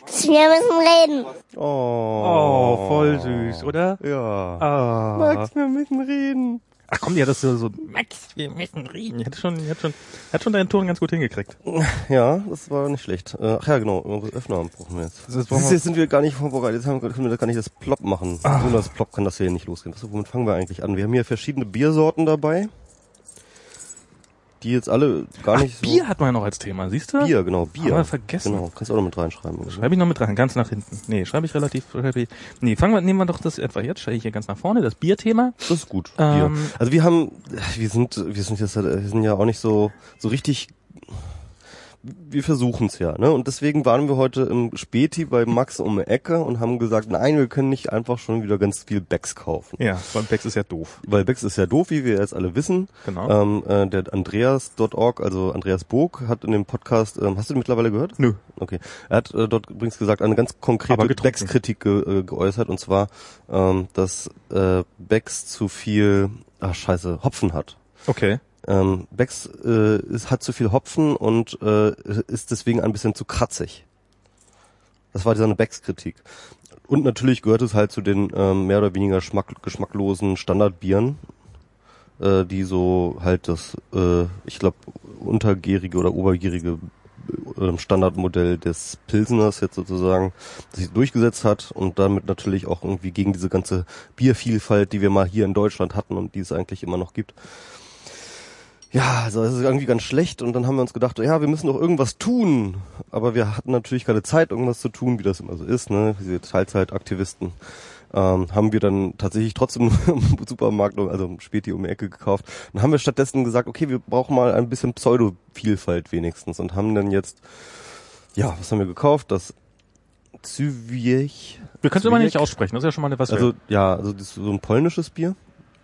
Max, wir müssen reden. Oh, Oh, voll süß, oder? Ja. Ah. Max, wir müssen reden. Ach komm, ja, das ist so, so, Max, wir müssen reden. Ich hatte schon, ich hatte schon, hat schon deinen Ton ganz gut hingekriegt. Ja, das war nicht schlecht. Äh, Ach ja, genau, Öffner brauchen wir jetzt. Das ist- Siehst du, jetzt sind wir gar nicht vorbereitet, jetzt haben, wir- können wir gar nicht das Plop machen. Ohne das Plop kann das hier nicht losgehen. Was, womit fangen wir eigentlich an? Wir haben hier verschiedene Biersorten dabei, die jetzt alle gar nicht so... Bier hat man ja noch als Thema, siehst du? Bier, genau, Bier. Haben wir vergessen. Genau, kannst du auch noch mit reinschreiben. Schreibe ich noch mit rein, ganz nach hinten. Nee, schreibe ich relativ, schreibe ich, nee, fangen wir, nehmen wir doch das etwa jetzt, schreibe ich hier ganz nach vorne, das Bierthema. Das ist gut. Bier. Ähm, Also wir haben, wir sind, wir sind jetzt, wir sind ja auch nicht so, so richtig. Wir versuchen es ja, ne? Und deswegen waren wir heute im Späti bei Max um die Ecke und haben gesagt, nein, wir können nicht einfach schon wieder ganz viel Becks kaufen. Ja, beim Bex ist ja doof. Weil Becks ist ja doof, wie wir jetzt alle wissen. Genau. Ähm, äh, der Andreas.org, also Andreas Bog, hat in dem Podcast, ähm, hast du den mittlerweile gehört? Nö. Okay. Er hat äh, dort übrigens gesagt, eine ganz konkrete. Becks-Kritik ge äh, geäußert, und zwar, ähm, dass äh, Becks zu viel, ach scheiße, Hopfen hat. Okay. Ähm, Becks äh, ist, hat zu viel Hopfen und äh, ist deswegen ein bisschen zu kratzig. Das war seine Becks-Kritik. Und natürlich gehört es halt zu den ähm, mehr oder weniger schmack, geschmacklosen Standardbieren, äh, die so halt das, äh, ich glaube, untergärige oder obergärige äh, Standardmodell des Pilseners jetzt sozusagen sich durchgesetzt hat und damit natürlich auch irgendwie gegen diese ganze Biervielfalt, die wir mal hier in Deutschland hatten und die es eigentlich immer noch gibt. Ja, also das ist irgendwie ganz schlecht und dann haben wir uns gedacht, ja, wir müssen doch irgendwas tun, aber wir hatten natürlich keine Zeit, irgendwas zu tun, wie das immer so ist, ne, diese Teilzeitaktivisten. Ähm, haben wir dann tatsächlich trotzdem im Supermarkt, also im Späti um die Ecke gekauft. Dann haben wir stattdessen gesagt, okay, wir brauchen mal ein bisschen Pseudo-Vielfalt wenigstens und haben dann jetzt, ja, was haben wir gekauft? Das Zywich. Wir können es immer nicht aussprechen, das ist ja schon mal was Also, ja, also das ist so ein polnisches Bier.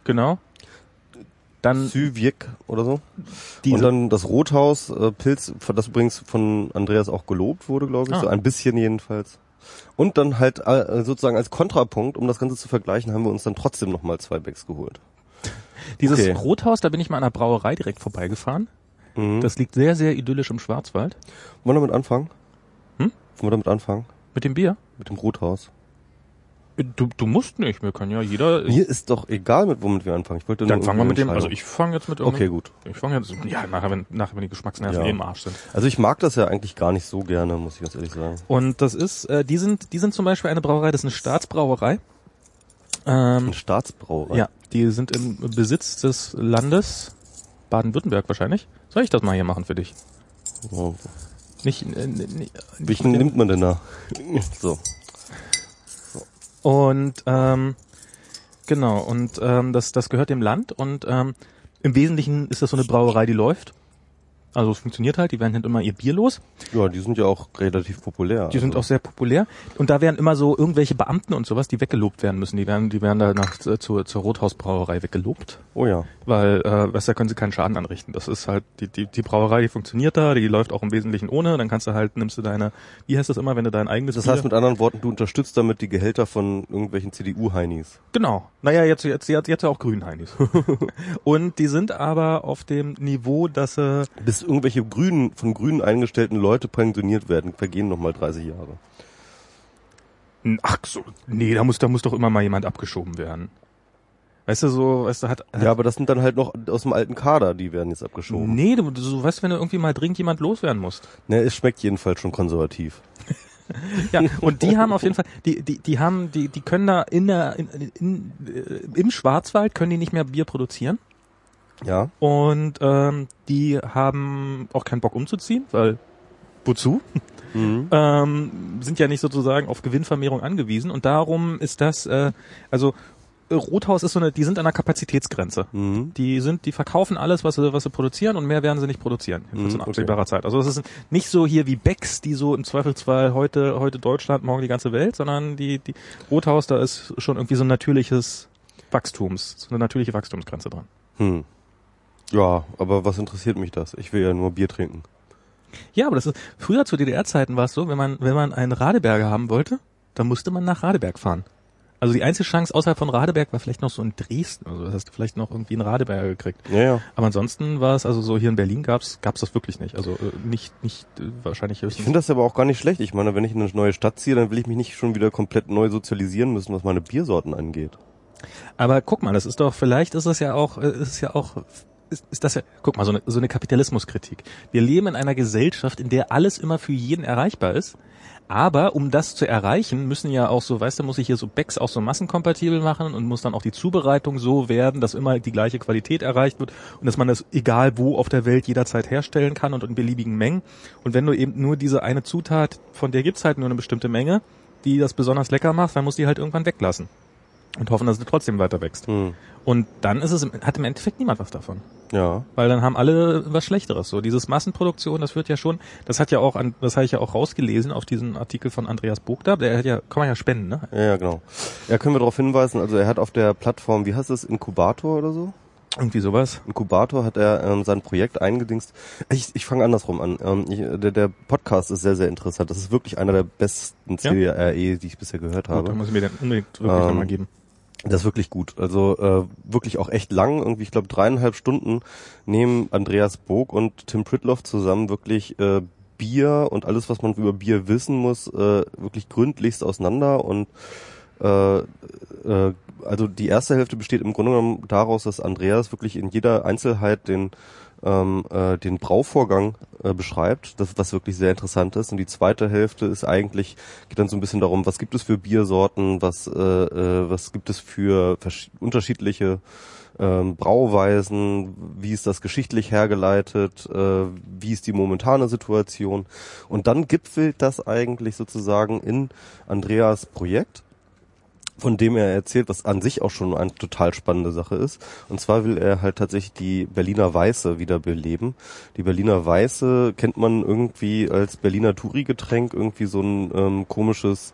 Genau. Dann Zywik oder so. Und dann das Rothaus äh, Pilz, das übrigens von Andreas auch gelobt wurde, glaube ich, Ah. so ein bisschen jedenfalls. Und dann halt äh, sozusagen als Kontrapunkt, um das Ganze zu vergleichen, haben wir uns dann trotzdem nochmal zwei Bags geholt. dieses okay. Rothaus, da bin ich mal an einer Brauerei direkt vorbeigefahren. Mhm. Das liegt sehr, sehr idyllisch im Schwarzwald. Wollen wir damit anfangen? Hm? Wollen wir damit anfangen? Mit dem Bier. Mit dem Rothaus. Du, du musst nicht, wir können ja jeder. Mir ist doch egal, mit womit wir anfangen. Ich wollte dann nur fangen wir mit dem, also ich fange jetzt mit. Okay, gut. Ich fange jetzt, ja, nachher, wenn, nachher, wenn die Geschmacksnerven Ja. eh im Arsch sind. Also ich mag das ja eigentlich gar nicht so gerne, muss ich ganz ehrlich sagen. Und das ist, äh, die sind, die sind zum Beispiel eine Brauerei, das ist eine Staatsbrauerei. Ähm, Ein Staatsbrauerei. ja, die sind im Besitz des Landes Baden-Württemberg wahrscheinlich. Soll ich das mal hier machen für dich? Oh. Nicht, äh, nicht Welchen nimmt man denn da? So. Und ähm, genau, und ähm, das, das gehört dem Land und ähm, im Wesentlichen ist das so eine Brauerei, die läuft. Also es funktioniert halt, die werden halt immer ihr Bier los. Ja, die sind ja auch relativ populär. Die sind also. auch sehr populär. Und da werden immer so irgendwelche Beamten und sowas, die weggelobt werden müssen. Die werden, die werden da nach, äh, zur, zur Rothausbrauerei weggelobt. Oh ja. Weil, äh, weißt du, da können sie keinen Schaden anrichten. Das ist halt, die, die, die Brauerei, die funktioniert da, die läuft auch im Wesentlichen ohne. Dann kannst du halt, nimmst du deine, wie heißt das immer, wenn du dein eigenes Das Bier... heißt mit anderen Worten, du unterstützt damit die Gehälter von irgendwelchen CDU-Heinis. Genau. Naja, jetzt, jetzt, jetzt, jetzt auch Grünheinis. und die sind aber auf dem Niveau, dass sie, Bis irgendwelche grünen, von Grünen eingestellten Leute pensioniert werden, vergehen nochmal 30 Jahre. ach so, nee, da muss, da muss doch immer mal jemand abgeschoben werden. Weißt du, so, weißt du, hat, hat Ja, aber das sind dann halt noch aus dem alten Kader, die werden jetzt abgeschoben. Nee, du, du weißt, wenn du irgendwie mal dringend jemand loswerden musst. Ne, es schmeckt jedenfalls schon konservativ. Ja, und die haben auf jeden Fall, die, die, die haben, die, die können da in der, in, in, in, äh, im Schwarzwald können die nicht mehr Bier produzieren. Ja. Und ähm, die haben auch keinen Bock umzuziehen, weil wozu? Mhm. ähm, sind ja nicht sozusagen auf Gewinnvermehrung angewiesen und darum ist das, äh, also Rothaus ist so eine, die sind an der Kapazitätsgrenze. Mhm. Die sind, die verkaufen alles, was sie, was sie produzieren und mehr werden sie nicht produzieren. Jedenfalls Mhm, in absehbarer Zeit. Also es ist nicht so hier wie Becks, die so im Zweifelsfall heute, heute Deutschland, morgen die ganze Welt, sondern die, die Rothaus, da ist schon irgendwie so ein natürliches Wachstums, so eine natürliche Wachstumsgrenze dran. Hm. Ja, aber was interessiert mich das? Ich will ja nur Bier trinken. Ja, aber das ist, früher zu DDR-Zeiten war es so, wenn man, wenn man einen Radeberger haben wollte, dann musste man nach Radeberg fahren. Also die einzige Chance außerhalb von Radeberg war vielleicht noch so in Dresden. Also das hast du vielleicht noch irgendwie in Radeberg gekriegt. Ja, ja. Aber ansonsten war es also so hier in Berlin gab's gab's das wirklich nicht. Also äh, nicht nicht äh, wahrscheinlich Ich höchstens. finde das aber auch gar nicht schlecht. Ich meine, wenn ich in eine neue Stadt ziehe, dann will ich mich nicht schon wieder komplett neu sozialisieren müssen, was meine Biersorten angeht. Aber guck mal, das ist doch vielleicht ist es ja auch äh, ist es ja auch ist, ist das ja guck mal so eine so eine Kapitalismuskritik. Wir leben in einer Gesellschaft, in der alles immer für jeden erreichbar ist. Aber um das zu erreichen, müssen ja auch so, weißt du, muss ich hier so Backs auch so massenkompatibel machen und muss dann auch die Zubereitung so werden, dass immer die gleiche Qualität erreicht wird und dass man das egal wo auf der Welt jederzeit herstellen kann und in beliebigen Mengen. Und wenn du eben nur diese eine Zutat, von der gibt's halt nur eine bestimmte Menge, die das besonders lecker macht, dann musst du die halt irgendwann weglassen. Und hoffen, dass sie trotzdem weiter wächst. Hm. Und dann ist es, im- hat im Endeffekt niemand was davon. Ja. Weil dann haben alle was Schlechteres. So dieses Massenproduktion, das wird ja schon, das hat ja auch, an, das habe ich ja auch rausgelesen auf diesen Artikel von Andreas Bogda. Der hat ja, kann man ja spenden, ne? Ja, ja, genau. Ja, können wir darauf hinweisen, also er hat auf der Plattform, wie heißt das, Inkubator oder so? Irgendwie sowas. Inkubator hat er ähm, sein Projekt eingedingst. Ich, ich fange andersrum an. Ähm, ich, der, der Podcast ist sehr, sehr interessant. Das ist wirklich einer der besten Ja? CRE, die ich bisher gehört Gut, habe. muss ich mir den unbedingt wirklich Ähm, nochmal geben. Das ist wirklich gut. Also äh, wirklich auch echt lang. Irgendwie, ich glaube, dreieinhalb Stunden nehmen Andreas Bog und Tim Pritloff zusammen wirklich äh, Bier und alles, was man über Bier wissen muss, äh, wirklich gründlichst auseinander und äh, äh, also die erste Hälfte besteht im Grunde genommen daraus, dass Andreas wirklich in jeder Einzelheit den ähm, äh, den Brauvorgang äh, beschreibt, das was wirklich sehr interessant ist. Und die zweite Hälfte ist eigentlich geht dann so ein bisschen darum, was gibt es für Biersorten, was äh, äh, was gibt es für unterschiedliche ähm, Brauweisen, wie ist das geschichtlich hergeleitet, äh, wie ist die momentane Situation. Und dann gipfelt das eigentlich sozusagen in Andreas Projekt von dem er erzählt, was an sich auch schon eine total spannende Sache ist. Und zwar will er halt tatsächlich die Berliner Weiße wiederbeleben. Die Berliner Weiße kennt man irgendwie als Berliner Touri-Getränk, irgendwie so ein ähm, komisches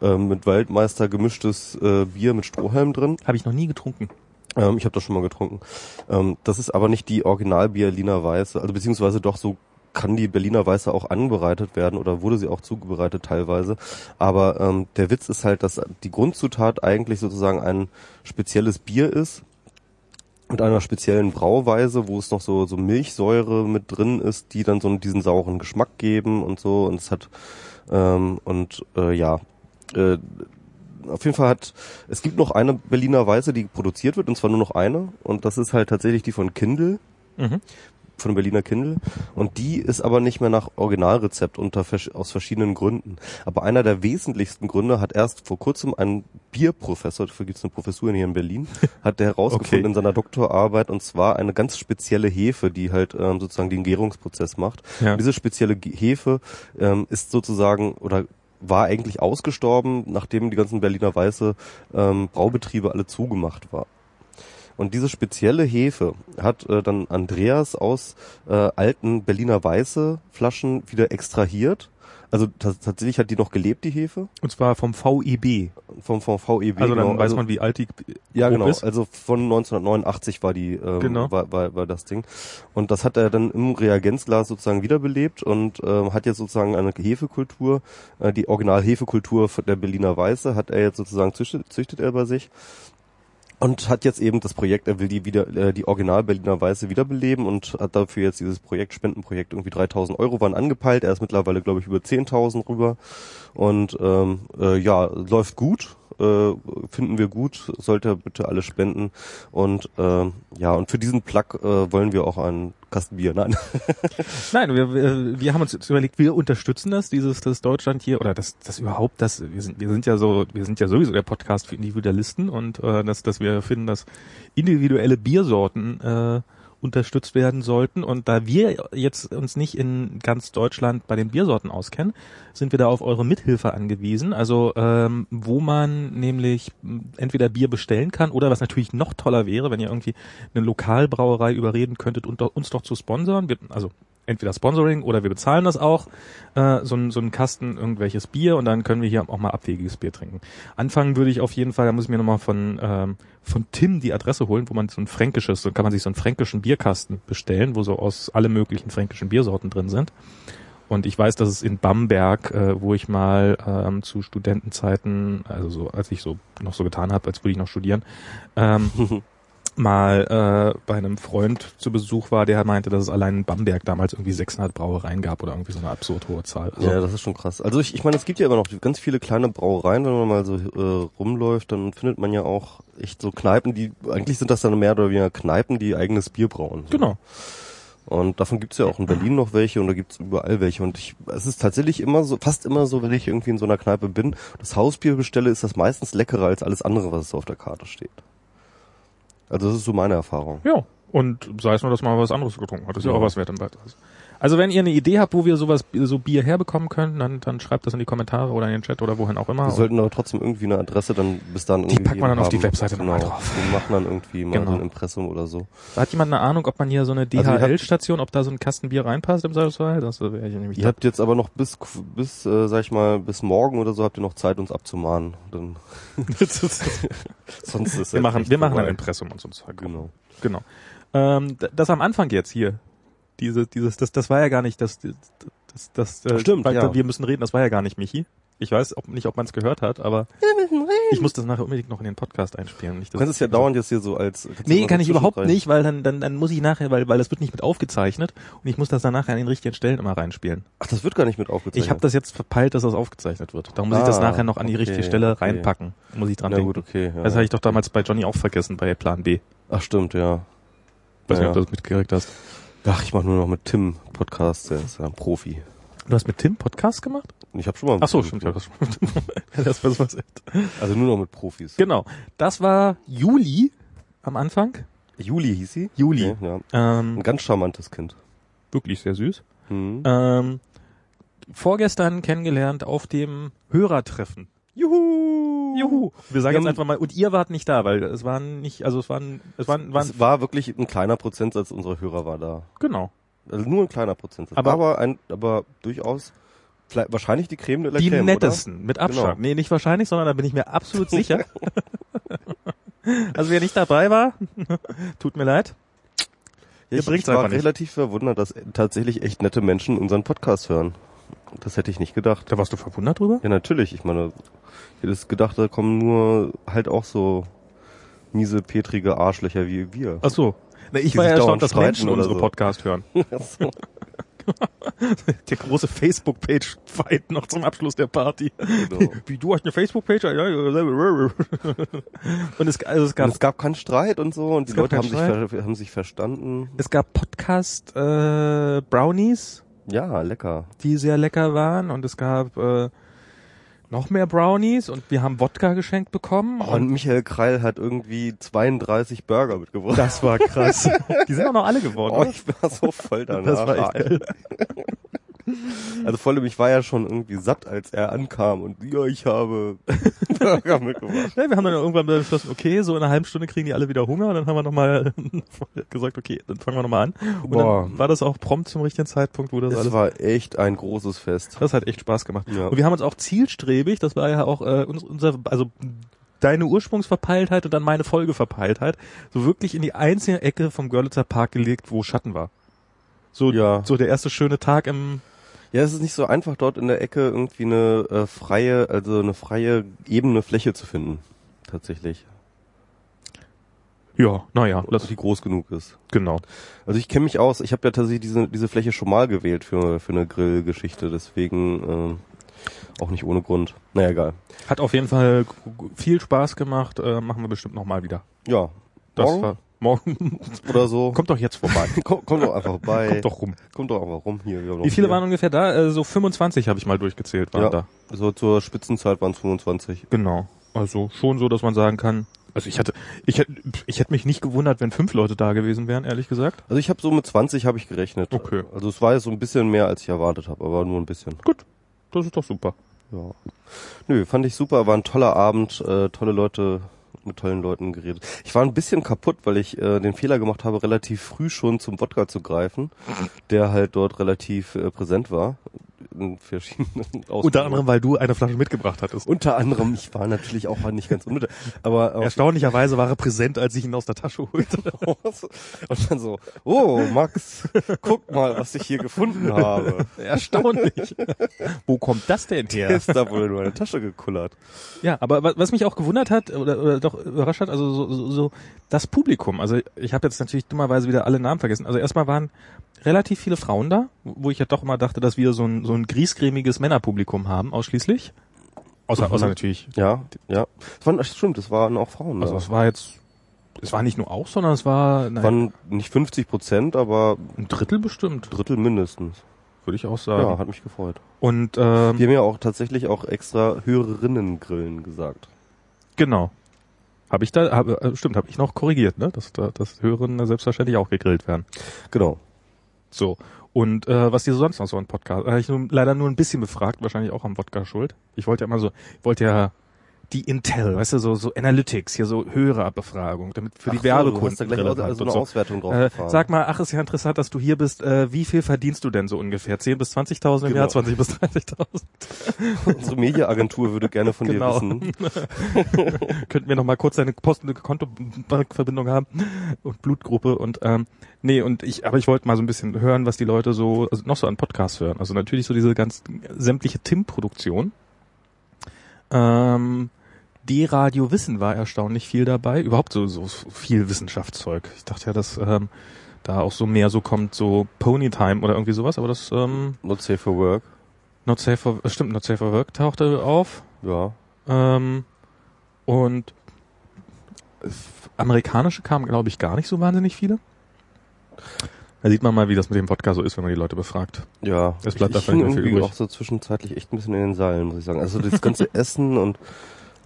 ähm, mit Waldmeister gemischtes äh, Bier mit Strohhalm drin. Habe ich noch nie getrunken. Ähm, ich habe das schon mal getrunken. Ähm, das ist aber nicht die Original Berliner Weiße, also beziehungsweise doch so kann die Berliner Weiße auch anbereitet werden oder wurde sie auch zubereitet teilweise. Aber ähm, der Witz ist halt, dass die Grundzutat eigentlich sozusagen ein spezielles Bier ist mit einer speziellen Brauweise, wo es noch so so Milchsäure mit drin ist, die dann so diesen sauren Geschmack geben und so. Und es hat ähm, und äh, ja. Äh, auf jeden Fall hat, es gibt noch eine Berliner Weiße, die produziert wird, und zwar nur noch eine, und das ist halt tatsächlich die von Kindle, Mhm. Von Berliner Kindle, und die ist aber nicht mehr nach Originalrezept unter, aus verschiedenen Gründen. Aber einer der wesentlichsten Gründe hat erst vor kurzem ein Bierprofessor, dafür gibt es eine Professur hier in Berlin, hat der herausgefunden Okay. in seiner Doktorarbeit, und zwar eine ganz spezielle Hefe, die halt ähm, sozusagen den Gärungsprozess macht. Ja. Diese spezielle Hefe ähm, ist sozusagen oder war eigentlich ausgestorben, nachdem die ganzen Berliner Weiße ähm, Braubetriebe alle zugemacht war. Und diese spezielle Hefe hat äh, dann Andreas aus äh, alten Berliner Weiße Flaschen wieder extrahiert. Also tats- tatsächlich hat die noch gelebt, die Hefe, Und zwar vom VEB. vom, vom VEB. Also dann genau. weiß man, wie alt die Ja, genau. ist. Also von 1989 war die, ähm, Genau. war, war, war das Ding. Und das hat er dann im Reagenzglas sozusagen wiederbelebt und ähm, hat jetzt sozusagen eine Hefekultur, äh, die Original-Hefekultur der Berliner Weiße hat er jetzt sozusagen züchtet, züchtet er bei sich. Und hat jetzt eben das Projekt, er will die wieder, äh, die Original Berliner Weiße wiederbeleben und hat dafür jetzt dieses Projekt, Spendenprojekt, irgendwie 3000 Euro waren angepeilt. Er ist mittlerweile, glaube ich, über 10.000 rüber. Und ähm, äh, ja, läuft gut, äh, finden wir gut, sollte bitte alle spenden. Und ähm, ja, und für diesen Plug äh, wollen wir auch einen Kasten Bier. Nein. Nein, wir, wir, wir haben uns jetzt überlegt, wir unterstützen das, dieses, das Deutschland hier, oder das, das überhaupt, das, wir sind, wir sind ja so, wir sind ja sowieso der Podcast für Individualisten und äh, dass, dass wir finden, dass individuelle Biersorten äh, unterstützt werden sollten. Und da wir jetzt uns nicht in ganz Deutschland bei den Biersorten auskennen, sind wir da auf eure Mithilfe angewiesen. Also ähm, wo man nämlich entweder Bier bestellen kann oder was natürlich noch toller wäre, wenn ihr irgendwie eine Lokalbrauerei überreden könntet, uns doch zu sponsern. Wir, also entweder Sponsoring oder wir bezahlen das auch, äh, so, ein, so einen Kasten irgendwelches Bier und dann können wir hier auch mal abwegiges Bier trinken. Anfangen würde ich auf jeden Fall, da muss ich mir nochmal von, ähm, von Tim die Adresse holen, wo man so ein fränkisches, so kann man sich so einen fränkischen Bierkasten bestellen, wo so aus alle möglichen fränkischen Biersorten drin sind. Und ich weiß, dass es in Bamberg, äh, wo ich mal ähm, zu Studentenzeiten, also so, als ich so noch so getan habe, als würde ich noch studieren, ähm, mal äh, bei einem Freund zu Besuch war, der meinte, dass es allein in Bamberg damals irgendwie 600 Brauereien gab oder irgendwie so eine absurd hohe Zahl. Also, Ja, das ist schon krass. Also ich, ich meine, es gibt ja immer noch ganz viele kleine Brauereien, wenn man mal so äh, rumläuft, dann findet man ja auch echt so Kneipen, die, eigentlich sind das dann mehr oder weniger Kneipen, die eigenes Bier brauen. Genau. Und davon gibt's ja auch in Berlin noch welche und da gibt's überall welche. Und ich, es ist tatsächlich immer so, fast immer so, wenn ich irgendwie in so einer Kneipe bin, das Hausbier bestelle, ist das meistens leckerer als alles andere, was so auf der Karte steht. Also das ist so meine Erfahrung. Ja. Und sei es nur, dass man mal was anderes getrunken hat. Das ist ja, Ja. auch was wert im weiteres. Also wenn ihr eine Idee habt, wo wir sowas, so Bier herbekommen können, dann, dann schreibt das in die Kommentare oder in den Chat oder wohin auch immer. Wir sollten aber trotzdem irgendwie eine Adresse dann bis dann Die irgendwie packt man dann auf die haben. Webseite genau. nochmal drauf. Wir machen dann irgendwie mal Genau. ein Impressum oder so. Hat jemand eine Ahnung, ob man hier so eine Also DHL-Station, ob da so ein Kasten Bier reinpasst im Zweifelsfall? Das wäre ich nämlich Ihr habt jetzt aber noch bis, bis, äh, sag ich mal, bis morgen oder so habt ihr noch Zeit, uns abzumahnen. Dann, sonst ist wir jetzt machen, wir machen ein. Impressum und so ein Zeug. Genau. Genau. Ähm, das am Anfang jetzt hier, diese, dieses, das, das war ja gar nicht, das, das, das, äh, Stimmt, weil ja. wir müssen reden, das war ja gar nicht Michi. Ich weiß ob, nicht, ob man es gehört hat, aber ich muss das nachher unbedingt noch in den Podcast einspielen. Nicht, Du kannst es ja dauernd jetzt hier so als... Nee, kann ich überhaupt nicht, weil dann, dann, dann muss ich nachher, weil, weil das wird nicht mit aufgezeichnet und ich muss das dann nachher an den richtigen Stellen immer reinspielen. Ach, das wird gar nicht mit aufgezeichnet. Ich habe das jetzt verpeilt, dass das aufgezeichnet wird. Darum muss ich das Ah, nachher noch an die okay, richtige Stelle okay. reinpacken. Muss ich dran Na denken. gut, okay. Ja. Das habe ich doch damals bei Johnny auch vergessen, bei Plan B. Ach, stimmt, ja. Weiß Ja, nicht, ob du das mitgekriegt hast. Ach, ich mache nur noch mit Tim Podcast, der ist ja ein Profi. Du hast mit Tim Podcast gemacht? Ich habe schon mal... Ach so, stimmt, ja, das stimmt. das war was. Also nur noch mit Profis. Genau. Das war Juli am Anfang. Juli hieß sie? Juli. Okay, ja. Ähm, Ein ganz charmantes Kind. wirklich sehr süß. Mhm. Ähm, vorgestern kennengelernt auf dem Hörertreffen. Juhu! Juhu! Wir sagen Wir jetzt einfach mal, und ihr wart nicht da, weil es waren nicht, also es waren, es waren, waren es war wirklich ein kleiner Prozentsatz unserer Hörer war da. genau. Also nur ein kleiner Prozentsatz. Aber- Aber, ein, aber durchaus vielleicht, wahrscheinlich die Creme de la Die Creme, nettesten, mit Abstand. Genau. Nee, nicht wahrscheinlich, sondern da bin ich mir absolut sicher. also wer nicht dabei war, tut mir leid. Ja, ich, ich war relativ verwundert, dass tatsächlich echt nette Menschen unseren Podcast hören. Das hätte ich nicht gedacht. Da warst du verwundert drüber? Ja, natürlich. Ich meine, hätte es gedacht, da kommen nur halt auch so miese, petrige Arschlöcher wie wir. Ach so. Na, ich Die war ja erstaunt, dass Menschen unsere so. Podcast hören. so. Der große Facebook-Page-Fight noch zum Abschluss der Party. Genau. Wie, du hast eine Facebook-Page? Ja, ja, ja. Und es, also es Und gab, es gab keinen Streit und so und die Leute haben sich, haben sich verstanden. es gab Podcast äh, Brownies, Ja, lecker. die sehr lecker waren und es gab äh, noch mehr Brownies und wir haben Wodka geschenkt bekommen. Oh, und Michael Kreil hat irgendwie 32 Burger mitgebracht. das war krass. Die sind auch noch alle geworden. Oh, oder? ich war so voll danach. Das war echt geil. Also vor allem, ich war ja schon irgendwie satt, als er ankam und ja, ich habe Burger mitgebracht. Ja, wir haben dann irgendwann beschlossen, okay, so in einer halben Stunde kriegen die alle wieder Hunger und dann haben wir nochmal gesagt, okay, dann fangen wir nochmal an. Und Boah. dann war das auch prompt zum richtigen Zeitpunkt, wo das Es alles war echt ein großes Fest. Das hat echt Spaß gemacht. Ja. Und wir haben uns auch zielstrebig, das war ja auch äh, uns- unser, also deine Ursprungsverpeiltheit und dann meine Folgeverpeiltheit, so wirklich in die einzige Ecke vom Görlitzer Park gelegt, wo Schatten war. So, Ja. so der erste schöne Tag im, Ja, es ist nicht so einfach, dort in der Ecke irgendwie eine äh, freie, also eine freie, ebene Fläche zu finden. Tatsächlich. ja, naja, das, Die groß genug ist. genau. Also ich kenne mich aus. Ich habe ja tatsächlich diese, diese Fläche schon mal gewählt für, für eine Grillgeschichte. Deswegen äh, auch nicht ohne Grund. Naja, egal. Hat auf jeden Fall viel Spaß gemacht, äh, machen wir bestimmt nochmal wieder. Ja. Das morgen war, morgen, oder so. kommt doch jetzt vorbei. Komm, komm doch einfach vorbei. Kommt doch rum. Kommt doch einfach rum hier. Wie viele Bier. waren ungefähr da? Äh, so 25 habe ich mal durchgezählt, waren Ja. da. So zur Spitzenzeit waren es 25. Genau. Also schon so, dass man sagen kann. Also ich hatte, ich hätte, ich hätte mich nicht gewundert, wenn fünf Leute da gewesen wären, ehrlich gesagt. Also ich habe so mit 20 habe ich gerechnet. Okay. Also es war jetzt so ein bisschen mehr, als ich erwartet habe, aber nur ein bisschen. Gut, das ist doch super. Ja. Nö, fand ich super, war ein toller Abend, äh, tolle Leute, mit tollen Leuten geredet. Ich war ein bisschen kaputt, weil ich äh, den Fehler gemacht habe, relativ früh schon zum Wodka zu greifen, der halt dort relativ äh, präsent war. In verschiedenen Unter Ausprägungen. anderem, weil du eine Flasche mitgebracht hattest. Unter anderem, ich war natürlich auch nicht ganz unnötig, aber auf Erstaunlicherweise war er präsent, als ich ihn aus der Tasche holte. und dann so, oh Max, guck mal, was ich hier gefunden habe. Erstaunlich. Wo kommt das denn her? Ist da wohl in meine Tasche gekullert. Ja, aber wa- was mich auch gewundert hat oder, oder doch überrascht hat, also so, so, so das Publikum. Also ich habe jetzt natürlich dummerweise wieder alle Namen vergessen. Also erstmal waren relativ viele Frauen da, wo ich ja doch immer dachte, dass wir so ein, so ein griesgrämiges Männerpublikum haben, ausschließlich. Außer, Mhm. außer natürlich. Ja, ja. Das waren, stimmt, das waren auch Frauen. Also es war jetzt, es war nicht nur auch, sondern es war nein, waren nicht 50 Prozent, aber ein Drittel bestimmt, Drittel mindestens. würde ich auch Ja, sagen. hat mich gefreut. Und ähm, Wir haben ja auch tatsächlich auch extra Hörerinnen-Grillen gesagt. genau. Habe ich da, hab, äh, stimmt, habe ich noch korrigiert, ne? Dass, da- dass Hörerinnen selbstverständlich auch gegrillt werden. Genau. So. Und äh, was dir sonst noch so ein Podcast? Habe ich nur, leider nur ein bisschen befragt, wahrscheinlich auch am Wodka schuld. Ich wollte ja immer so, ich wollte ja die Intel, weißt du, so so Analytics, hier so Hörerbefragung, damit für die Ach so, Werbekunden du hast da relevant so und eine so. Auswertung drauf Äh, sag mal, ach, ist ja interessant, dass du hier bist. Äh, wie viel verdienst du denn so ungefähr? 10 bis 20.000 im Genau. Jahr, 20 bis 30.000? Unsere Mediaagentur würde gerne von Genau. dir wissen. Könnten wir noch mal kurz deine Post- und Kontoverbindung haben und Blutgruppe und ähm, nee und ich aber ich wollte mal so ein bisschen hören, was die Leute so also noch so an Podcasts hören. Also natürlich so diese ganz sämtliche Tim-Produktion. Ähm, D-Radio Wissen war erstaunlich viel dabei. Überhaupt so, so viel Wissenschaftszeug. Ich dachte ja, dass ähm, da auch so mehr so kommt, so Ponytime oder irgendwie sowas, aber das ähm, Not safe for work. Not Safe for, äh, stimmt, Not Safe for Work tauchte auf. Ja. Ähm, und amerikanische kamen, glaube ich, gar nicht so wahnsinnig viele. Da sieht man mal, wie das mit dem Podcast so ist, wenn man die Leute befragt. Ja. Es bleibt ich, ich hing irgendwie übrig. auch so zwischenzeitlich echt ein bisschen in den Seilen, muss ich sagen. Also das ganze Essen und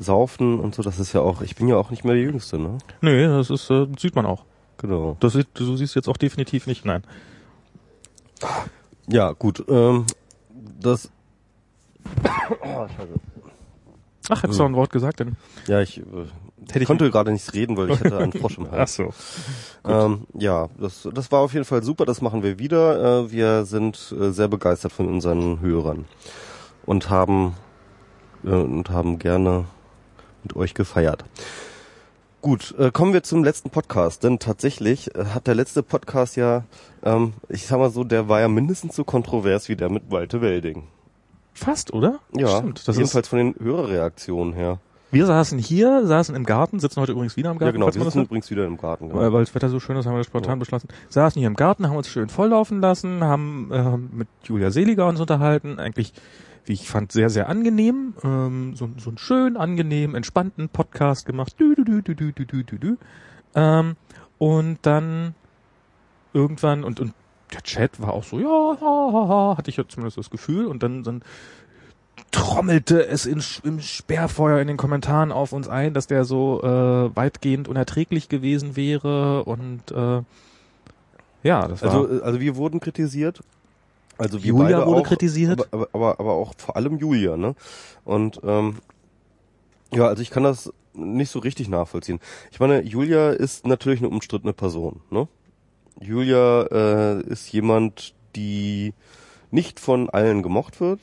Saufen und so, das ist ja auch, ich bin ja auch nicht mehr der Jüngste, ne? Nö, das ist, äh, sieht man auch. Genau. Das sieht, du siehst jetzt auch definitiv nicht, nein. Ja, gut. Ähm, das. oh, scheiße. Ach, hättest du noch ein Wort gesagt, denn Ja, ich, äh, hätte ich konnte gerade nicht reden, weil ich hatte einen Frosch im Ach Hals. so. Ähm, ja, das, das war auf jeden Fall super, das machen wir wieder. Äh, wir sind äh, sehr begeistert von unseren Hörern und haben äh, und haben gerne mit euch gefeiert. Gut, äh, kommen wir zum letzten Podcast, denn tatsächlich äh, hat der letzte Podcast ja, ähm, ich sag mal so, der war ja mindestens so kontrovers wie der mit Walte Welding. Fast, oder? Ja, Stimmt. Das ist, jedenfalls von den Hörerreaktionen her. wir saßen hier, saßen im Garten, sitzen heute übrigens wieder im Garten. ja, genau, wir sitzen übrigens wieder im Garten. Genau. Weil, das Wetter so schön ist, haben wir das spontan beschlossen. Saßen hier im Garten, haben uns schön volllaufen lassen, haben äh, mit Julia Seliger uns unterhalten. Eigentlich, wie ich fand, sehr, sehr angenehm. Ähm, so, so einen schön angenehm, entspannten Podcast gemacht. Dü, dü, dü, dü, dü, dü, dü, dü, dü. Ähm, und dann irgendwann, und, und der Chat war auch so, ja, ha, ha, ha, hatte ich ja zumindest das Gefühl. Und dann, dann trommelte es in, im Sperrfeuer in den Kommentaren auf uns ein, dass der so äh, weitgehend unerträglich gewesen wäre und äh, ja, das war Also, also wir wurden kritisiert. Also wir Julia beide wurde auch, kritisiert. Aber, aber, aber, aber auch vor allem Julia, ne? Und ähm, ja, also ich kann das nicht so richtig nachvollziehen. Ich meine, Julia ist natürlich eine umstrittene Person, ne? Julia äh, ist jemand, die nicht von allen gemocht wird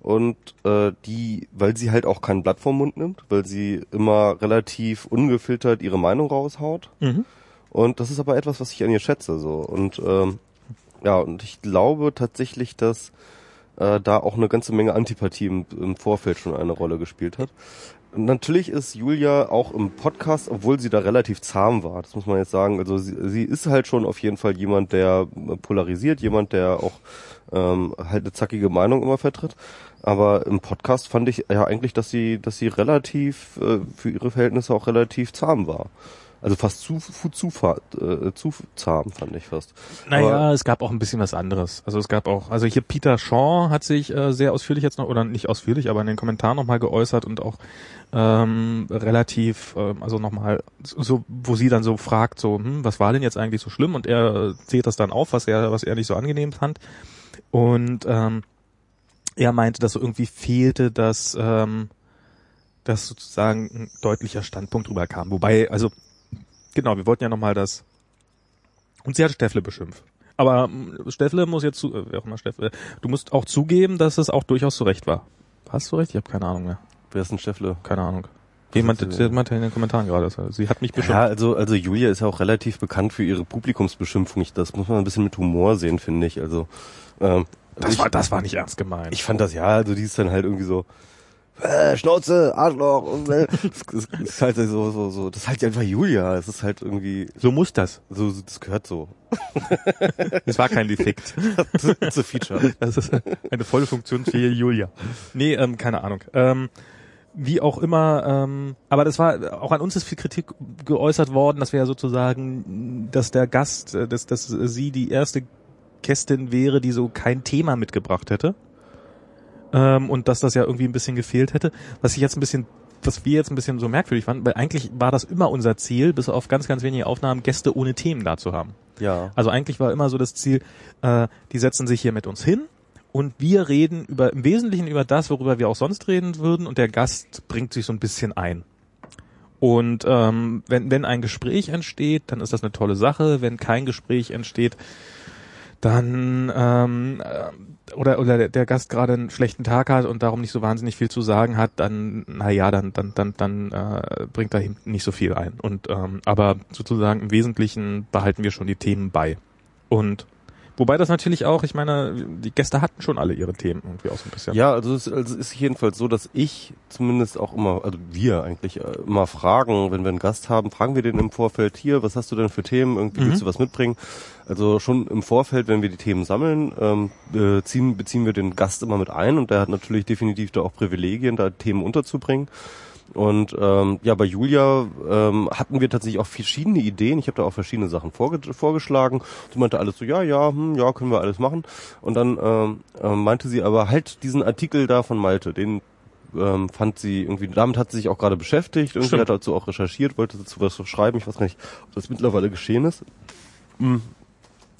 und äh, die, weil sie halt auch kein Blatt vom Mund nimmt, weil sie immer relativ ungefiltert ihre Meinung raushaut. mhm. Und das ist aber etwas, was ich an ihr schätze. So und ähm, ja, und ich glaube tatsächlich, dass äh, da auch eine ganze Menge Antipathie im, im Vorfeld schon eine Rolle gespielt hat. Und natürlich ist Julia auch im Podcast, obwohl sie da relativ zahm war, das muss man jetzt sagen. Also sie, sie ist halt schon auf jeden Fall jemand, der polarisiert, jemand, der auch ähm, halt eine zackige Meinung immer vertritt. Aber im Podcast fand ich ja eigentlich, dass sie, dass sie relativ äh, für ihre Verhältnisse auch relativ zahm war. Also fast zu, zu, zu, äh, zu zahm, fand ich fast. Naja, Aber- es gab auch ein bisschen was anderes. Also es gab auch, also hier Peter Shaw hat sich äh, sehr ausführlich jetzt noch, oder nicht ausführlich, aber in den Kommentaren nochmal geäußert und auch ähm, relativ, ähm, also nochmal, so, wo sie dann so fragt, so, hm, was war denn jetzt eigentlich so schlimm? Und er äh, zählt das dann auf, was er, was er nicht so angenehm fand. Und ähm, er meinte, dass so irgendwie fehlte, dass, ähm, dass sozusagen ein deutlicher Standpunkt drüber kam. Wobei, also genau, wir wollten ja nochmal das und sie hat Steffle beschimpft. Aber ähm, Steffle muss jetzt zu, äh, wer auch immer Steffle, du musst auch zugeben, dass es auch durchaus zu Recht war. Hast du recht? Ich habe keine Ahnung mehr. Wer ist ein Steffle? Keine Ahnung. Jemand, meinte in den Kommentaren gerade, sie hat mich bestimmt. Ja, also, also Julia ist ja auch relativ bekannt für ihre Publikumsbeschimpfung. Ich, das muss man ein bisschen mit Humor sehen, finde ich. Also, ähm, das ich, war, das war nicht ernst gemeint. ich fand das ja, also die ist dann halt irgendwie so, äh, Schnauze, Arschloch, und, äh, das, das ist halt so, so, so, das ist halt einfach Julia. Es ist halt irgendwie, so muss das. so, so das gehört so. Es war kein Defekt. It's a feature. Das ist eine voll funktionsfähige Julia. Nee, ähm, keine Ahnung. Ähm, wie auch immer, ähm, aber das war, auch an uns ist viel Kritik geäußert worden, dass wir ja sozusagen, dass der Gast, äh, dass, dass sie die erste Gästin wäre, die so kein Thema mitgebracht hätte. Ähm, und dass das ja irgendwie ein bisschen gefehlt hätte. Was ich jetzt ein bisschen, was wir jetzt ein bisschen so merkwürdig fanden, weil eigentlich war das immer unser Ziel, bis auf ganz, ganz wenige Aufnahmen, Gäste ohne Themen da zu haben. Ja. Also eigentlich war immer so das Ziel, äh, die setzen sich hier mit uns hin und wir reden über im Wesentlichen über das, worüber wir auch sonst reden würden und der Gast bringt sich so ein bisschen ein. Und ähm, wenn, wenn ein Gespräch entsteht, dann ist das eine tolle Sache. Wenn kein Gespräch entsteht, dann ähm, äh, oder oder der, Gast gerade einen schlechten Tag hat und darum nicht so wahnsinnig viel zu sagen hat, dann na ja, dann dann dann dann äh, bringt da nicht so viel ein. Und ähm, aber sozusagen im Wesentlichen behalten wir schon die Themen bei. Und wobei das natürlich auch, ich meine, die Gäste hatten schon alle ihre Themen irgendwie auch so ein bisschen. Ja, also es, also es ist jedenfalls so, dass ich zumindest auch immer, also wir eigentlich äh, immer fragen, wenn wir einen Gast haben, fragen wir den im Vorfeld hier, was hast du denn für Themen, irgendwie willst du was mitbringen? Also schon im Vorfeld, wenn wir die Themen sammeln, ähm, beziehen, beziehen wir den Gast immer mit ein und der hat natürlich definitiv da auch Privilegien, da Themen unterzubringen. Und ähm, ja, bei Julia ähm, hatten wir tatsächlich auch verschiedene Ideen. Ich habe da auch verschiedene Sachen vorge vorgeschlagen. Sie meinte alles so, ja, ja, hm, ja, können wir alles machen. Und dann ähm, ähm, meinte sie aber halt diesen Artikel da von Malte, den ähm, fand sie irgendwie, damit hat sie sich auch gerade beschäftigt, irgendwie Stimmt. hat dazu auch recherchiert, wollte dazu was schreiben. Ich weiß gar nicht, ob das mittlerweile geschehen ist. Hm.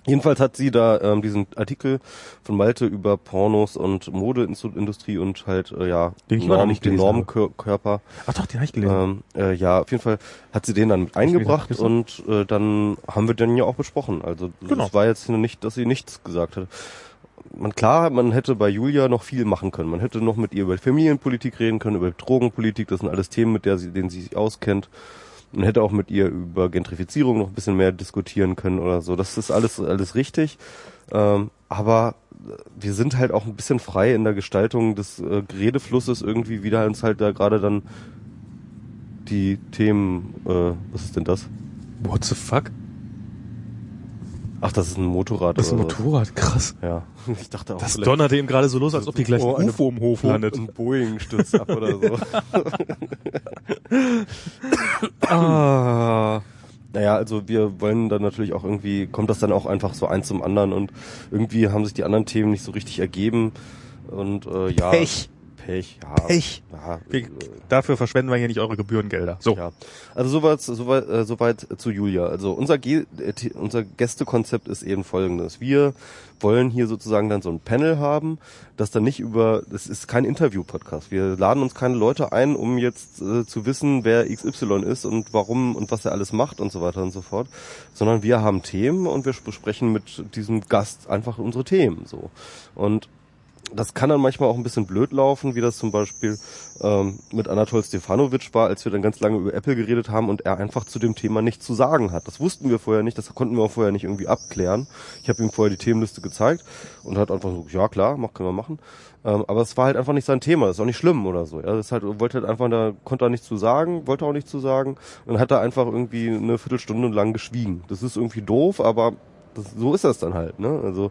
Jedenfalls hat sie da ähm, diesen Artikel von Malte über Pornos und Modeindustrie und halt äh, ja Den ich Norm, nicht den. Normkörper Ach doch, den habe ich gelesen. ähm, äh, ja, auf jeden Fall hat sie den dann mit eingebracht und äh, dann haben wir den ja auch besprochen. Also Genau. es war jetzt nicht, dass sie nichts gesagt hat. Man klar, man hätte bei Julia noch viel machen können. Man hätte noch mit ihr über Familienpolitik reden können, über Drogenpolitik. Das sind alles Themen, mit der sie, denen sie sich auskennt. Man hätte auch mit ihr über Gentrifizierung noch ein bisschen mehr diskutieren können oder so. Das ist alles alles richtig. Ähm, aber wir sind halt auch ein bisschen frei in der Gestaltung des äh, Redeflusses irgendwie, wie da uns halt da gerade dann die Themen, äh, was ist denn das? What the fuck? Ach, das ist ein Motorrad. Das ist ein. Motorrad, krass. Ja, ich dachte auch. Das donnerte ihm gerade so los, als ob die gleich Oh, ein UFO im Hof landet. Ein Boeing stürzt ab oder so. Ah. Naja, also wir wollen dann natürlich auch irgendwie, kommt das dann auch einfach so eins zum anderen und irgendwie haben sich die anderen Themen nicht so richtig ergeben und äh, ja. Pech. Pech, ja. Pech. Ja, Wir, äh, dafür verschwenden wir hier nicht eure Gebührengelder. So. Ja, also soweit, soweit, äh, soweit zu Julia. Also unser, Ge äh, unser Gästekonzept ist eben folgendes. Wir wollen hier sozusagen dann so ein Panel haben, das dann nicht über, das ist kein Interview-Podcast. Wir laden uns keine Leute ein, um jetzt äh, zu wissen, wer XY ist und warum und was er alles macht und so weiter und so fort, sondern wir haben Themen und wir besprechen mit diesem Gast einfach unsere Themen so. Und das kann dann manchmal auch ein bisschen blöd laufen, wie das zum Beispiel ähm, mit Anatol Stefanovic war, als wir dann ganz lange über Apple geredet haben und er einfach zu dem Thema nichts zu sagen hat. Das wussten wir vorher nicht, das konnten wir auch vorher nicht irgendwie abklären. Ich habe ihm vorher die Themenliste gezeigt und hat einfach so, ja klar, mach, können wir machen. Ähm, aber es war halt einfach nicht sein Thema, das ist auch nicht schlimm oder so. Das ist halt, wollte halt einfach, da konnte er nichts zu sagen, wollte auch nichts zu sagen und hat er einfach irgendwie eine Viertelstunde lang geschwiegen. Das ist irgendwie doof, aber das, so ist das dann halt, ne? Also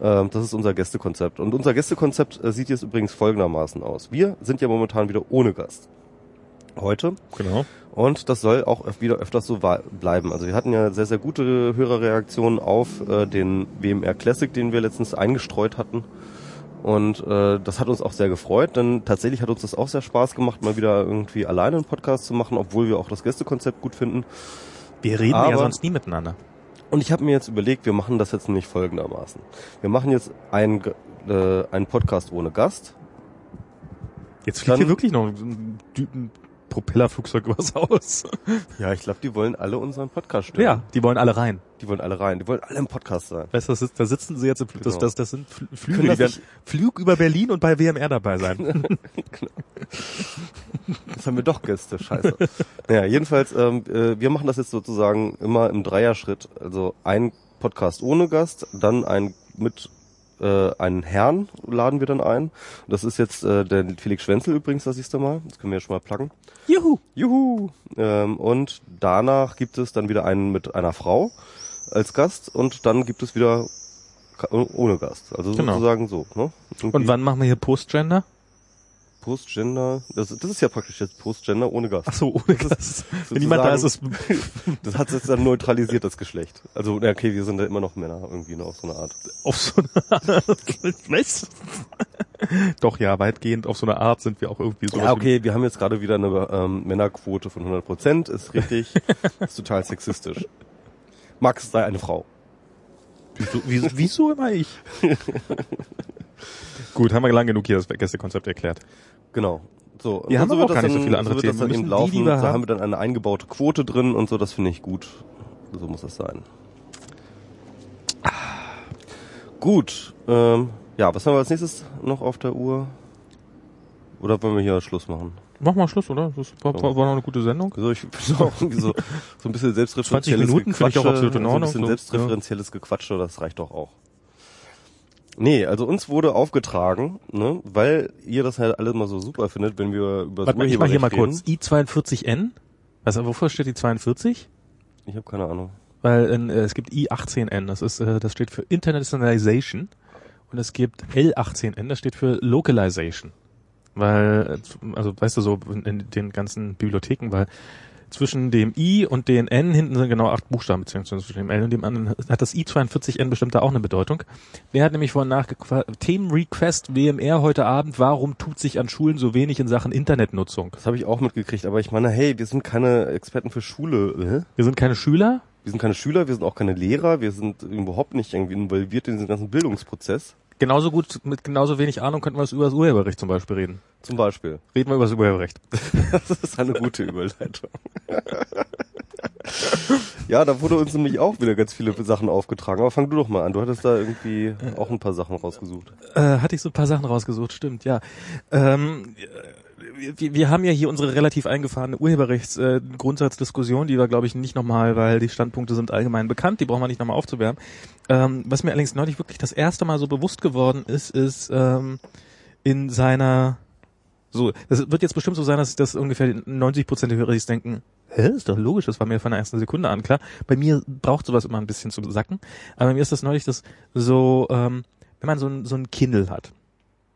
das ist unser Gästekonzept. Und unser Gästekonzept äh, sieht jetzt übrigens folgendermaßen aus. Wir sind ja momentan wieder ohne Gast. Heute. Genau. Und das soll auch wieder öfters so bleiben. Also wir hatten ja sehr, sehr gute Hörerreaktionen auf äh, den WMR Classic, den wir letztens eingestreut hatten. Und äh, das hat uns auch sehr gefreut, denn tatsächlich hat uns das auch sehr Spaß gemacht, mal wieder irgendwie alleine einen Podcast zu machen, obwohl wir auch das Gästekonzept gut finden. Wir reden Aber- ja sonst nie miteinander. Und ich habe mir jetzt überlegt, wir machen das jetzt nicht folgendermaßen. Wir machen jetzt einen, Ge- äh, einen Podcast ohne Gast. Jetzt fliegt Dann- hier wirklich noch ein, ein Propellerflugzeug übers Haus. Ja, ich glaube, die wollen alle unseren Podcast stören. Ja, die wollen alle rein. Die wollen alle rein. Die wollen alle im Podcast sein. Weißt du, das ist, da sitzen sie jetzt, im Flug, das, Genau. das, das sind Fl- Flüge, Können das die werden Flug über Berlin und bei WMR dabei sein. Jetzt haben wir doch Gäste, scheiße. naja, jedenfalls, ähm, äh, wir machen das jetzt sozusagen immer im Dreierschritt. Also ein Podcast ohne Gast, dann ein mit äh, einen Herrn laden wir dann ein. Das ist jetzt äh, der Felix Schwenzel übrigens, das siehst du mal. Das können wir ja schon mal pluggen. Juhu. Juhu! Ähm, und danach gibt es dann wieder einen mit einer Frau als Gast und dann gibt es wieder ohne Gast. Also Genau. sozusagen so. Ne? Und wann machen wir hier Postgender? Postgender. Das, das ist ja praktisch jetzt Postgender ohne Gast. Ach so, ohne Gast. Wenn niemand da ist, ist Das hat jetzt dann neutralisiert, das Geschlecht. Also, okay, wir sind ja immer noch Männer, irgendwie noch auf so eine Art. auf so eine Was? Doch, ja, weitgehend auf so eine Art sind wir auch irgendwie so. Ja, okay, wir haben jetzt gerade wieder eine ähm, Männerquote von 100 Prozent, ist richtig, ist total sexistisch. Max sei eine Frau. Wieso, wieso, wieso immer ich? Gut, haben wir lang genug hier das Gästekonzept erklärt. Genau. So, Wir haben aber auch gar nicht so viele andere so wird das Themen. dann eben die, laufen, die wir da haben- wir dann eine eingebaute Quote drin und so, das finde ich gut. So muss das sein. Gut, ähm, ja, was haben wir als nächstes noch auf der Uhr? Oder wollen wir hier Schluss machen? Mach mal Schluss, oder? Das war, war war noch eine gute Sendung. Also ich bin auch irgendwie so, so ein bisschen selbstreferenzielles 20 Minuten finde ich auch Gequatsche, absolut in so ein Ordnung, bisschen so, selbstreferenzielles Gequatsche, das reicht doch auch. Nee, also uns wurde aufgetragen, ne, weil ihr das halt alles mal so super findet, wenn wir über das Warte mal, ich mach hier mal kurz. I42N. Also, wofür steht die 42? reden. Ich habe keine Ahnung. Weil in, äh, es gibt I18N, das ist, äh, das steht für Internationalization. Und es gibt L18N, das steht für Localization. Weil, äh, also weißt du so, in den ganzen Bibliotheken, weil zwischen dem I und den N hinten sind genau acht Buchstaben, beziehungsweise zwischen dem L und dem anderen hat das I42N bestimmt da auch eine Bedeutung. Wer hat nämlich vorhin nachgefragt, Themenrequest WMR heute Abend, warum tut sich an Schulen so wenig in Sachen Internetnutzung? Das habe ich auch mitgekriegt, aber ich meine, hey, wir sind keine Experten für Schule. Hä? Wir sind keine Schüler, Wir sind keine Schüler, wir sind auch keine Lehrer, wir sind überhaupt nicht irgendwie involviert in diesen ganzen Bildungsprozess. Genauso gut, mit genauso wenig Ahnung könnten wir über das Urheberrecht zum Beispiel reden. Zum Beispiel. Reden wir über das Urheberrecht. Das ist eine gute Überleitung. ja, da wurde uns nämlich auch wieder ganz viele Sachen aufgetragen. Aber fang du doch mal an. Du hattest da irgendwie auch ein paar Sachen rausgesucht. Äh, hatte ich so ein paar Sachen rausgesucht, stimmt, ja. Ähm, wir, wir haben ja hier unsere relativ eingefahrene Urheberrechtsgrundsatzdiskussion, äh, die wir, glaube ich, nicht nochmal, weil die Standpunkte sind allgemein bekannt, die brauchen wir nicht nochmal aufzuwärmen. Ähm, was mir allerdings neulich wirklich das erste Mal so bewusst geworden ist, ist ähm, in seiner so, das wird jetzt bestimmt so sein, dass das ungefähr 90 Prozent der Hörer sich denken, hä, ist doch logisch, das war mir von der ersten Sekunde an klar. Bei mir braucht sowas immer ein bisschen zu sacken. Aber mir ist das neulich das so, ähm, wenn man so ein, so ein Kindle hat.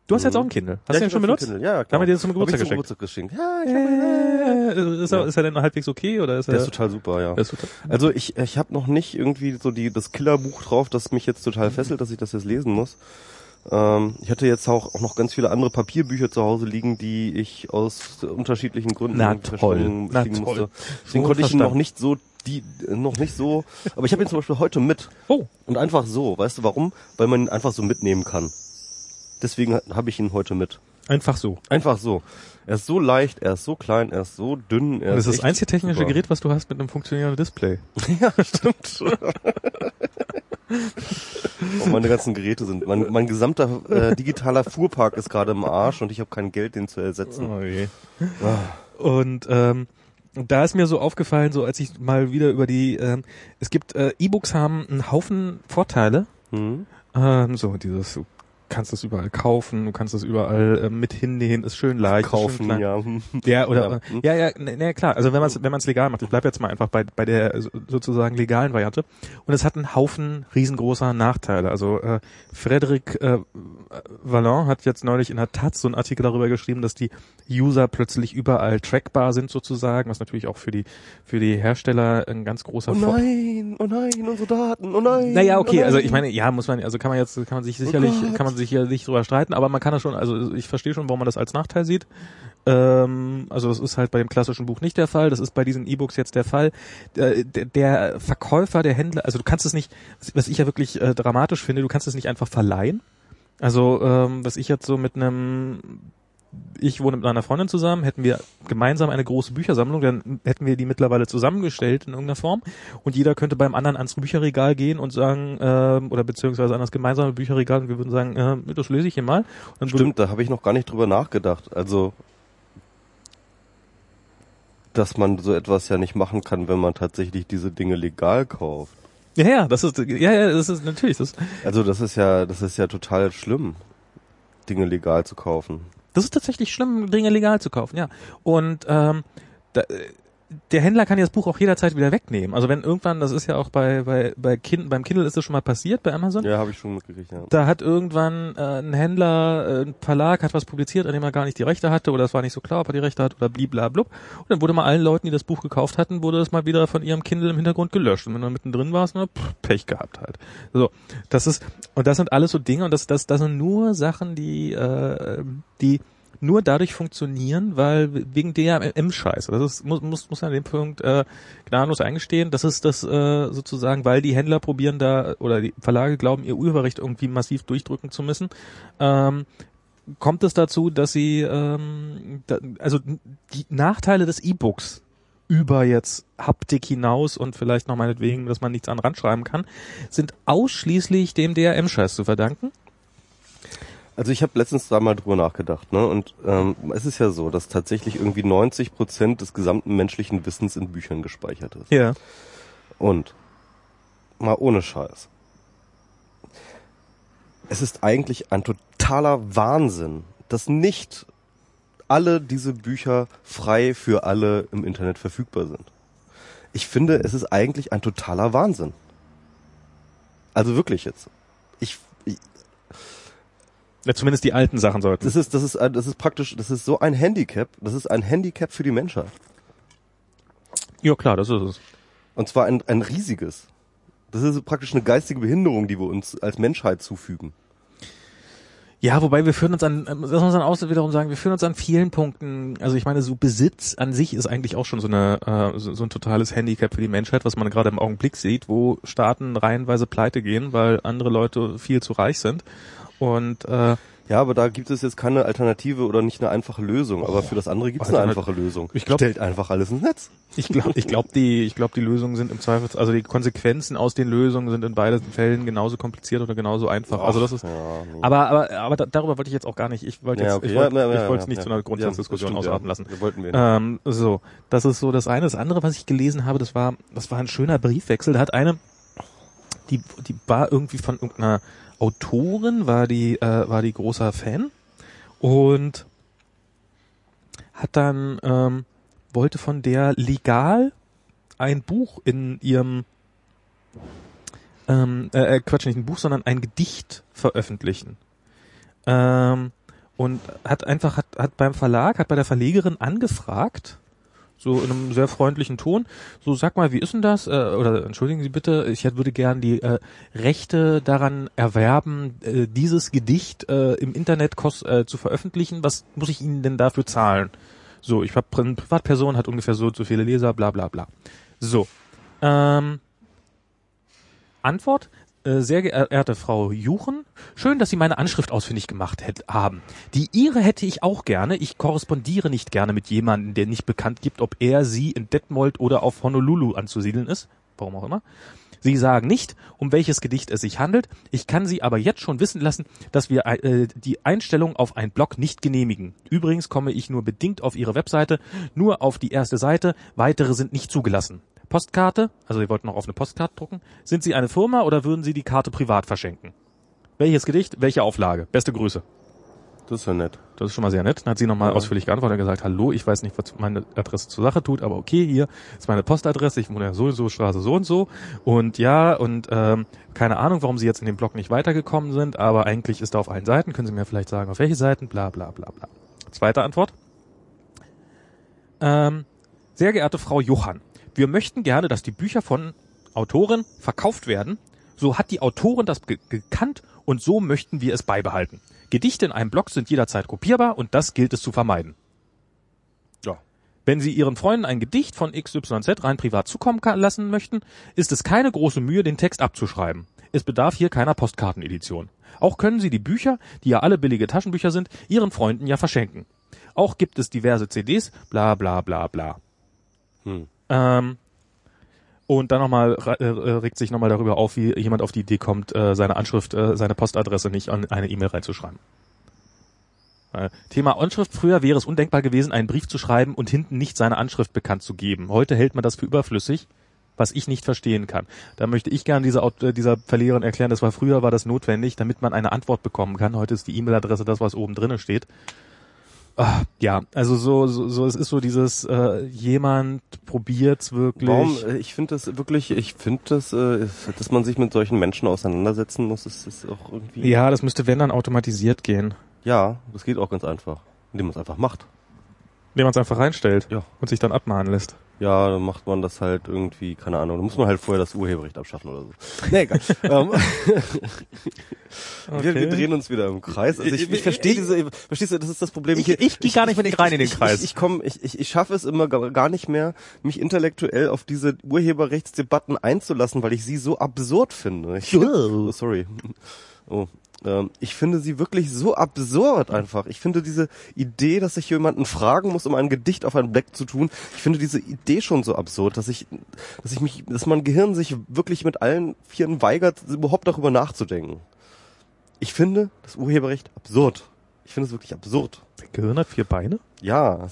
Du hast Mhm. jetzt auch ein Kindle. Hast du den schon benutzt? Kindle. Ja, Haben klar. wir dir das zum Geburtstag geschenkt? Geburtstag geschenkt. Ja, ich hab, Äh, ist, er, ist er denn halbwegs okay oder ist er? der ist total super, ja. ist total- Also ich, ich habe noch nicht irgendwie so die das Killerbuch drauf, das mich jetzt total fesselt, dass ich das jetzt lesen muss. Ähm, ich hatte jetzt auch, auch noch ganz viele andere Papierbücher zu Hause liegen, die ich aus unterschiedlichen Gründen Na toll. Na toll. musste. Deswegen So konnte ich ihn noch nicht so die noch nicht so, aber ich habe ihn zum Beispiel heute mit Oh, und einfach so. Weißt du warum? Weil man ihn einfach so mitnehmen kann. Deswegen habe ich ihn heute mit. einfach so. Einfach so. Er ist so leicht, er ist so klein, er ist so dünn. Er Das ist das einzige technische super. Gerät, was du hast mit einem funktionierenden Display. Ja, stimmt. oh, meine ganzen Geräte sind. Mein, mein gesamter äh, digitaler Fuhrpark ist gerade im Arsch und ich habe kein Geld, den zu ersetzen. Oh je. Ah. Und ähm, da ist mir so aufgefallen, so als ich mal wieder über die, ähm, es gibt äh, E-Books haben einen Haufen Vorteile. Hm? Ähm, so dieses, kannst das überall kaufen, du kannst das überall äh, mit hinnehmen, ist schön leicht, schön Kaufen, klein. ja. Ja, oder Ja. ja, ja, ne, ne, klar. Also wenn man es wenn man es legal macht, ich bleib jetzt mal einfach bei bei der so- sozusagen legalen Variante. Und es hat einen Haufen riesengroßer Nachteile. Also äh, Frederic äh, Vallon hat jetzt neulich in der Taz so einen Artikel darüber geschrieben, dass die User plötzlich überall trackbar sind sozusagen, was natürlich auch für die für die Hersteller ein ganz großer Oh nein, oh nein, unsere Daten, oh nein. naja, okay, oh nein. also ich meine, ja, muss man, also kann man jetzt, kann man sich sicherlich, Gott. kann man sich sicherlich drüber streiten, aber man kann das schon, also ich verstehe schon, warum man das als Nachteil sieht. Ähm, also das ist halt bei dem klassischen Buch nicht der Fall, das ist bei diesen E-Books jetzt der Fall. Der, der Verkäufer, der Händler, also du kannst es nicht, was ich ja wirklich äh, dramatisch finde, du kannst es nicht einfach verleihen. Also ähm, was ich jetzt so mit einem ich wohne mit einer Freundin zusammen, hätten wir gemeinsam eine große Büchersammlung, dann hätten wir die mittlerweile zusammengestellt in irgendeiner Form und jeder könnte beim anderen ans Bücherregal gehen und sagen, ähm, oder beziehungsweise an das gemeinsame Bücherregal und wir würden sagen, äh, das lese ich hier mal. Stimmt, da habe ich noch gar nicht drüber nachgedacht. Also, dass man so etwas ja nicht machen kann, wenn man tatsächlich diese Dinge legal kauft. Ja, ja, das ist, ja, ja, das ist natürlich, das, Also das ist ja, das ist ja total schlimm, Dinge legal zu kaufen. Das ist tatsächlich schlimm, Dinge legal zu kaufen, ja. Und ähm, da, äh, der Händler kann ja das Buch auch jederzeit wieder wegnehmen. Also wenn irgendwann, das ist ja auch bei bei bei kind, beim Kindle ist das schon mal passiert bei Amazon. Ja, habe ich schon mitgekriegt, ja. Da hat irgendwann äh, ein Händler, äh, ein Verlag hat was publiziert, an dem er gar nicht die Rechte hatte oder es war nicht so klar, ob er die Rechte hat oder bliblablub. Und dann wurde mal allen Leuten, die das Buch gekauft hatten, wurde das mal wieder von ihrem Kindle im Hintergrund gelöscht. Und wenn du mittendrin warst, na, pff, Pech gehabt halt. So, das ist und das sind alles so Dinge und das das das sind nur Sachen, die äh, die nur dadurch funktionieren, weil wegen DRM-Scheiße. Das ist, muss, muss, muss an dem Punkt äh, gnadenlos eingestehen. Das ist das äh, sozusagen, weil die Händler probieren da oder die Verlage glauben, ihr Urheberrecht irgendwie massiv durchdrücken zu müssen. Ähm, kommt es dazu, dass sie ähm, da, also die Nachteile des E-Books über jetzt Haptik hinaus und vielleicht noch meinetwegen, dass man nichts an Rand schreiben kann, sind ausschließlich dem DRM-Scheiß zu verdanken. Also ich habe letztens da mal drüber nachgedacht, ne? Und ähm, es ist ja so, dass tatsächlich irgendwie 90 Prozent des gesamten menschlichen Wissens in Büchern gespeichert ist. Ja. Und mal ohne Scheiß. Es ist eigentlich ein totaler Wahnsinn, dass nicht alle diese Bücher frei für alle im Internet verfügbar sind. Ich finde, es ist eigentlich ein totaler Wahnsinn. Also wirklich jetzt. Ich, ich ja zumindest die alten Sachen sollten. das ist das ist ein- das ist praktisch, das ist so ein Handicap, das ist ein Handicap für die Menschheit. Ja klar, das ist es. Und zwar ein, ein riesiges. Das ist praktisch eine geistige Behinderung, die wir uns als Menschheit zufügen. Ja, wobei wir führen uns an, äh, das muss man auch wiederum sagen, wir führen uns an vielen Punkten, also ich meine, so Besitz an sich ist eigentlich auch schon so eine äh, so, so ein totales Handicap für die Menschheit, was man gerade im Augenblick sieht, wo Staaten reihenweise pleite gehen, weil andere Leute viel zu reich sind. Und äh, Ja, aber da gibt es jetzt keine Alternative oder nicht eine einfache Lösung. Aber für das andere gibt es eine einfache Lösung. Ich glaub- Stellt einfach alles ins Netz. ich glaube, ich glaube, die, ich glaube, die Lösungen sind im Zweifel, also die Konsequenzen aus den Lösungen sind in beiden Fällen genauso kompliziert oder genauso einfach. also das ist, Ja, nee. aber, aber, aber da, darüber wollte ich jetzt auch gar nicht. Ich wollte jetzt, Ja, okay. ich wollte, Ja, ja, ich wollte es nicht zu einer Grundsatzdiskussion ausarten lassen. Wir wollten wir. Ähm, so, das ist so das eine. Das andere, was ich gelesen habe, das war, das war ein schöner Briefwechsel. Da hat eine, die, die war irgendwie von irgendeiner Autorin, war die, äh, war die großer Fan und hat dann ähm, wollte von der legal ein Buch in ihrem ähm, äh, äh, Quatsch, nicht ein Buch, sondern ein Gedicht veröffentlichen. Ähm, und hat einfach, hat, hat beim Verlag, hat bei der Verlegerin angefragt, so in einem sehr freundlichen Ton, so sag mal, wie ist denn das? Äh, oder entschuldigen Sie bitte, ich würde gern die äh, Rechte daran erwerben, äh, dieses Gedicht äh, im Internet kos äh, zu veröffentlichen. Was muss ich Ihnen denn dafür zahlen? So, ich habe eine Privatperson, hat ungefähr so so viele Leser, bla bla bla. So. Ähm, Antwort, sehr geehrte Frau Juchen, schön, dass Sie meine Anschrift ausfindig gemacht haben. Die Ihre hätte ich auch gerne. Ich korrespondiere nicht gerne mit jemandem, der nicht bekannt gibt, ob er sie in Detmold oder auf Honolulu anzusiedeln ist. Warum auch immer. Sie sagen nicht, um welches Gedicht es sich handelt. Ich kann Sie aber jetzt schon wissen lassen, dass wir äh, die Einstellung auf ein Blog nicht genehmigen. Übrigens komme ich nur bedingt auf Ihre Webseite, nur auf die erste Seite. Weitere sind nicht zugelassen. Postkarte, also Sie wollten noch auf eine Postkarte drucken. Sind Sie eine Firma oder würden Sie die Karte privat verschenken? Welches Gedicht, welche Auflage? Beste Grüße. Das ist ja nett. Das ist schon mal sehr nett. Dann hat sie nochmal Ja. ausführlich geantwortet und gesagt, hallo, ich weiß nicht, was meine Adresse zur Sache tut, aber okay, hier ist meine Postadresse, ich wohne ja so und so, Straße so und so. Und ja, und ähm, keine Ahnung, warum Sie jetzt in dem Blog nicht weitergekommen sind, aber eigentlich ist er auf allen Seiten. Können Sie mir vielleicht sagen, auf welche Seiten? Bla bla bla bla. Zweite Antwort. Ähm, sehr geehrte Frau Johann, wir möchten gerne, dass die Bücher von Autoren verkauft werden. So hat die Autorin das ge gekannt und so möchten wir es beibehalten. Gedichte in einem Blog sind jederzeit kopierbar und das gilt es zu vermeiden. Ja. Wenn Sie Ihren Freunden ein Gedicht von XYZ rein privat zukommen lassen möchten, ist es keine große Mühe, den Text abzuschreiben. Es bedarf hier keiner Postkartenedition. Auch können Sie die Bücher, die ja alle billige Taschenbücher sind, Ihren Freunden ja verschenken. Auch gibt es diverse CDs, bla bla bla bla. Hm. Ähm, und dann nochmal äh, regt sich nochmal darüber auf, wie jemand auf die Idee kommt, äh, seine Anschrift, äh, seine Postadresse nicht an eine E-Mail reinzuschreiben. Äh, Thema Anschrift. Früher wäre es undenkbar gewesen, einen Brief zu schreiben und hinten nicht seine Anschrift bekannt zu geben. Heute hält man das für überflüssig, was ich nicht verstehen kann. Da möchte ich gerne dieser, äh, dieser Verliererin erklären, das war früher war das notwendig, damit man eine Antwort bekommen kann. Heute ist die E-Mail-Adresse das, was oben drinnen steht. Ah, ja, also so, so, so, es ist so dieses, äh, jemand probiert's wirklich. Warum? äh, Ich finde das wirklich, ich finde das, äh, dass man sich mit solchen Menschen auseinandersetzen muss, ist, ist auch irgendwie. Ja, das müsste, wenn dann automatisiert gehen. Ja, das geht auch ganz einfach. Indem man es einfach macht. Indem man es einfach reinstellt Ja. und sich dann abmahnen lässt. Ja, dann macht man das halt irgendwie, keine Ahnung, dann muss man halt vorher das Urheberrecht abschaffen oder so. Nee, egal. ähm, wir, wir drehen uns wieder im Kreis. Also ich, ich verstehe diese, verstehst du, das ist das Problem. Ich- ich geh gar nicht mit rein in den ich, Kreis. Ich, ich komme, ich, ich, ich schaffe es immer gar gar nicht mehr, mich intellektuell auf diese Urheberrechtsdebatten einzulassen, weil ich sie so absurd finde. Ich, oh, sorry. Oh. Ähm, ich finde sie wirklich so absurd einfach. Ich finde diese Idee, dass ich jemanden fragen muss, um ein Gedicht auf ein Blatt zu tun, ich finde diese Idee schon so absurd, dass ich, dass ich mich, dass mein Gehirn sich wirklich mit allen Vieren weigert, überhaupt darüber nachzudenken. Ich finde das Urheberrecht absurd. Ich finde es wirklich absurd. Gehirn hat vier Beine? Ja,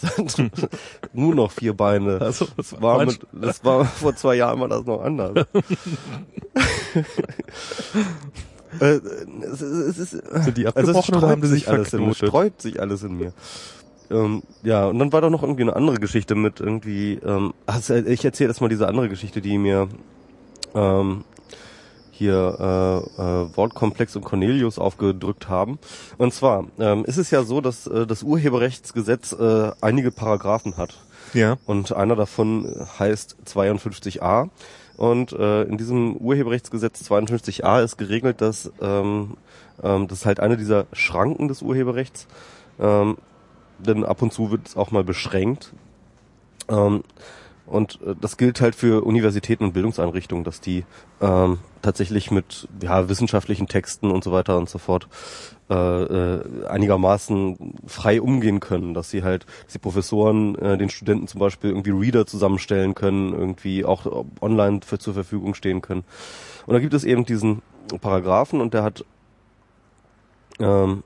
nur noch vier Beine. Also, das war, mit, das war vor zwei Jahren war das noch anders. äh, es, es, ist, Sind die also es abgebrochen oder haben die sich alles in mir, sträubt sich alles in mir. Ähm, ja, und dann war da noch irgendwie eine andere Geschichte mit irgendwie, ähm, also ich erzähle erstmal diese andere Geschichte, die mir ähm, hier äh, äh, Wortkomplex und Cornelius aufgedrückt haben. Und zwar ähm, ist es ja so, dass äh, das Urheberrechtsgesetz äh, einige Paragraphen hat. Ja. Und einer davon heißt 52a. Und äh, in diesem Urheberrechtsgesetz 52a ist geregelt, dass ähm, ähm, das ist halt eine dieser Schranken des Urheberrechts. Ähm, denn ab und zu wird es auch mal beschränkt. Ähm, und äh, das gilt halt für Universitäten und Bildungseinrichtungen, dass die ähm, tatsächlich mit ja, wissenschaftlichen Texten und so weiter und so fort äh, äh, einigermaßen frei umgehen können, dass sie halt, dass die Professoren äh, den Studenten zum Beispiel irgendwie Reader zusammenstellen können, irgendwie auch online für, zur Verfügung stehen können. Und da gibt es eben diesen Paragraphen und der hat ähm,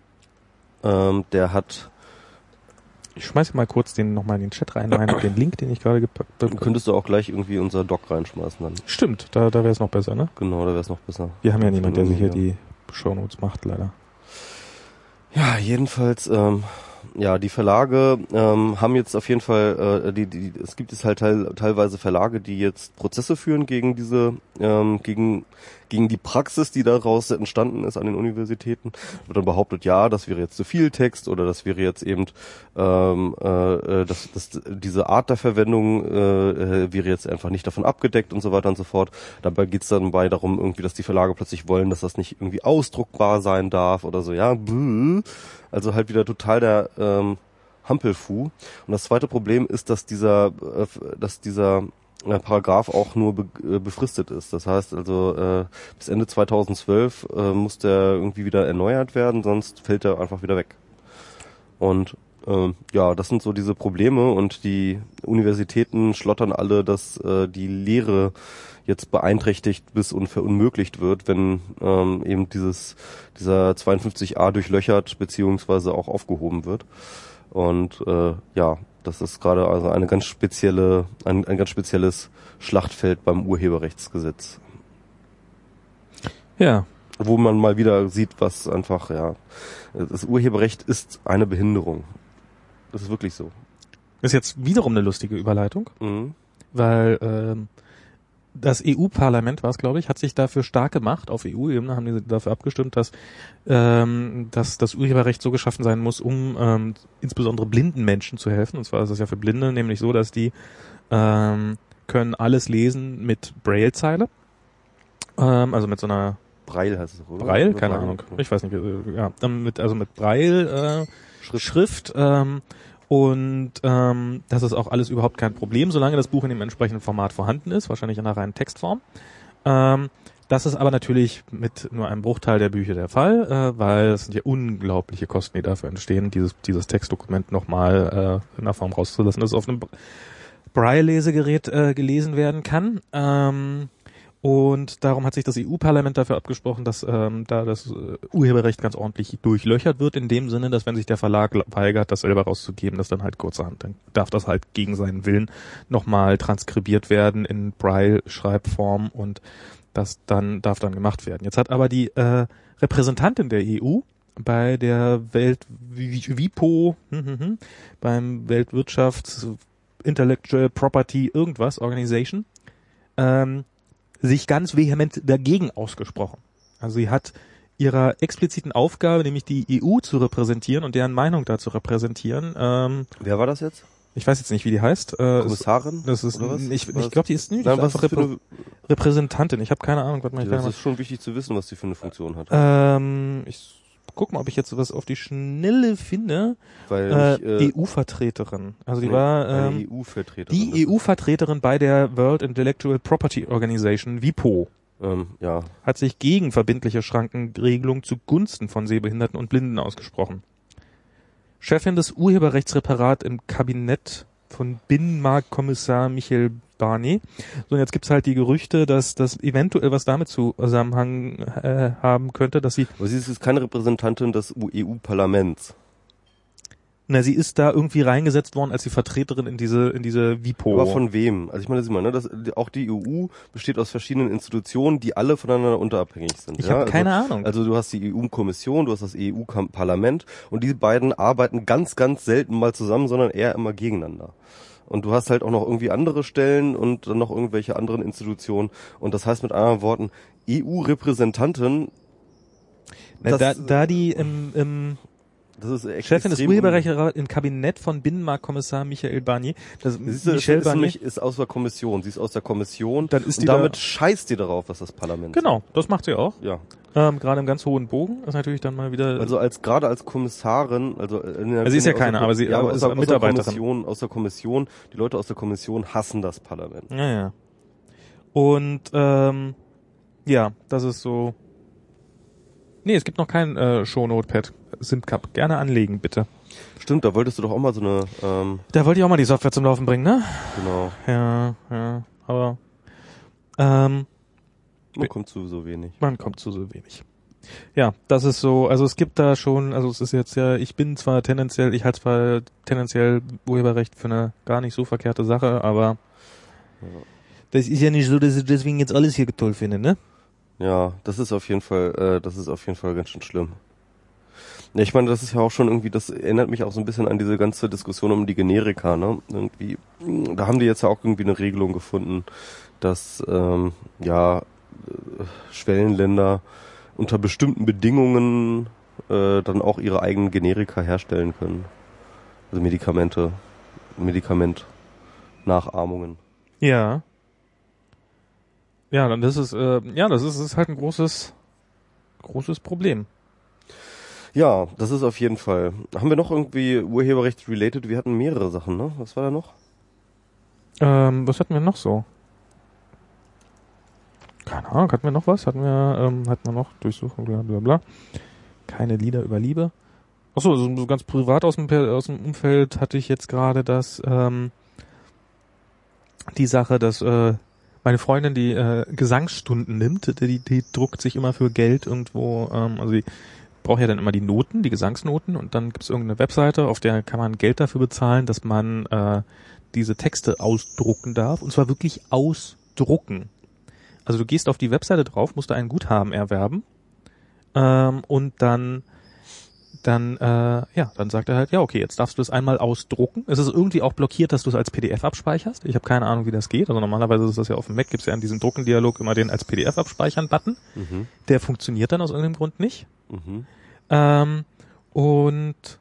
ähm, der hat Ich schmeiße mal kurz den nochmal in den Chat rein, rein den Link, den ich gerade gepackt habe. könntest du auch gleich irgendwie unser Doc reinschmeißen dann. Stimmt, da, da wäre es noch besser, ne? Genau, da wäre es noch besser. Wir haben ja niemand, der sich hier Ja. die Shownotes macht, leider. Ja, jedenfalls, ähm, ja, die Verlage ähm, haben jetzt auf jeden Fall, äh, die, die, es gibt es halt teil, teilweise Verlage, die jetzt Prozesse führen gegen diese, ähm, gegen, gegen die Praxis, die daraus entstanden ist an den Universitäten. Wird dann behauptet, ja, das wäre jetzt zu viel Text oder das wäre jetzt eben, ähm, äh, das, das, diese Art der Verwendung äh, äh, wäre jetzt einfach nicht davon abgedeckt und so weiter und so fort. Dabei geht's dann bei darum, irgendwie, dass die Verlage plötzlich wollen, dass das nicht irgendwie ausdruckbar sein darf oder so, ja. Also halt wieder total der ähm, Hampelfu. Und das zweite Problem ist, dass dieser, äh, dass dieser Paragraph auch nur äh, befristet ist. Das heißt also, äh, bis Ende 2012 äh, muss der irgendwie wieder erneuert werden, sonst fällt er einfach wieder weg. Und ähm, ja, das sind so diese Probleme und die Universitäten schlottern alle, dass äh, die Lehre jetzt beeinträchtigt bis und verunmöglicht wird, wenn ähm, eben dieses dieser 52a durchlöchert beziehungsweise auch aufgehoben wird. Und äh, ja, das ist gerade also eine ganz spezielle, ein, ein ganz spezielles Schlachtfeld beim Urheberrechtsgesetz, Ja. wo man mal wieder sieht, was einfach ja, das Urheberrecht ist eine Behinderung. Das ist wirklich so. Ist jetzt wiederum eine lustige Überleitung, Mhm. weil ähm, das EU-Parlament war es, glaube ich, hat sich dafür stark gemacht. Auf EU-Ebene haben die dafür abgestimmt, dass, ähm, dass das Urheberrecht so geschaffen sein muss, um ähm, insbesondere blinden Menschen zu helfen. Und zwar ist es ja für Blinde nämlich so, dass die ähm, können alles lesen mit Braille-Zeile. Ähm, also mit so einer Breil heißt es, oder? Braille, keine Braille? Ahnung. Ich weiß nicht, ja, dann mit, also mit Braille äh, Schrift, Schrift ähm, und ähm, das ist auch alles überhaupt kein Problem, solange das Buch in dem entsprechenden Format vorhanden ist, wahrscheinlich in einer reinen Textform. Ähm, Das ist aber natürlich mit nur einem Bruchteil der Bücher der Fall, äh, weil es sind ja unglaubliche Kosten, die dafür entstehen, dieses, dieses Textdokument nochmal äh, in der Form rauszulassen, dass es auf einem Braille-Lesegerät äh, gelesen werden kann. Ähm, und darum hat sich das EU-Parlament dafür abgesprochen, dass ähm, da das äh, Urheberrecht ganz ordentlich durchlöchert wird, in dem Sinne, dass wenn sich der Verlag weigert, das selber rauszugeben, dass dann halt kurzerhand, dann darf das halt gegen seinen Willen nochmal transkribiert werden in Braille-Schreibform und das dann darf dann gemacht werden. Jetzt hat aber die äh, Repräsentantin der EU bei der Welt WIPO, hm, hm, hm, beim Weltwirtschafts Intellectual Property irgendwas Organization, ähm, sich ganz vehement dagegen ausgesprochen. Also sie hat ihrer expliziten Aufgabe, nämlich die EU zu repräsentieren und deren Meinung dazu repräsentieren. Ähm, Wer war das jetzt? ich weiß jetzt nicht, wie die heißt. Äh, Kommissarin? Das ist, oder was? ich, ich glaube, die ist, nicht, Nein, einfach Reprä eine, Repräsentantin. Ich habe keine Ahnung, was man das ist schon wichtig zu wissen, was die für eine Funktion hat. Ähm, ich guck mal, ob ich jetzt was auf die Schnelle finde. Weil Äh, äh, EU-Vertreterin. Also die nee, war ähm, EU-Vertreterin. die EU-Vertreterin bei der World Intellectual Property Organization, WIPO, Ähm, ja, hat sich gegen verbindliche Schrankenregelung zugunsten von Sehbehinderten und Blinden ausgesprochen. Chefin des Urheberrechtsreparat im Kabinett von Binnenmarktkommissar Michael Barney. So, und jetzt gibt's halt die Gerüchte, dass das eventuell was damit Zusammenhang äh, haben könnte, dass sie aber sie ist keine Repräsentantin des EU-Parlaments. Na, sie ist da irgendwie reingesetzt worden als die Vertreterin in diese in diese WIPO. Aber von wem? Also ich meine, das ist immer, ne, das, auch die EU besteht aus verschiedenen Institutionen, die alle voneinander unterabhängig sind. ich ja? habe keine also, Ahnung. Also du hast die EU-Kommission, du hast das EU-Parlament und diese beiden arbeiten ganz, ganz selten mal zusammen, sondern eher immer gegeneinander. Und du hast halt auch noch irgendwie andere Stellen und dann noch irgendwelche anderen Institutionen. Und das heißt mit anderen Worten, EU-Repräsentanten, da, da die im, im das ist echt Chefin des extrem Urheberrechtsrats im Kabinett von Binnenmarktkommissar Michael Barnier, das Siehst du, Michel ist, Barnier, ist aus der Kommission. Sie ist aus der Kommission. Dann ist die und damit da- scheißt die darauf, was das Parlament genau, das macht sie auch. Ja. Ähm, Gerade im ganz hohen Bogen ist natürlich dann mal wieder. Also als gerade als Kommissarin, also in der, Also sie ist ja aus keine, aber sie- ja, aber aus ist der, eine aus der Mitarbeiterin. Kommission, aus der Kommission, die Leute aus der Kommission hassen das Parlament. ja, ja. Und ähm, ja, das ist so. Nee, es gibt noch kein äh, Show-Notepad. Simcap. Gerne anlegen, bitte. Stimmt, da wolltest du doch auch mal so eine, ähm, Da wollte ich auch mal die Software zum Laufen bringen, ne? genau, Ja, ja. Aber ähm, man kommt zu so wenig. man kommt zu so wenig. Ja, das ist so, also es gibt da schon, also es ist jetzt ja, ich bin zwar tendenziell, ich halte zwar tendenziell Urheberrecht für eine gar nicht so verkehrte Sache, aber das ist ja nicht so, dass ich deswegen jetzt alles hier toll finde, ne? Ja, das ist auf jeden Fall, äh, das ist auf jeden Fall ganz schön schlimm. Ja, ich meine, das ist ja auch schon irgendwie, das erinnert mich auch so ein bisschen an diese ganze Diskussion um die Generika, ne? Irgendwie, da haben die jetzt ja auch irgendwie eine Regelung gefunden, dass ähm, ja äh, Schwellenländer unter bestimmten Bedingungen äh, dann auch ihre eigenen Generika herstellen können. Also Medikamente, Medikament, Nachahmungen. Ja. Ja, dann das ist, äh, ja, das ist, ist halt ein großes, großes Problem. Ja, das ist auf jeden Fall. Haben wir noch irgendwie Urheberrecht related? Wir hatten mehrere Sachen, ne? Was war da noch? Ähm, was hatten wir noch so? Keine Ahnung, hatten wir noch was? Hatten wir, ähm, hatten wir noch Durchsuchung, bla bla bla. Keine Lieder über Liebe. Achso, so, so ganz privat aus dem, aus dem Umfeld hatte ich jetzt gerade das, ähm, die Sache, dass äh, meine Freundin die äh, Gesangsstunden nimmt, die, die druckt sich immer für Geld irgendwo, ähm, also die braucht ja dann immer die Noten, die Gesangsnoten und dann gibt's irgendeine Webseite, auf der kann man Geld dafür bezahlen, dass man äh, diese Texte ausdrucken darf und zwar wirklich ausdrucken. Also du gehst auf die Webseite drauf, musst da ein Guthaben erwerben ähm, und dann dann äh, ja, dann sagt er halt, ja okay, jetzt darfst du es einmal ausdrucken. Es ist irgendwie auch blockiert, dass du es als PDF abspeicherst. Ich habe keine Ahnung, wie das geht. Also normalerweise ist das ja auf dem Mac, gibt's ja an diesem Druckendialog immer den als PDF abspeichern Button. Mhm. Der funktioniert dann aus irgendeinem Grund nicht. Mhm. Ähm, und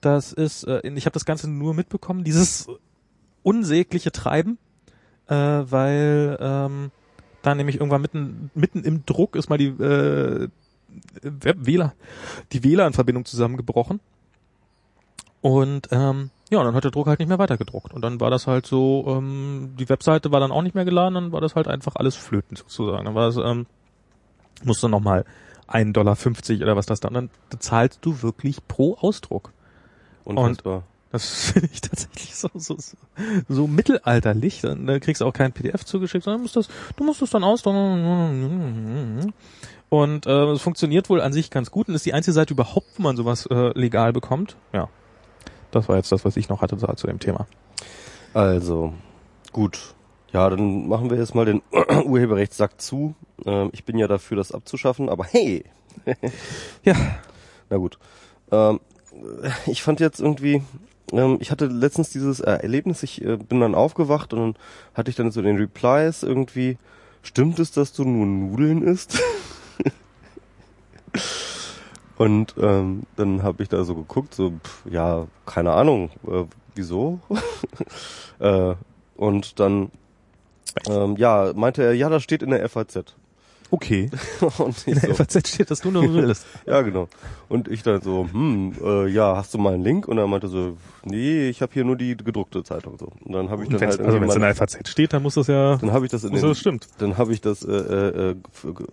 das ist, äh, ich habe das Ganze nur mitbekommen, dieses unsägliche Treiben, äh, weil ähm, da nämlich irgendwann mitten, mitten im Druck ist mal die äh, Web WLAN, die WLAN-Verbindung zusammengebrochen. Und ähm, Ja, und dann hat der Drucker halt nicht mehr weitergedruckt. Und dann war das halt so, ähm, die Webseite war dann auch nicht mehr geladen, dann war das halt einfach alles flöten sozusagen. Dann war es, ähm, musste nochmal 1,50 Dollar oder was das dann, dann zahlst du wirklich pro Ausdruck. Unfassbar. Das finde ich tatsächlich so, so, so, so mittelalterlich. Dann da kriegst du auch kein PDF zugeschickt, sondern musst das, du musst das dann ausdrucken. Und äh, es funktioniert wohl an sich ganz gut und ist die einzige Seite überhaupt, wo man sowas äh, legal bekommt. Ja. Das war jetzt das, was ich noch hatte zu dem Thema. Also, gut. Ja, dann machen wir jetzt mal den Urheberrechtssack zu. Ähm, ich bin ja dafür, das abzuschaffen, aber hey! Ja. Na gut. Ähm, ich fand jetzt irgendwie, ähm, ich hatte letztens dieses äh, Erlebnis, ich äh, bin dann aufgewacht und dann hatte ich dann so den Replies irgendwie, stimmt es, dass du nur Nudeln isst? und ähm, dann habe ich da so geguckt, so, pff, ja, keine Ahnung, äh, wieso? äh, und dann, ähm, ja, meinte er, ja, das steht in der FAZ. Okay. und In der so, FAZ steht, dass du Nudeln isst. ja, genau. Und ich dann so, hm, äh, ja, hast du mal einen Link? Und er meinte so, nee, ich habe hier nur die gedruckte Zeitung so. Und dann habe ich dann halt also wenn es in FAZ steht, dann muss das ja, dann habe ich das in den, das stimmt. dann habe ich das äh, äh, g-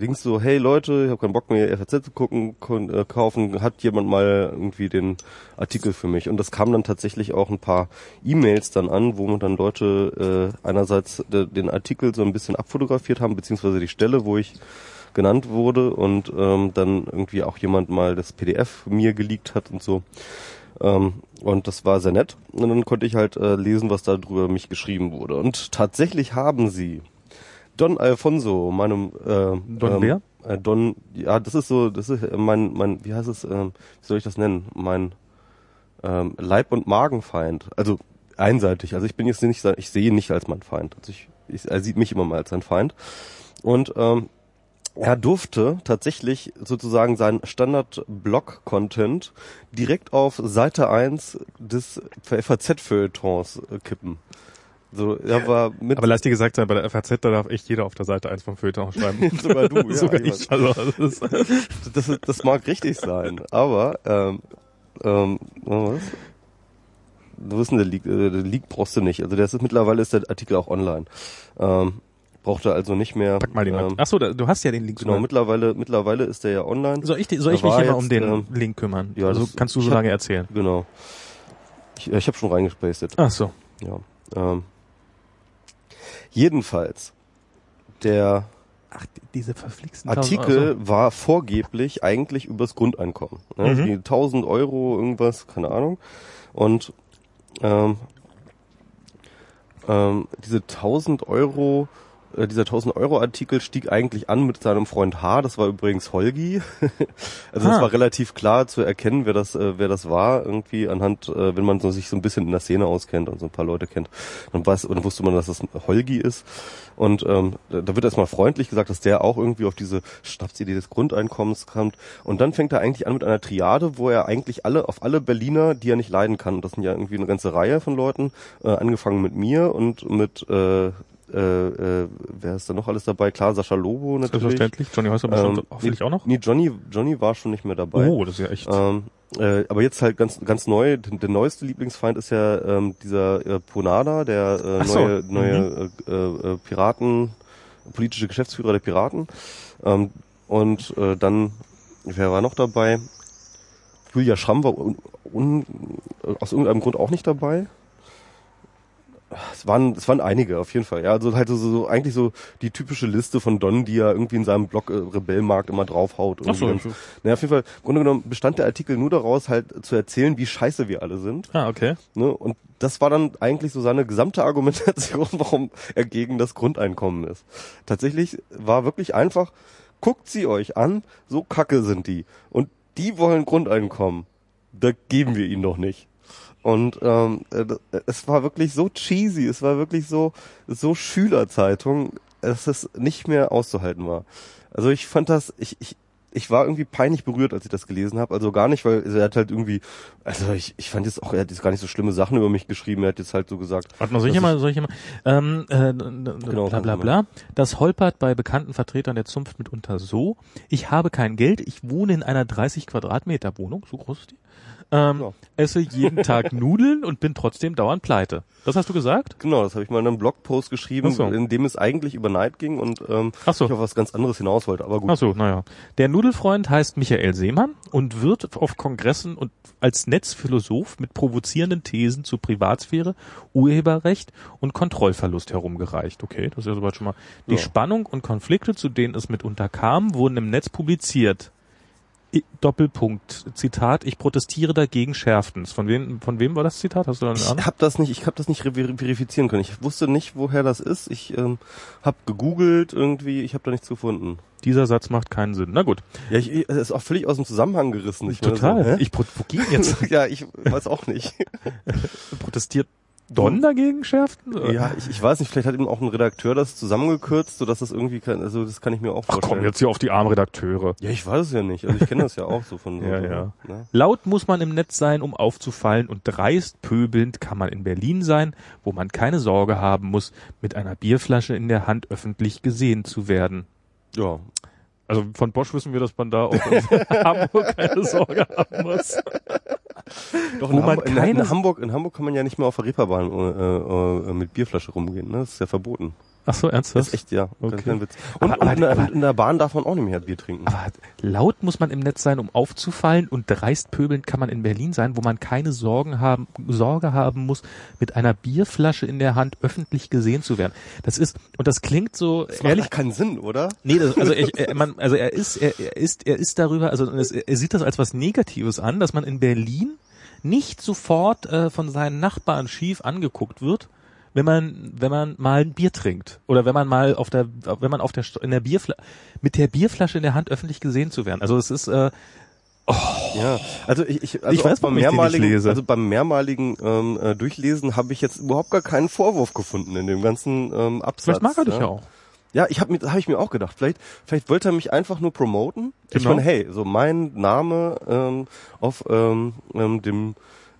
Dings so, hey Leute, ich habe keinen Bock mehr FAZ zu gucken, äh, kaufen, hat jemand mal irgendwie den Artikel für mich und das kam dann tatsächlich auch ein paar E-Mails dann an, wo man dann Leute äh, einerseits de, den Artikel so ein bisschen abfotografiert haben, beziehungsweise die Stelle, wo ich genannt wurde und ähm, dann irgendwie auch jemand mal das PDF mir geleakt hat und so. Ähm, und das war sehr nett. Und dann konnte ich halt äh, lesen, was da drüber mich geschrieben wurde. Und tatsächlich haben sie Don Alfonso, meinem äh, Don ähm? Äh, Don, ja, das ist so, das ist äh, mein, mein, wie heißt es, ähm, wie soll ich das nennen? Mein ähm, Leib- und Magenfeind. Also einseitig. Also ich bin jetzt nicht, ich sehe ihn nicht als mein Feind. Also ich, ich, er sieht mich immer mal als sein Feind. Und ähm, er durfte tatsächlich sozusagen seinen Standard-Blog-Content direkt auf Seite 1 des FAZ-Feuilletons äh, kippen. So, er war mit Aber lass dir gesagt sein, bei der FAZ, da darf echt jeder auf der Seite eins vom Feuilleton schreiben. Sogar du, ja, Sogar ich. Also, das ist, das, das mag richtig sein, aber ähm, ähm, was? Du wissen, der Leak, äh, der Leak brauchst du nicht. Also der ist mittlerweile ist der Artikel auch online. Ähm, braucht er also nicht mehr. pack mal den ähm, Ach so, da, du hast ja den Link Genau, sogar. mittlerweile mittlerweile ist der ja online. Soll ich, soll ich mich hier mal um den ähm, Link kümmern? ja, also kannst du so ich hab- lange erzählen. Genau. Ich, ich habe schon reingespaced. Ach so. Ja. Ähm, jedenfalls der Ach, die- diese verflixten Artikel war vorgeblich eigentlich übers Grundeinkommen. Ne? Mhm. Die 1000 Euro, irgendwas, keine Ahnung. Und ähm, ähm, diese 1000 Euro, äh, dieser 1000 Euro Artikel stieg eigentlich an mit seinem Freund H. Das war übrigens Holgi. also Ah. es war relativ klar zu erkennen, wer das, äh, wer das war. Irgendwie anhand, äh, wenn man so, sich so ein bisschen in der Szene auskennt und so ein paar Leute kennt, dann weiß, und dann wusste man, dass das Holgi ist. Und ähm, da da wird erstmal freundlich gesagt, dass der auch irgendwie auf diese Schnapsidee des Grundeinkommens kommt. Und dann fängt er eigentlich an mit einer Triade, wo er eigentlich alle auf alle Berliner, die er nicht leiden kann, und das sind ja irgendwie eine ganze Reihe von Leuten, äh, angefangen mit mir und mit äh, äh, äh, wer ist da noch alles dabei? Klar, Sascha Lobo natürlich. Selbstverständlich. Johnny Häuser Ähm, hoffentlich nee, auch noch. Nee, Johnny, Johnny war schon nicht mehr dabei. Oh, das ist ja echt. Ähm, äh, aber jetzt halt ganz ganz neu, der, neueste Lieblingsfeind ist ja ähm, dieser äh, Ponada, der äh, so, neue, neue äh, äh, Piraten, politische Geschäftsführer der Piraten. Ähm, und äh, dann, wer war noch dabei? Julia Schramm war un, un, aus irgendeinem Grund auch nicht dabei. Es waren, es waren einige, auf jeden Fall. Ja, also halt so, so eigentlich so die typische Liste von Don, die er irgendwie in seinem Blog äh, Rebellmarkt immer draufhaut. Ach so, Irgendwie. naja, auf jeden Fall, im Grunde genommen bestand der Artikel nur daraus, halt zu erzählen, wie scheiße wir alle sind. ah, okay. Ne? Und das war dann eigentlich so seine gesamte Argumentation, warum er gegen das Grundeinkommen ist. Tatsächlich war wirklich einfach, guckt sie euch an, so kacke sind die. Und die wollen Grundeinkommen. Da geben wir ihnen doch nicht. Und ähm, äh, es war wirklich so cheesy, es war wirklich so so Schülerzeitung, dass es nicht mehr auszuhalten war. Also ich fand das, ich, ich, ich war irgendwie peinlich berührt, als ich das gelesen habe. Also gar nicht, weil er hat halt irgendwie, also ich, ich fand jetzt auch, er hat jetzt gar nicht so schlimme Sachen über mich geschrieben. Er hat jetzt halt so gesagt, Warte mal, soll ich mal, soll ich mal, ähm, äh, bla bla du bla. Das holpert bei bekannten Vertretern der Zunft mitunter so. Ich habe kein Geld, ich wohne in einer 30 Quadratmeter Wohnung, so groß ist die. Ähm, Ja. Esse jeden Tag Nudeln und bin trotzdem dauernd pleite. Das hast du gesagt? Genau, das habe ich mal in einem Blogpost geschrieben, so. in dem es eigentlich über Neid ging und ähm, so. ich auf was ganz anderes hinaus wollte. Aber gut. Ach so, naja. Der Nudelfreund heißt Michael Seemann und wird auf Kongressen und als Netzphilosoph mit provozierenden Thesen zu Privatsphäre, Urheberrecht und Kontrollverlust herumgereicht. Okay, das ist ja soweit schon mal. Die Ja. Spannung und Konflikte, zu denen es mitunter kam, wurden im Netz publiziert. Doppelpunkt, Zitat, ich protestiere dagegen schärftens. Von wem, von wem war das Zitat? Hast du da Ich habe das nicht, ich habe das nicht ver- verifizieren können. Ich wusste nicht, woher das ist. Ich ähm, habe gegoogelt irgendwie, ich habe da nichts gefunden. Dieser Satz macht keinen Sinn. Na gut. Ja, ich, ich, es ist auch völlig aus dem Zusammenhang gerissen. Ich meine Total. So, ich provoziere jetzt. ja, ich weiß auch nicht. Protestiert Don dagegen schärftens? ja, ich, ich weiß nicht, vielleicht hat eben auch ein Redakteur das zusammengekürzt, sodass das irgendwie kann, also das kann ich mir auch Ach vorstellen. komm, jetzt hier auf die armen Redakteure. Ja, ich weiß es ja nicht. Also ich kenne das ja auch so von so. Ja, ja. Ne? Laut muss man im Netz sein, um aufzufallen und dreist pöbelnd kann man in Berlin sein, wo man keine Sorge haben muss, mit einer Bierflasche in der Hand öffentlich gesehen zu werden. Ja. Also von Bosch wissen wir, dass man da auch in Hamburg keine Sorge haben muss. Doch, in, Hamburg, in, in Hamburg, in Hamburg kann man ja nicht mehr auf der Reeperbahn äh, äh, mit Bierflasche rumgehen, ne? Das ist ja verboten. Ach so, ernsthaft? ist echt, ja. Okay. Kein, Witz. Und, Aber- und in, der, aber- in der Bahn darf man auch nicht mehr Bier trinken. Aber laut muss man im Netz sein, um aufzufallen und dreist pöbelnd kann man in Berlin sein, wo man keine Sorgen haben, Sorge haben muss, mit einer Bierflasche in der Hand öffentlich gesehen zu werden. Das ist, und das klingt so, Das ehrlich, macht keinen Sinn, oder? Nee, das, also ich, er, man, also er ist, er, er ist, er ist darüber, also es, er sieht das als was Negatives an, dass man in Berlin nicht sofort äh, von seinen Nachbarn schief angeguckt wird, wenn man, wenn man mal ein Bier trinkt oder wenn man mal auf der, wenn man auf der in der Bierfla mit der Bierflasche in der Hand öffentlich gesehen zu werden. Also es ist, äh, Ja, also ich, ich, also Ich weiß, beim ich mehrmaligen, lese. also beim mehrmaligen ähm, äh, Durchlesen habe ich jetzt überhaupt gar keinen Vorwurf gefunden in dem ganzen ähm, Absatz. vielleicht mag er dich ja. auch. Ja, ich habe mir, habe ich mir auch gedacht. Vielleicht, vielleicht wollte er mich einfach nur promoten. Ich Genau. meine, hey, so mein Name ähm, auf ähm, ähm, dem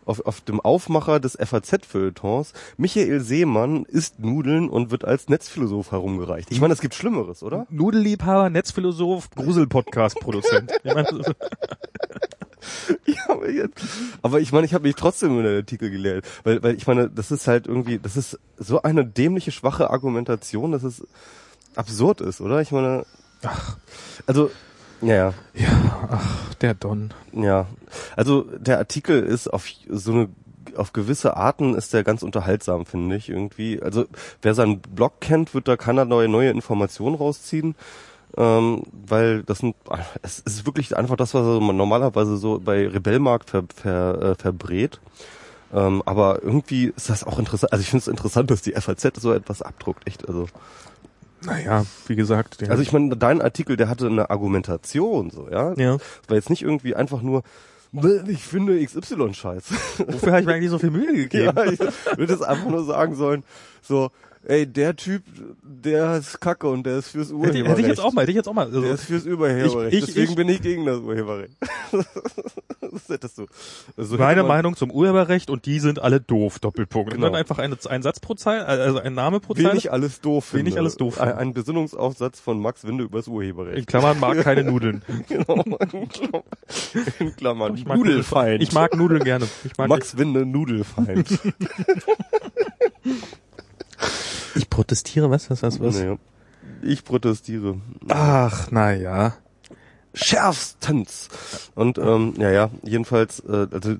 auf, auf dem Aufmacher des FAZ-Feuilletons, Michael Seemann isst Nudeln und wird als Netzphilosoph herumgereicht. Ich meine, es gibt Schlimmeres, oder? Nudelliebhaber, Netzphilosoph, Grusel-Podcast-Produzent. Ja, aber, ich meine, ich habe mich trotzdem über den Artikel gelehrt, weil, weil ich meine, das ist halt irgendwie, das ist so eine dämliche, schwache Argumentation, dass es absurd ist, oder? Ich meine, ach, also, ja, ja, ach, der Don. ja, also der Artikel ist auf so eine auf gewisse Arten ist der ganz unterhaltsam, finde ich irgendwie. Also wer seinen Blog kennt, wird da keiner neue neue Informationen rausziehen, ähm, weil das sind, es ist wirklich einfach das, was er normalerweise so bei Rebellmarkt ver, ver, äh, verbrät. Ähm, aber irgendwie ist das auch interessant. Also ich finde es interessant, dass die FAZ so etwas abdruckt, echt. Also Naja, wie gesagt, der, also ich meine, dein Artikel, der hatte eine Argumentation, so ja. ja. Das war jetzt nicht irgendwie einfach nur, "Bäh, ich finde XY scheiße. Wofür habe ich mir eigentlich so viel Mühe gegeben? ja, ich würde es einfach nur sagen sollen, so, ey, der Typ, der ist kacke und der ist fürs Urheberrecht. hätte ich jetzt auch mal, hätte ich jetzt auch mal. Der Also, ist fürs Urheberrecht. Ich- ich- Deswegen ich- bin ich gegen das Urheberrecht. das hättest du. So hätte meine Meinung zum Urheberrecht und die sind alle doof, Doppelpunkt. Und Genau. dann einfach eine, ein Satz pro Zeile, also ein Name pro Zeile. Wen ich alles doof Wen finde. ich alles doof Ein, finde. ein Besinnungsaufsatz von Max Winde übers In Urheberrecht. Klammern mag keine Nudeln. genau. In Klammern. Ich mag Nudelfeind. Ich mag Nudeln gerne. Ich mag Max Winde Nudelfeind. Ich protestiere, was? Was, was, was? Nee. Ich protestiere. Ach, na ja. schärfstens. Und ähm, ja, ja, jedenfalls, äh, also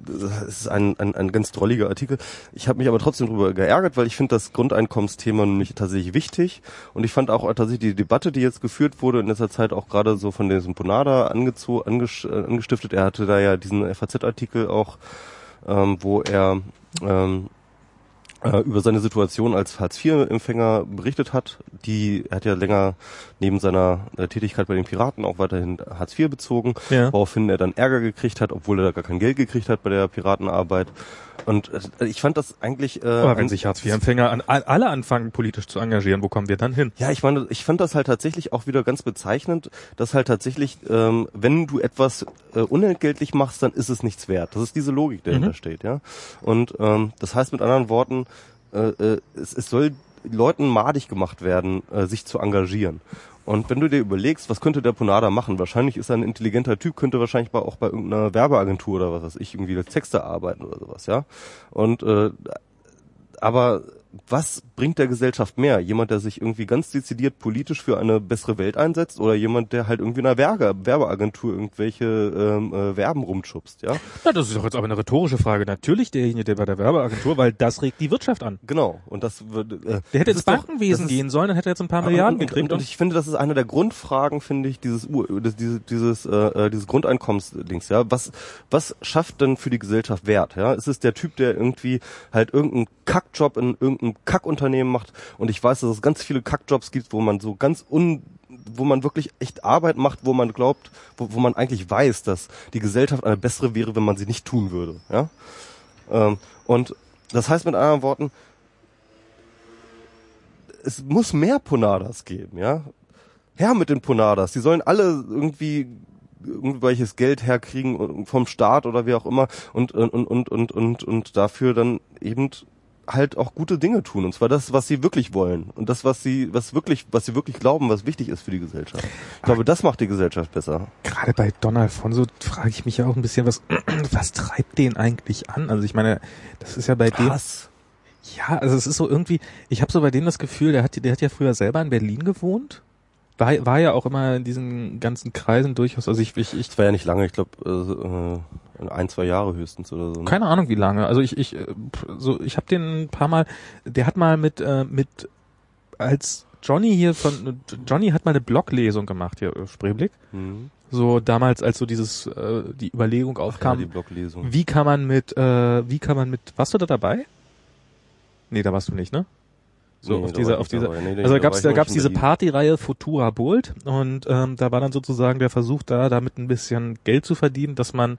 es ist ein, ein, ein ganz drolliger Artikel. Ich habe mich aber trotzdem darüber geärgert, weil ich finde das Grundeinkommensthema nämlich tatsächlich wichtig. Und ich fand auch tatsächlich die Debatte, die jetzt geführt wurde in letzter Zeit auch gerade so von diesem Ponada angezo anges äh, angestiftet. Er hatte da ja diesen FAZ-Artikel auch, ähm, wo er ähm, äh, über seine Situation als Hartz-IV-Empfänger berichtet hat. Die er hat ja länger neben seiner äh, Tätigkeit bei den Piraten auch weiterhin Hartz IV bezogen, Ja. woraufhin er dann Ärger gekriegt hat, obwohl er da gar kein Geld gekriegt hat bei der Piratenarbeit. Und äh, ich fand das eigentlich... Äh, Aber wenn sich Hartz-IV-Empfänger an, alle anfangen, politisch zu engagieren, wo kommen wir dann hin? ja, ich meine, ich fand das halt tatsächlich auch wieder ganz bezeichnend, dass halt tatsächlich, ähm, wenn du etwas äh, unentgeltlich machst, dann ist es nichts wert. Das ist diese Logik, die dahinter steht, ja. Und ähm, das heißt mit anderen Worten, äh, äh, es, es soll Leuten madig gemacht werden, äh, sich zu engagieren. Und wenn du dir überlegst, was könnte der Ponada machen? Wahrscheinlich ist er ein intelligenter Typ, könnte wahrscheinlich auch bei irgendeiner Werbeagentur oder was weiß ich, irgendwie als Texter arbeiten oder sowas, ja. Und äh, aber was bringt der Gesellschaft mehr? Jemand, der sich irgendwie ganz dezidiert politisch für eine bessere Welt einsetzt oder jemand, der halt irgendwie in einer Werbe Werbeagentur irgendwelche ähm, äh, Werben rumschubst, ja? Ja, das ist doch jetzt aber eine rhetorische Frage. Natürlich derjenige, der bei der Werbeagentur, weil das regt die Wirtschaft an. Genau. Und das wird. Äh, Der hätte ins doch- Bankenwesen ist- gehen sollen, dann hätte er jetzt ein paar und, Milliarden und, gekriegt. und, und ich finde, das ist eine der Grundfragen, finde ich, dieses dieses dieses äh, äh, dieses Grundeinkommensdings, ja. Was was schafft denn für die Gesellschaft Wert, ja? Ist es der Typ, der irgendwie halt irgendeinen Kackjob in irgendeinem Kackunternehmen macht und ich weiß, dass es ganz viele Kackjobs gibt, wo man so ganz un wo man wirklich echt Arbeit macht, wo man glaubt, wo, wo man eigentlich weiß, dass die Gesellschaft eine bessere wäre, wenn man sie nicht tun würde, ja. Ähm, und das heißt mit anderen Worten, es muss mehr Ponadas geben, ja. Her mit den Ponadas. Die sollen alle irgendwie irgendwelches Geld herkriegen vom Staat oder wie auch immer und und und und und und dafür dann eben halt auch gute Dinge tun und zwar das was sie wirklich wollen und das was sie was wirklich was sie wirklich glauben was wichtig ist für die Gesellschaft. Ich glaube das macht die Gesellschaft besser. Gerade bei Don Alfonso frage ich mich ja auch ein bisschen, was, was treibt den eigentlich an? Also ich meine, das ist ja bei dem, Hass ja, also es ist so irgendwie, ich habe so bei dem das Gefühl, der hat, der hat ja früher selber in Berlin gewohnt, war, war ja auch immer in diesen ganzen Kreisen durchaus, also ich, ich, ich das war ja nicht lange ich glaube äh, ein zwei Jahre höchstens oder so ne? keine Ahnung wie lange. Also ich ich äh, so ich habe den ein paar Mal, der hat mal mit äh, mit als Johnny hier von Johnny hat mal eine Bloglesung gemacht hier auf Spreeblick. mhm. So damals als so dieses äh, die Überlegung Ach ja, aufkam, die Bloglesung wie kann man mit äh, wie kann man mit warst du da dabei? Nee, da warst du nicht, ne? So Nee, auf dieser auf dieser. Nee, also da gab's da gab's diese. Partyreihe Futura Bold und ähm, da war dann sozusagen der Versuch da damit ein bisschen Geld zu verdienen, dass man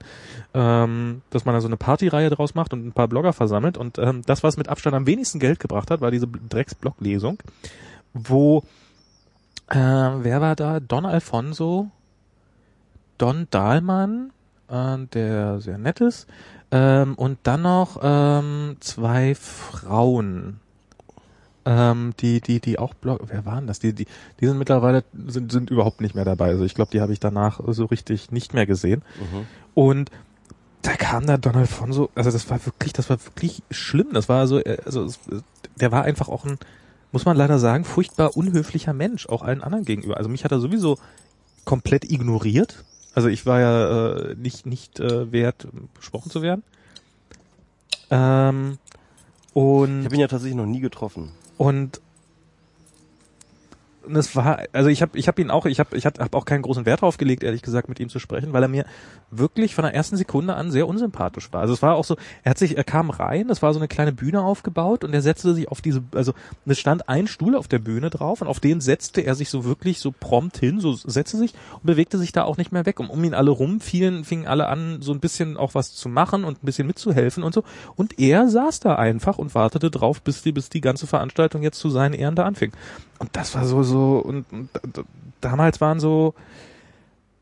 ähm, dass man da so eine Partyreihe draus macht und ein paar Blogger versammelt und ähm, das was mit Abstand am wenigsten Geld gebracht hat, war diese Drecks Bloglesung, wo äh, wer war da? Don Alfonso, Don Dahlmann, äh, der sehr nett ist, ähm, und dann noch ähm, zwei Frauen, ähm, die, die, die auch Blog, wer waren das? Die, die, die sind mittlerweile, sind, sind überhaupt nicht mehr dabei. Also ich glaube, die habe ich danach so richtig nicht mehr gesehen. Mhm. Und da kam da Don Alfonso, also das war wirklich, das war wirklich schlimm. Das war so, äh, also der war einfach auch ein, muss man leider sagen, furchtbar unhöflicher Mensch, auch allen anderen gegenüber. Also mich hat er sowieso komplett ignoriert. Also ich war ja äh, nicht nicht äh, wert, besprochen zu werden. Ähm, ich und habe ihn ja tatsächlich noch nie getroffen und und es war, also ich habe ich hab ihn auch, ich habe ich hab auch keinen großen Wert drauf gelegt, ehrlich gesagt, mit ihm zu sprechen, weil er mir wirklich von der ersten Sekunde an sehr unsympathisch war. Also es war auch so, er hat sich, er kam rein, es war so eine kleine Bühne aufgebaut und er setzte sich auf diese, also es stand ein Stuhl auf der Bühne drauf und auf den setzte er sich so wirklich so prompt hin, so setzte sich und bewegte sich da auch nicht mehr weg. Und um ihn alle rum fielen, fingen alle an, so ein bisschen auch was zu machen und ein bisschen mitzuhelfen und so. Und er saß da einfach und wartete drauf, bis die, bis die ganze Veranstaltung jetzt zu seinen Ehren da anfing. Und das war so, so, und, und d- d- damals waren so,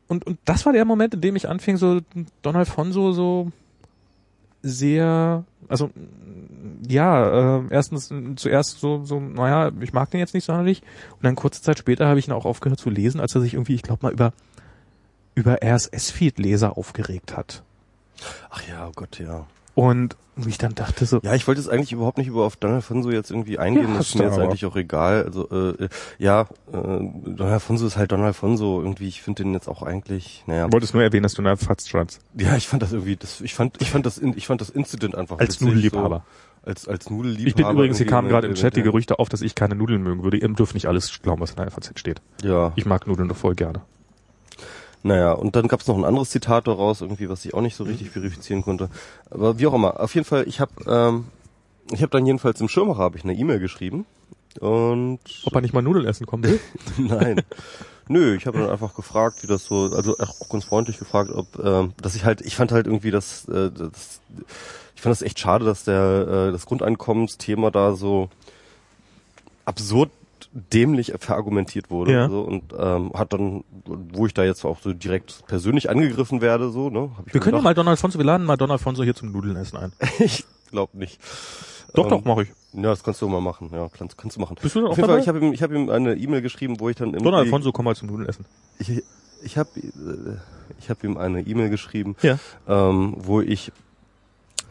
und, und das war der Moment, in dem ich anfing, so Don Alfonso so sehr, also ja, äh, erstens zuerst so, so, naja, ich mag den jetzt nicht sonderlich. Und dann kurze Zeit später habe ich ihn auch aufgehört zu lesen, als er sich irgendwie, ich glaube mal, über über RSS-Feed-Leser aufgeregt hat. ach ja oh Gott ja Und ich dann dachte so, Ja, ich wollte jetzt eigentlich überhaupt nicht über auf Don Alfonso jetzt irgendwie eingehen. Ja, das ist mir du jetzt aber. eigentlich auch egal. Also äh, ja, äh, Don Alfonso ist halt Don Alfonso. Irgendwie, ich finde den jetzt auch eigentlich, naja. wolltest nur erwähnen, dass du in der Fatz. Ja, ich fand das irgendwie, das, ich fand, ich fand das, ich fand das Incident einfach Als Nudelliebhaber. So, als als Nudelliebhaber. Ich bin übrigens, hier kamen mit- gerade im Chat die Gerüchte auf, dass ich keine Nudeln mögen würde. Ihr dürft nicht alles glauben, was in der FAZ steht. Ja. Ich mag Nudeln doch voll gerne. Naja, und dann gab's noch ein anderes Zitat daraus, irgendwie, was ich auch nicht so richtig verifizieren konnte. Aber wie auch immer, auf jeden Fall, ich habe ähm, ich habe dann jedenfalls im Schirmmacher habe ich eine E-Mail geschrieben und Ob er nicht mal Nudeln essen kommen will? nein. Nö, ich habe dann einfach gefragt, wie das so, also auch ganz freundlich gefragt, ob, ähm, dass ich halt, ich fand halt irgendwie das, äh, das ich fand das echt schade, dass der äh, das Grundeinkommensthema da so absurd dämlich verargumentiert wurde Ja. so, und ähm, hat dann, wo ich da jetzt auch so direkt persönlich angegriffen werde, so, ne, hab ich Wir können ja mal Don Alfonso, wir laden mal Don Alfonso hier zum Nudeln essen ein. ich glaube nicht. Doch, Ähm, doch, mache ich. Ja, das kannst du mal machen. Ja, kannst, kannst du machen. Bist du auch Auf jeden Fall, ich habe ihm, ich habe ihm eine E-Mail geschrieben, wo ich dann Don irgendwie, Alfonso, komm mal zum Nudelessen. ich, ich habe, ich habe ihm eine E-Mail geschrieben, Ja. ähm, wo ich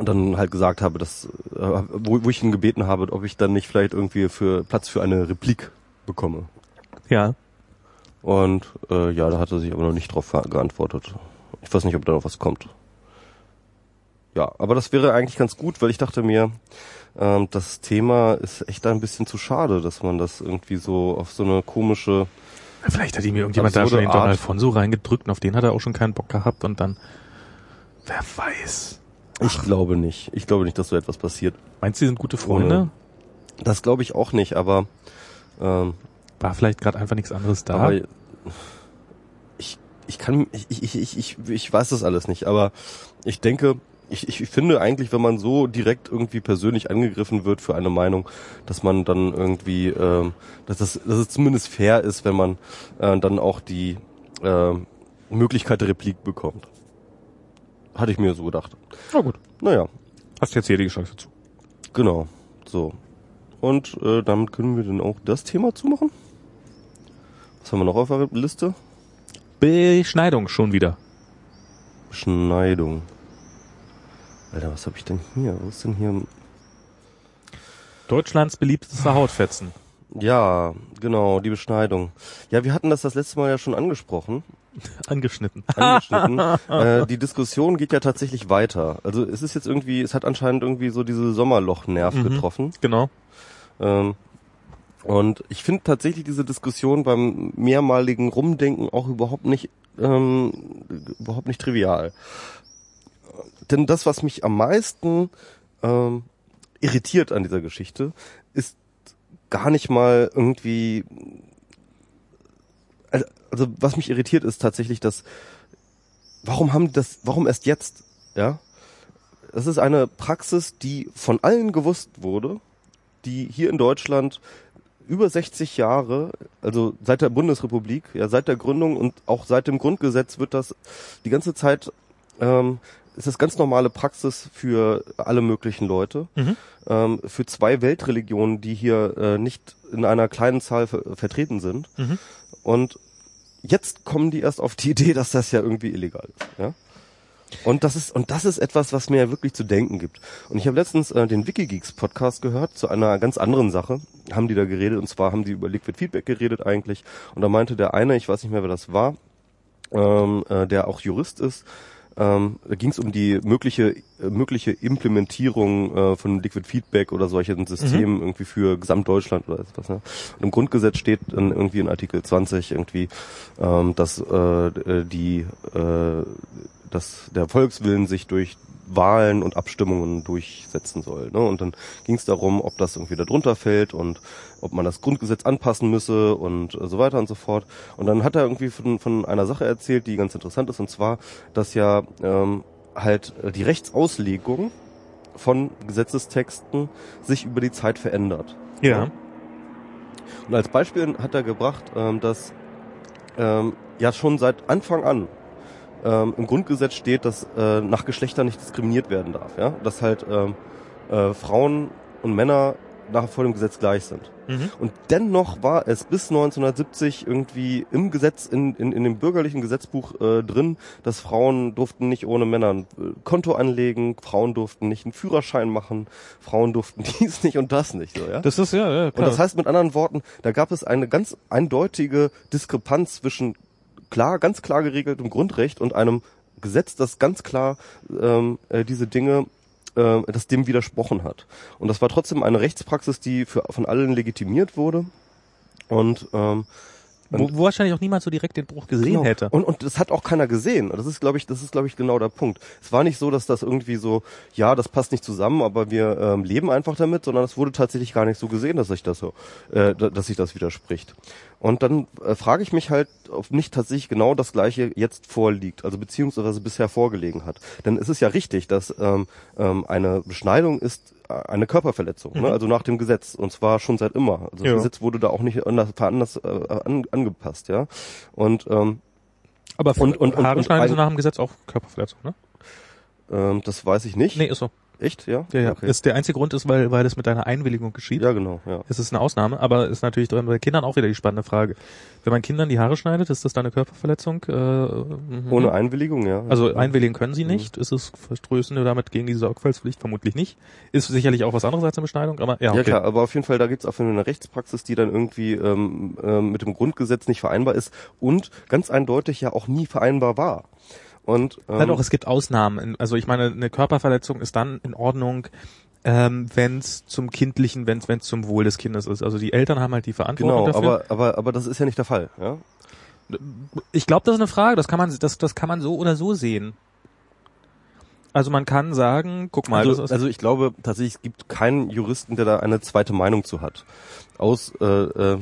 dann halt gesagt habe, dass, äh, wo, wo ich ihn gebeten habe, ob ich dann nicht vielleicht irgendwie für Platz für eine Replik bekomme. Ja. Und äh, ja, da hat er sich aber noch nicht drauf geantwortet. Ich weiß nicht, ob da noch was kommt. Ja, aber das wäre eigentlich ganz gut, weil ich dachte mir, ähm, das Thema ist echt ein bisschen zu schade, dass man das irgendwie so auf so eine komische Vielleicht hat ihm irgendjemand da schon den Don. Alfonso reingedrückt und auf den hat er auch schon keinen Bock gehabt und dann, wer weiß. Ich glaube nicht. Ich glaube nicht, dass so etwas passiert. Meinst du, die sind gute Freunde? Das glaube ich auch nicht, aber ähm, War vielleicht gerade einfach nichts anderes da? aber ich ich kann ich ich ich ich ich weiß das alles nicht, aber ich denke, ich, ich finde eigentlich, wenn man so direkt irgendwie persönlich angegriffen wird für eine Meinung, dass man dann irgendwie, ähm, dass, das, dass es zumindest fair ist, wenn man äh, dann auch die äh, Möglichkeit der Replik bekommt. Hatte ich mir so gedacht. Na gut. Naja, Hast jetzt hier die Chance dazu. genau. So. Und äh, damit können wir dann auch das Thema zumachen. Was haben wir noch auf der Liste? Beschneidung schon wieder. Beschneidung. Alter, was habe ich denn hier? Wo ist denn hier? Deutschlands beliebteste Hautfetzen. Ja, genau, die Beschneidung. Ja, wir hatten das das letzte Mal ja schon angesprochen, Angeschnitten. angeschnitten. äh, die Diskussion geht ja tatsächlich weiter. Also es ist jetzt irgendwie, es hat anscheinend irgendwie so diese Sommerloch-Nerv Mhm. getroffen. Genau. Ähm, und ich finde tatsächlich diese Diskussion beim mehrmaligen Rumdenken auch überhaupt nicht, ähm, überhaupt nicht trivial. Denn das, was mich am meisten ähm, irritiert an dieser Geschichte, ist gar nicht mal irgendwie. Also, also was mich irritiert, ist tatsächlich, dass warum haben die das, warum erst jetzt? Ja, das ist eine Praxis, die von allen gewusst wurde, die hier in Deutschland über 60 Jahre, also seit der Bundesrepublik, ja seit der Gründung und auch seit dem Grundgesetz wird das die ganze Zeit ähm, ist das ganz normale Praxis für alle möglichen Leute, Mhm. ähm, für zwei Weltreligionen, die hier äh, nicht in einer kleinen Zahl ver vertreten sind. Mhm. Und jetzt kommen die erst auf die Idee, dass das ja irgendwie illegal ist. Ja? Und das ist und das ist etwas, was mir wirklich zu denken gibt. Und ich habe letztens äh, den WikiGeeks Podcast gehört zu einer ganz anderen Sache. Haben die da geredet und zwar haben die über Liquid Feedback geredet eigentlich. Und da meinte der eine, ich weiß nicht mehr, wer das war, ähm, äh, der auch Jurist ist. Ähm, da ging es um die mögliche äh, mögliche Implementierung äh, von Liquid Feedback oder solchen Systemen irgendwie für Gesamtdeutschland oder etwas. Ne? Und im Grundgesetz steht dann irgendwie in Artikel 20 irgendwie, ähm, dass äh, die äh, dass der Volkswillen sich durch Wahlen und Abstimmungen durchsetzen soll. Ne? Und dann ging es darum, ob das irgendwie da drunter fällt und ob man das Grundgesetz anpassen müsse und äh, so weiter und so fort. Und dann hat er irgendwie von, von einer Sache erzählt, die ganz interessant ist, und zwar, dass ja ähm, halt äh, die Rechtsauslegung von Gesetzestexten sich über die Zeit verändert. Ja. Und als Beispiel hat er gebracht, ähm, dass ähm, ja schon seit Anfang an ähm, im Grundgesetz steht, dass äh, nach Geschlechtern nicht diskriminiert werden darf. Ja? Dass halt ähm, äh, Frauen und Männer nach vor dem Gesetz gleich sind. Mhm. Und dennoch war es bis 1970 irgendwie im Gesetz, in, in, in dem bürgerlichen Gesetzbuch äh, drin, dass Frauen durften nicht ohne Männer ein äh, Konto anlegen, Frauen durften nicht einen Führerschein machen, Frauen durften dies nicht und das nicht. So, ja? Das ist ja, ja Und klar. das heißt mit anderen Worten, da gab es eine ganz eindeutige Diskrepanz zwischen klar, ganz klar geregeltem Grundrecht und einem Gesetz, das ganz klar ähm, äh, diese Dinge äh, das dem widersprochen hat. Und das war trotzdem eine Rechtspraxis, die für, von allen legitimiert wurde. Und ähm, wo, wo wahrscheinlich auch niemand so direkt den Bruch gesehen Genau. hätte. Und, und das hat auch keiner gesehen. Das ist, glaube ich, das ist, glaube ich, genau der Punkt. Es war nicht so, dass das irgendwie so, ja, das passt nicht zusammen, aber wir ähm, leben einfach damit, sondern es wurde tatsächlich gar nicht so gesehen, dass sich das so, äh, da- dass sich das widerspricht. Und dann äh, frage ich mich halt, ob nicht tatsächlich genau das Gleiche jetzt vorliegt, also beziehungsweise bisher vorgelegen hat. Denn es ist ja richtig, dass ähm, ähm, eine Beschneidung ist eine Körperverletzung, ne? also nach dem Gesetz und zwar schon seit immer. Also Ja. das Gesetz wurde da auch nicht anders, anders äh, an, angepasst, ja. Und ähm, Aber und- und- und- Haare und schneiden ein- sie nach dem Gesetz auch Körperverletzung, ne? ähm, das weiß ich nicht. Nee, ist so. Echt? Ja? Ja, ja. Okay. Ist der einzige Grund ist, weil, weil es mit deiner Einwilligung geschieht. ja, genau, ja. Es ist eine Ausnahme, aber ist natürlich bei Kindern auch wieder die spannende Frage. Wenn man Kindern die Haare schneidet, ist das dann eine Körperverletzung? Äh, mhm. Ohne Einwilligung, ja. Also einwilligen können sie nicht. Ist es verstößen damit gegen diese Sorgfaltspflicht? Vermutlich nicht. Ist sicherlich auch was anderes als eine Beschneidung, aber ja, okay. Ja klar, aber auf jeden Fall, da auf jeden Fall eine Rechtspraxis, die dann irgendwie ähm, ähm, mit dem Grundgesetz nicht vereinbar ist und ganz eindeutig ja auch nie vereinbar war. Und ähm, Ja, doch, es gibt Ausnahmen. Also ich meine, eine Körperverletzung ist dann in Ordnung, ähm, wenn es zum kindlichen, wenn es zum Wohl des Kindes ist. Also die Eltern haben halt die Verantwortung genau, dafür. aber aber aber das ist ja nicht der Fall, ja. ich glaube, das ist eine Frage. Das kann man, das, das kann man so oder so sehen. Also man kann sagen, guck mal, Also, das ist, also ich glaube tatsächlich, es gibt keinen Juristen, der da eine zweite Meinung zu hat. Aus äh, äh,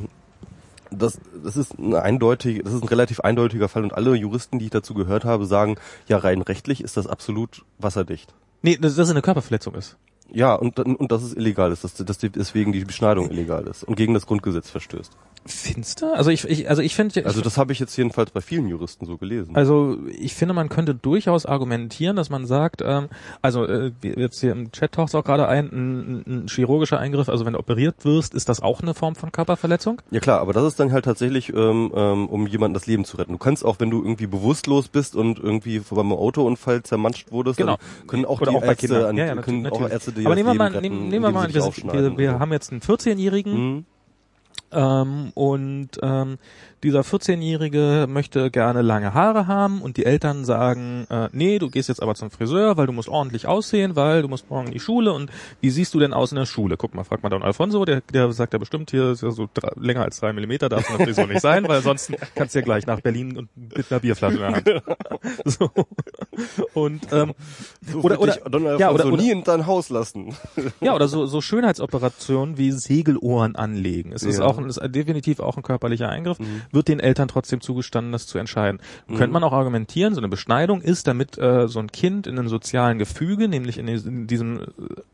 das, das ist ein eindeutig, das ist ein relativ eindeutiger Fall und alle Juristen, die ich dazu gehört habe, sagen, ja rein rechtlich ist das absolut wasserdicht. nee, dass das eine Körperverletzung ist. Ja, und, und dass es illegal ist, dass, dass deswegen die Beschneidung illegal ist und gegen das Grundgesetz verstößt. Finster? Also ich, ich also ich finde, Also das habe ich jetzt jedenfalls bei vielen Juristen so gelesen. Also ich finde, man könnte durchaus argumentieren, dass man sagt, ähm, also äh, jetzt hier im Chat taucht auch gerade ein, ein, ein chirurgischer Eingriff, also wenn du operiert wirst, ist das auch eine Form von Körperverletzung? Ja klar, aber das ist dann halt tatsächlich, ähm, ähm, um jemandem das Leben zu retten. Du kannst auch, wenn du irgendwie bewusstlos bist und irgendwie beim Autounfall zermanscht wurdest, Genau. dann können auch Oder die auch Ärzte, an, Ja, ja, können natürlich, auch. Ärzte dir Aber nehmen wir mal, nehmen, nehmen wir mal, wir, wir, wir haben jetzt einen 14-Jährigen, Mhm. Ähm, und ähm, dieser 14-Jährige möchte gerne lange Haare haben und die Eltern sagen, äh, nee, du gehst jetzt aber zum Friseur, weil du musst ordentlich aussehen, weil du musst morgen in die Schule und wie siehst du denn aus in der Schule? Guck mal, frag mal Don Alfonso, der, der sagt ja bestimmt, hier ist ja so drei, länger als drei Millimeter, darf eine Frisur nicht sein, weil sonst kannst du ja gleich nach Berlin und mit einer Bierflasche in der Hand. So. Und ähm, So oder, oder, Donald ja, oder, oder, nie in dein Haus lassen. ja, oder so, so Schönheitsoperationen wie Segelohren anlegen. Es ist Ja. Auch ein, ist definitiv auch ein körperlicher Eingriff, Mhm. wird den Eltern trotzdem zugestanden, das zu entscheiden. Mhm. Könnte man auch argumentieren, so eine Beschneidung ist, damit äh, so ein Kind in einem sozialen Gefüge, nämlich in, diesem- in diesem, äh,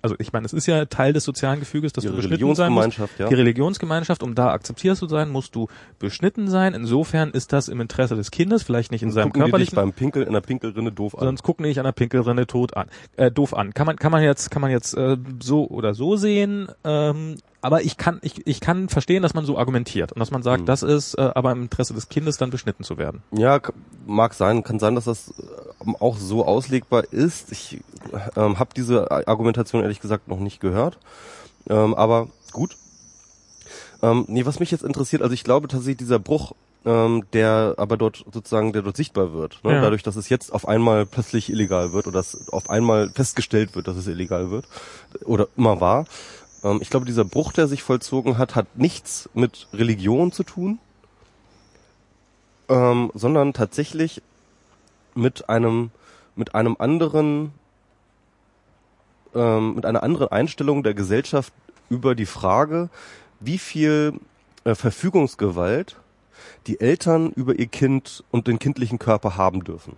also ich meine, es ist ja Teil des sozialen Gefüges, dass Die du beschnitten sein musst. Religionsgemeinschaft, ja. Die Religionsgemeinschaft, um da akzeptiert zu sein, musst du beschnitten sein. Insofern ist das im Interesse des Kindes, vielleicht nicht in seinem die dich körperlichen beim Pinkeln in der Pinkelrinne doof an. Sonst gucken die dich an der Pinkelrinne tot an, äh, doof an. Kann man, kann man jetzt, kann man jetzt äh, so oder so sehen. Ähm, aber ich kann, ich, ich kann verstehen, dass man so argumentiert und dass man sagt, Mhm. das ist äh, aber im Interesse des Kindes dann beschnitten zu werden. Ja, mag sein, kann sein, dass das ähm, auch so auslegbar ist. Ich ähm, habe diese Argumentation ehrlich gesagt noch nicht gehört. Ähm, aber gut. Ähm, nee, was mich jetzt interessiert, also ich glaube tatsächlich dieser Bruch, ähm, der aber dort sozusagen, der dort sichtbar wird, ne? Ja. dadurch, dass es jetzt auf einmal plötzlich illegal wird oder dass auf einmal festgestellt wird, dass es illegal wird oder immer war. Ähm, ich glaube, dieser Bruch, der sich vollzogen hat, hat nichts mit Religion zu tun, ähm, sondern tatsächlich mit einem mit einem anderen ähm, mit einer anderen Einstellung der Gesellschaft über die Frage, wie viel äh, Verfügungsgewalt die Eltern über ihr Kind und den kindlichen Körper haben dürfen.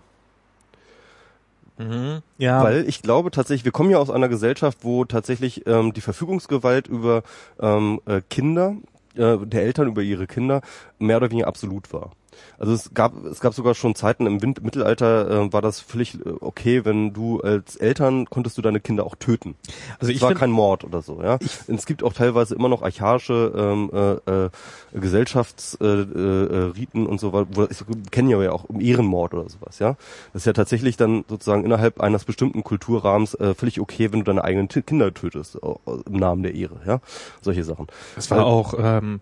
Ja, Weil ich glaube tatsächlich, wir kommen ja aus einer Gesellschaft, wo tatsächlich ähm, die Verfügungsgewalt über ähm, äh, Kinder, äh, der Eltern über ihre Kinder, mehr oder weniger absolut war. Also es gab es gab sogar schon Zeiten im Wind Mittelalter äh, war das völlig äh, okay, wenn du als Eltern konntest du deine Kinder auch töten. also Es ich war kein Mord oder so, ja. Es gibt auch teilweise immer noch archaische ähm, äh, äh, Gesellschaftsriten äh, äh, Riten und so weiter. kenne ja auch um Ehrenmord oder sowas, ja. Das ist ja tatsächlich dann sozusagen innerhalb eines bestimmten Kulturrahmens äh, völlig okay, wenn du deine eigenen T Kinder tötest äh, im Namen der Ehre, ja. Solche Sachen. es war auch, ähm,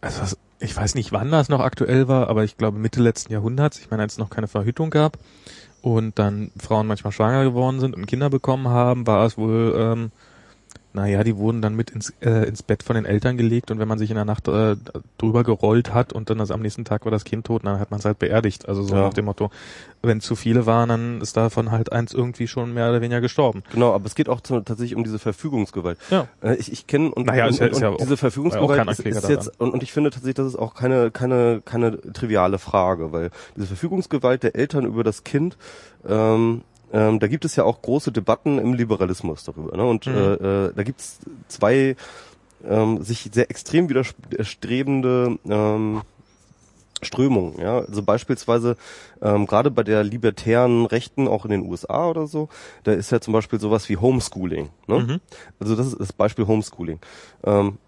also ich weiß nicht, wann das noch aktuell war, aber ich glaube Mitte letzten Jahrhunderts, ich meine, als es noch keine Verhütung gab und dann Frauen manchmal schwanger geworden sind und Kinder bekommen haben, war es wohl, ähm, naja, die wurden dann mit ins, äh, ins Bett von den Eltern gelegt und wenn man sich in der Nacht äh, drüber gerollt hat und dann das am nächsten Tag war das Kind tot, dann hat man es halt beerdigt. Also so Ja. nach dem Motto, wenn zu viele waren, dann ist davon halt eins irgendwie schon mehr oder weniger gestorben. Genau, aber es geht auch zu, tatsächlich um diese Verfügungsgewalt. Ja. Äh, ich ich kenne und, Naja, und, ja- und ja auch- diese Verfügungsgewalt ist, ist jetzt und, und ich finde tatsächlich, das ist auch keine keine keine triviale Frage, weil diese Verfügungsgewalt der Eltern über das Kind ähm, ähm, da gibt es ja auch große Debatten im Liberalismus darüber. Ne? Und Mhm. äh, äh, da gibt es zwei ähm, sich sehr extrem widerstrebende ähm, Strömungen, ja. Also beispielsweise ähm, gerade bei der libertären Rechten auch in den USA oder so, da ist ja zum Beispiel sowas wie Homeschooling. Ne? Mhm. Also das ist das Beispiel Homeschooling. Ähm, äh,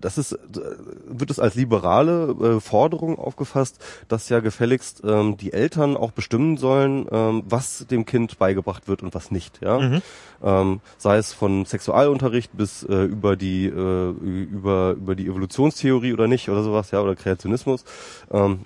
das ist, äh, wird es als liberale äh, Forderung aufgefasst, dass ja gefälligst ähm, die Eltern auch bestimmen sollen, ähm, was dem Kind beigebracht wird und was nicht. Ja, Mhm. ähm, sei es von Sexualunterricht bis äh, über die äh, über über die Evolutionstheorie oder nicht oder sowas, ja oder Kreationismus. Ähm,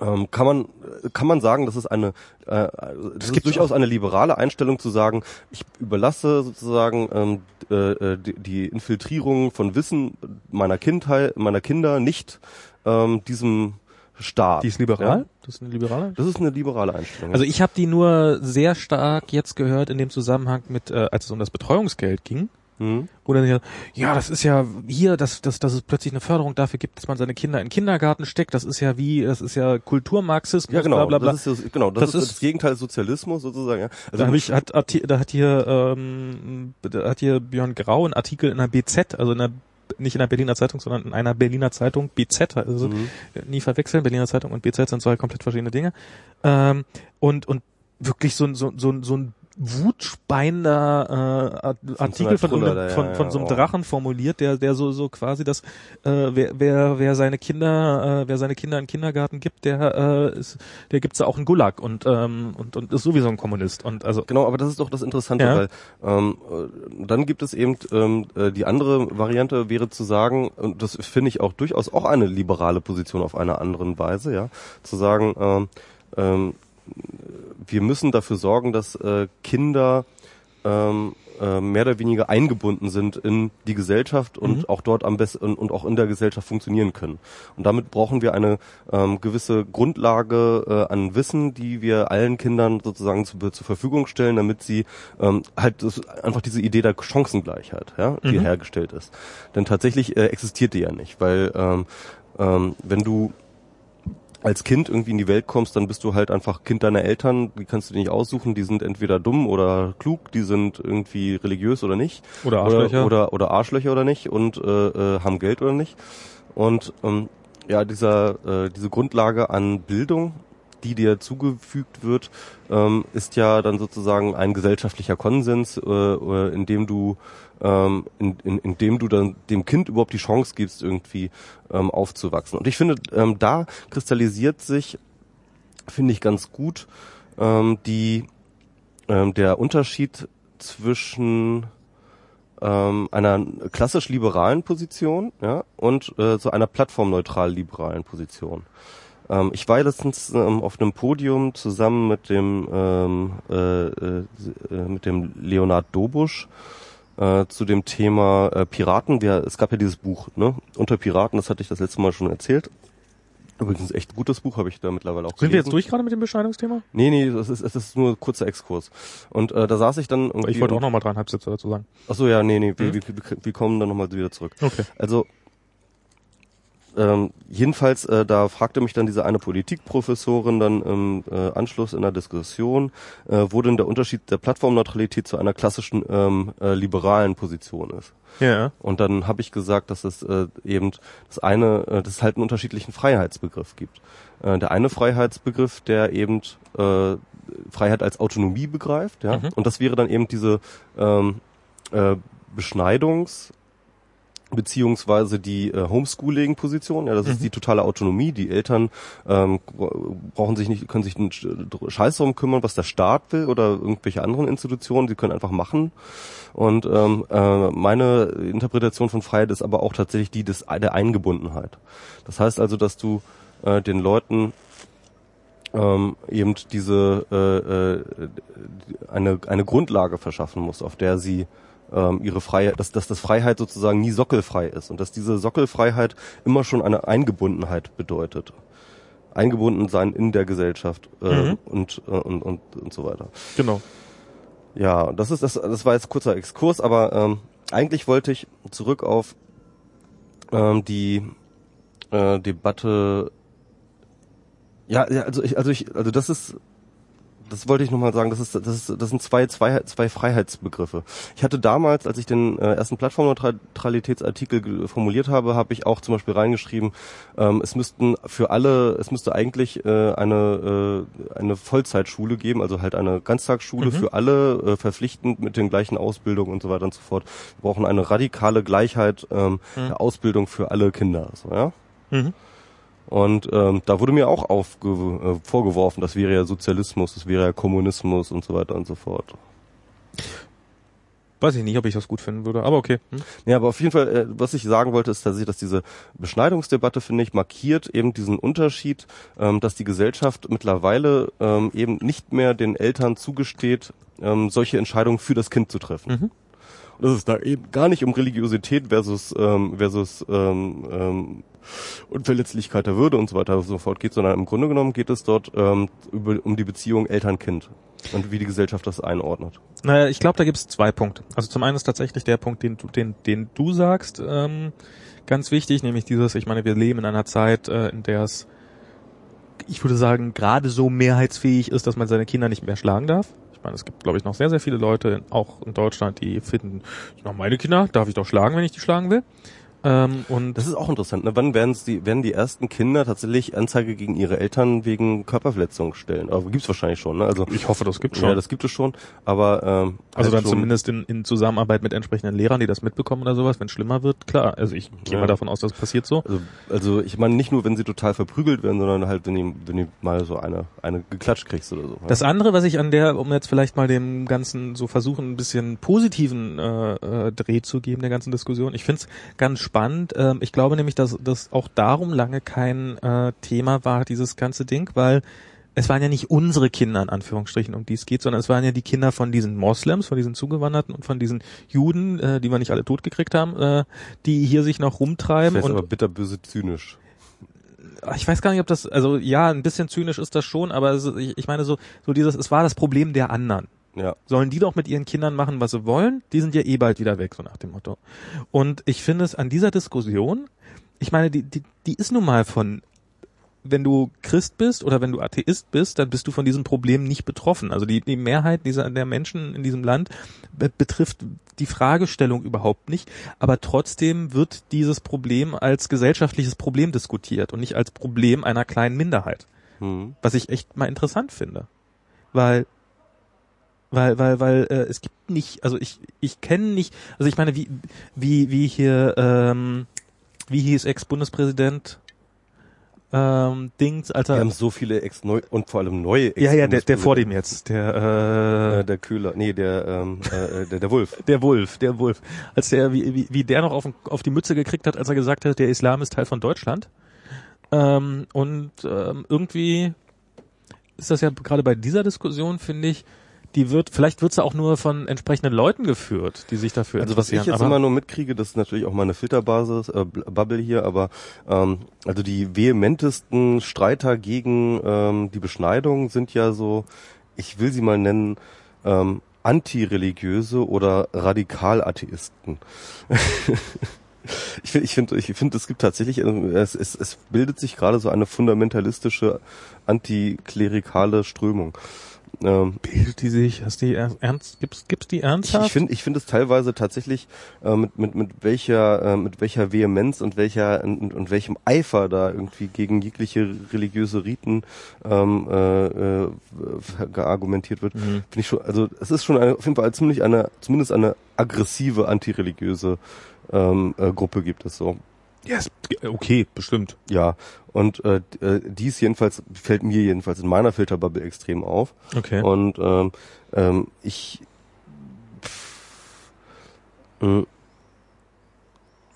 ähm, kann man kann man sagen, das ist eine äh, das ist gibt's durchaus eine liberale Einstellung zu sagen, ich überlasse sozusagen ähm, äh, äh, die, die Infiltrierung von Wissen meiner Kindheit meiner Kinder nicht ähm, diesem Staat. Die ist liberal? Ja? Das ist eine liberale? Das ist eine liberale Einstellung. Also ich habe die nur sehr stark jetzt gehört in dem Zusammenhang mit, äh, als es um das Betreuungsgeld ging. Mhm. Wo dann ja, ja, das ist ja hier, dass, dass, dass es plötzlich eine Förderung dafür gibt, dass man seine Kinder in den Kindergarten steckt. Das ist ja wie, das ist ja Kulturmarxismus, ja genau, bla bla bla. das ist das, genau das, Das ist, ist- das Gegenteil Sozialismus sozusagen. Ja. Also da, hab ich, hat, hat, hier- da hat hier ähm, da hat hier Björn Grau einen Artikel in der BZ, also in der nicht in der Berliner Zeitung, sondern in einer Berliner Zeitung, BZ, also Mhm. nie verwechseln, Berliner Zeitung und BZ sind zwei komplett verschiedene Dinge. Ähm, und, und wirklich so ein, so, so, ein- so ein wutspeiender äh, Art- Artikel von, einem, ja, von, von ja, so einem. Drachen formuliert, der, der so, so quasi das, äh, wer, wer, wer seine Kinder, äh, wer seine Kinder in den Kindergarten gibt, der, äh, ist, der gibt's da auch einen Gulag und, ähm, und, und ist sowieso ein Kommunist. Und also Genau, aber das ist doch das Interessante, Ja. weil ähm, äh, dann gibt es eben ähm, äh, die andere Variante wäre zu sagen, und das finde ich auch durchaus auch eine liberale Position auf einer anderen Weise, ja, zu sagen, ähm, ähm, wir müssen dafür sorgen, dass äh, Kinder ähm, äh, mehr oder weniger eingebunden sind in die Gesellschaft und Mhm. auch dort am besten und, auch in der Gesellschaft funktionieren können. Und damit brauchen wir eine ähm, gewisse Grundlage äh, an Wissen, die wir allen Kindern sozusagen zu, zur Verfügung stellen, damit sie ähm, halt das, einfach diese Idee der Chancengleichheit, ja, die Mhm. hergestellt ist. Denn tatsächlich äh, existiert die ja nicht, weil ähm, ähm, wenn du als Kind irgendwie in die Welt kommst, dann bist du halt einfach Kind deiner Eltern, die kannst du dir nicht aussuchen, die sind entweder dumm oder klug, die sind irgendwie religiös oder nicht. Oder Arschlöcher. Oder, oder, oder Arschlöcher oder nicht und äh, äh, haben Geld oder nicht. Und ähm, ja, dieser, äh, diese Grundlage an Bildung, die dir zugefügt wird, ähm, ist ja dann sozusagen ein gesellschaftlicher Konsens, äh, äh, in dem du ähm, in, in, in dem du dann dem Kind überhaupt die Chance gibst, irgendwie ähm, aufzuwachsen. Und ich finde, ähm, da kristallisiert sich, finde ich ganz gut, ähm, die ähm, der Unterschied zwischen ähm, einer klassisch liberalen Position ja, und äh, so einer plattformneutral liberalen Position. Ähm, ich war letztens ähm, auf einem Podium zusammen mit dem ähm, äh, äh, äh, mit dem Leonard Dobusch äh, zu dem Thema äh, Piraten. Wir, es gab ja dieses Buch, ne? Unter Piraten, das hatte ich das letzte Mal schon erzählt. Übrigens echt gutes Buch, habe ich da mittlerweile auch sind wir jetzt gelesen. durch gerade mit dem Beschneidungsthema? Nee, nee, das ist, es ist nur ein kurzer Exkurs. Und äh, da saß ich dann irgendwie... Ich wollte auch und- noch mal dreieinhalb Sätze dazu sagen. Ach so, ja, nee, nee, Mhm. wir, wir, wir kommen dann nochmal wieder zurück. Okay. Also ähm, jedenfalls, äh, da fragte mich dann diese eine Politikprofessorin dann im äh, Anschluss in der Diskussion, äh, wo denn der Unterschied der Plattformneutralität zu einer klassischen ähm, äh, liberalen Position ist. Ja. Und dann habe ich gesagt, dass es äh, eben das eine, äh, dass es halt einen unterschiedlichen Freiheitsbegriff gibt. Äh, der eine Freiheitsbegriff, der eben äh, Freiheit als Autonomie begreift, ja, Mhm. und das wäre dann eben diese ähm, äh, Beschneidungs beziehungsweise die äh, Homeschooling-Position, ja, das ist Mhm. die totale Autonomie. Die Eltern ähm, brauchen sich nicht, können sich einen Sch- Scheiß darum kümmern, was der Staat will oder irgendwelche anderen Institutionen. Sie können einfach machen. Und ähm, äh, meine Interpretation von Freiheit ist aber auch tatsächlich die des, der Eingebundenheit. Das heißt also, dass du äh, den Leuten ähm, eben diese äh, äh, eine eine Grundlage verschaffen musst, auf der sie ähm, ihre Freiheit, dass, dass das Freiheit sozusagen nie sockelfrei ist und dass diese Sockelfreiheit immer schon eine Eingebundenheit bedeutet. Eingebunden sein in der Gesellschaft äh, Mhm. und, äh, und, und, und so weiter. Genau. Ja, das ist das, das war jetzt kurzer Exkurs, aber ähm, eigentlich wollte ich zurück auf ähm, die äh, Debatte. Ja, ja, also ich, also ich, also das ist das wollte ich nochmal sagen, das, ist, das, ist, das sind zwei, zwei, zwei Freiheitsbegriffe. Ich hatte damals, als ich den äh, ersten Plattformneutralitätsartikel formuliert habe, habe ich auch zum Beispiel reingeschrieben, ähm, es müssten für alle, es müsste eigentlich äh, eine, äh, eine Vollzeitschule geben, also halt eine Ganztagsschule mhm. für alle, äh, verpflichtend mit den gleichen Ausbildungen und so weiter und so fort. Wir brauchen eine radikale Gleichheit ähm, mhm. der Ausbildung für alle Kinder. So, ja? Mhm. Und ähm, da wurde mir auch aufge äh, vorgeworfen, das wäre ja Sozialismus, das wäre ja Kommunismus und so weiter und so fort. Weiß ich nicht, ob ich das gut finden würde, aber okay. Hm? Ja, aber auf jeden Fall, äh, was ich sagen wollte, ist tatsächlich, dass diese Beschneidungsdebatte, finde ich, markiert eben diesen Unterschied, ähm, dass die Gesellschaft mittlerweile ähm, eben nicht mehr den Eltern zugesteht, ähm, solche Entscheidungen für das Kind zu treffen. Mhm. Dass es da eben gar nicht um Religiosität versus ähm, versus ähm, ähm, Unverletzlichkeit der Würde und so weiter und so fort geht, sondern im Grunde genommen geht es dort ähm, über, um die Beziehung Eltern-Kind und wie die Gesellschaft das einordnet. Naja, ich glaube, da gibt es zwei Punkte. Also zum einen ist tatsächlich der Punkt, den du, den, den du sagst, ähm, ganz wichtig, nämlich dieses, ich meine, wir leben in einer Zeit, äh, in der es, ich würde sagen, gerade so mehrheitsfähig ist, dass man seine Kinder nicht mehr schlagen darf. Ich meine, es gibt, glaube ich, noch sehr, sehr viele Leute, auch in Deutschland, die finden, meine Kinder darf ich doch schlagen, wenn ich die schlagen will. Ähm, und das ist auch interessant. Ne? Wann werden die, werden die ersten Kinder tatsächlich Anzeige gegen ihre Eltern wegen Körperverletzung stellen? Aber gibt's wahrscheinlich schon. Ne? Also ich hoffe, das gibt schon. Ja, das gibt es schon. Aber ähm, also halt dann zumindest in, in Zusammenarbeit mit entsprechenden Lehrern, die das mitbekommen oder sowas. Wenn es schlimmer wird, klar. Also ich gehe ja. mal davon aus, dass es passiert so. Also, also ich meine nicht nur, wenn sie total verprügelt werden, sondern halt wenn die, wenn die mal so eine eine geklatscht kriegst oder so. Ja? Das andere, was ich an der, um jetzt vielleicht mal dem ganzen so versuchen, ein bisschen positiven äh, äh, Dreh zu geben der ganzen Diskussion. Ich finde es ganz spannend. Ähm, ich glaube nämlich, dass das auch darum lange kein äh, Thema war, dieses ganze Ding, weil es waren ja nicht unsere Kinder in Anführungsstrichen, um die es geht, sondern es waren ja die Kinder von diesen Moslems, von diesen Zugewanderten und von diesen Juden, äh, die wir nicht alle totgekriegt haben, äh, die hier sich noch rumtreiben. Das heißt und aber bitterböse zynisch. Ich weiß gar nicht, ob das, also ja, ein bisschen zynisch ist das schon, aber es, ich, ich meine so, so dieses, es war das Problem der anderen. Ja. Sollen die doch mit ihren Kindern machen, was sie wollen? Die sind ja eh bald wieder weg, so nach dem Motto. Und ich finde es an dieser Diskussion, ich meine, die, die, die ist nun mal von, wenn du Christ bist oder wenn du Atheist bist, dann bist du von diesem Problem nicht betroffen. Also die, die Mehrheit dieser, der Menschen in diesem Land betrifft die Fragestellung überhaupt nicht. Aber trotzdem wird dieses Problem als gesellschaftliches Problem diskutiert und nicht als Problem einer kleinen Minderheit. Mhm. Was ich echt mal interessant finde. Weil weil weil weil äh, es gibt nicht also ich ich kenne nicht also ich meine wie wie wie hier ähm, wie hieß Ex-Bundespräsident ähm, Dings, Alter. Wir haben so viele Ex neu und vor allem neue Ex Ja, ja, der, der vor dem jetzt, der äh, äh der Köhler, nee, der ähm, äh, der der Wolf. Der Wolf, der Wolf. Als der wie, wie, wie der noch auf, auf die Mütze gekriegt hat, als er gesagt hat, der Islam ist Teil von Deutschland. Ähm, und ähm, irgendwie ist das ja gerade bei dieser Diskussion, finde ich, die wird, vielleicht wird sie auch nur von entsprechenden Leuten geführt, die sich dafür Also was ich jetzt immer nur mitkriege, das ist natürlich auch mal eine Filterbasis, äh, Bubble hier, aber ähm, also die vehementesten Streiter gegen ähm, die Beschneidung sind ja so, ich will sie mal nennen, ähm, antireligiöse oder Radikalatheisten. ich finde, ich finde, ich finde, es gibt tatsächlich, äh, es, es, es bildet sich gerade so eine fundamentalistische antiklerikale Strömung. Ähm, Bildet die sich? Hast die ernst? Gibt's gibt's die ernsthaft? Ich finde ich finde es teilweise tatsächlich äh, mit mit mit welcher äh, mit welcher Vehemenz und welcher und, und welchem Eifer da irgendwie gegen jegliche religiöse Riten ähm, äh, äh, geargumentiert wird. Mhm. Finde ich schon also es ist schon eine, auf jeden Fall ziemlich eine zumindest eine aggressive antireligiöse ähm, äh, Gruppe gibt es so. Ja, yes, okay, bestimmt. Ja, und äh, äh, dies jedenfalls fällt mir jedenfalls in meiner Filterbubble extrem auf. Okay. Und ähm, ähm, ich pff, äh,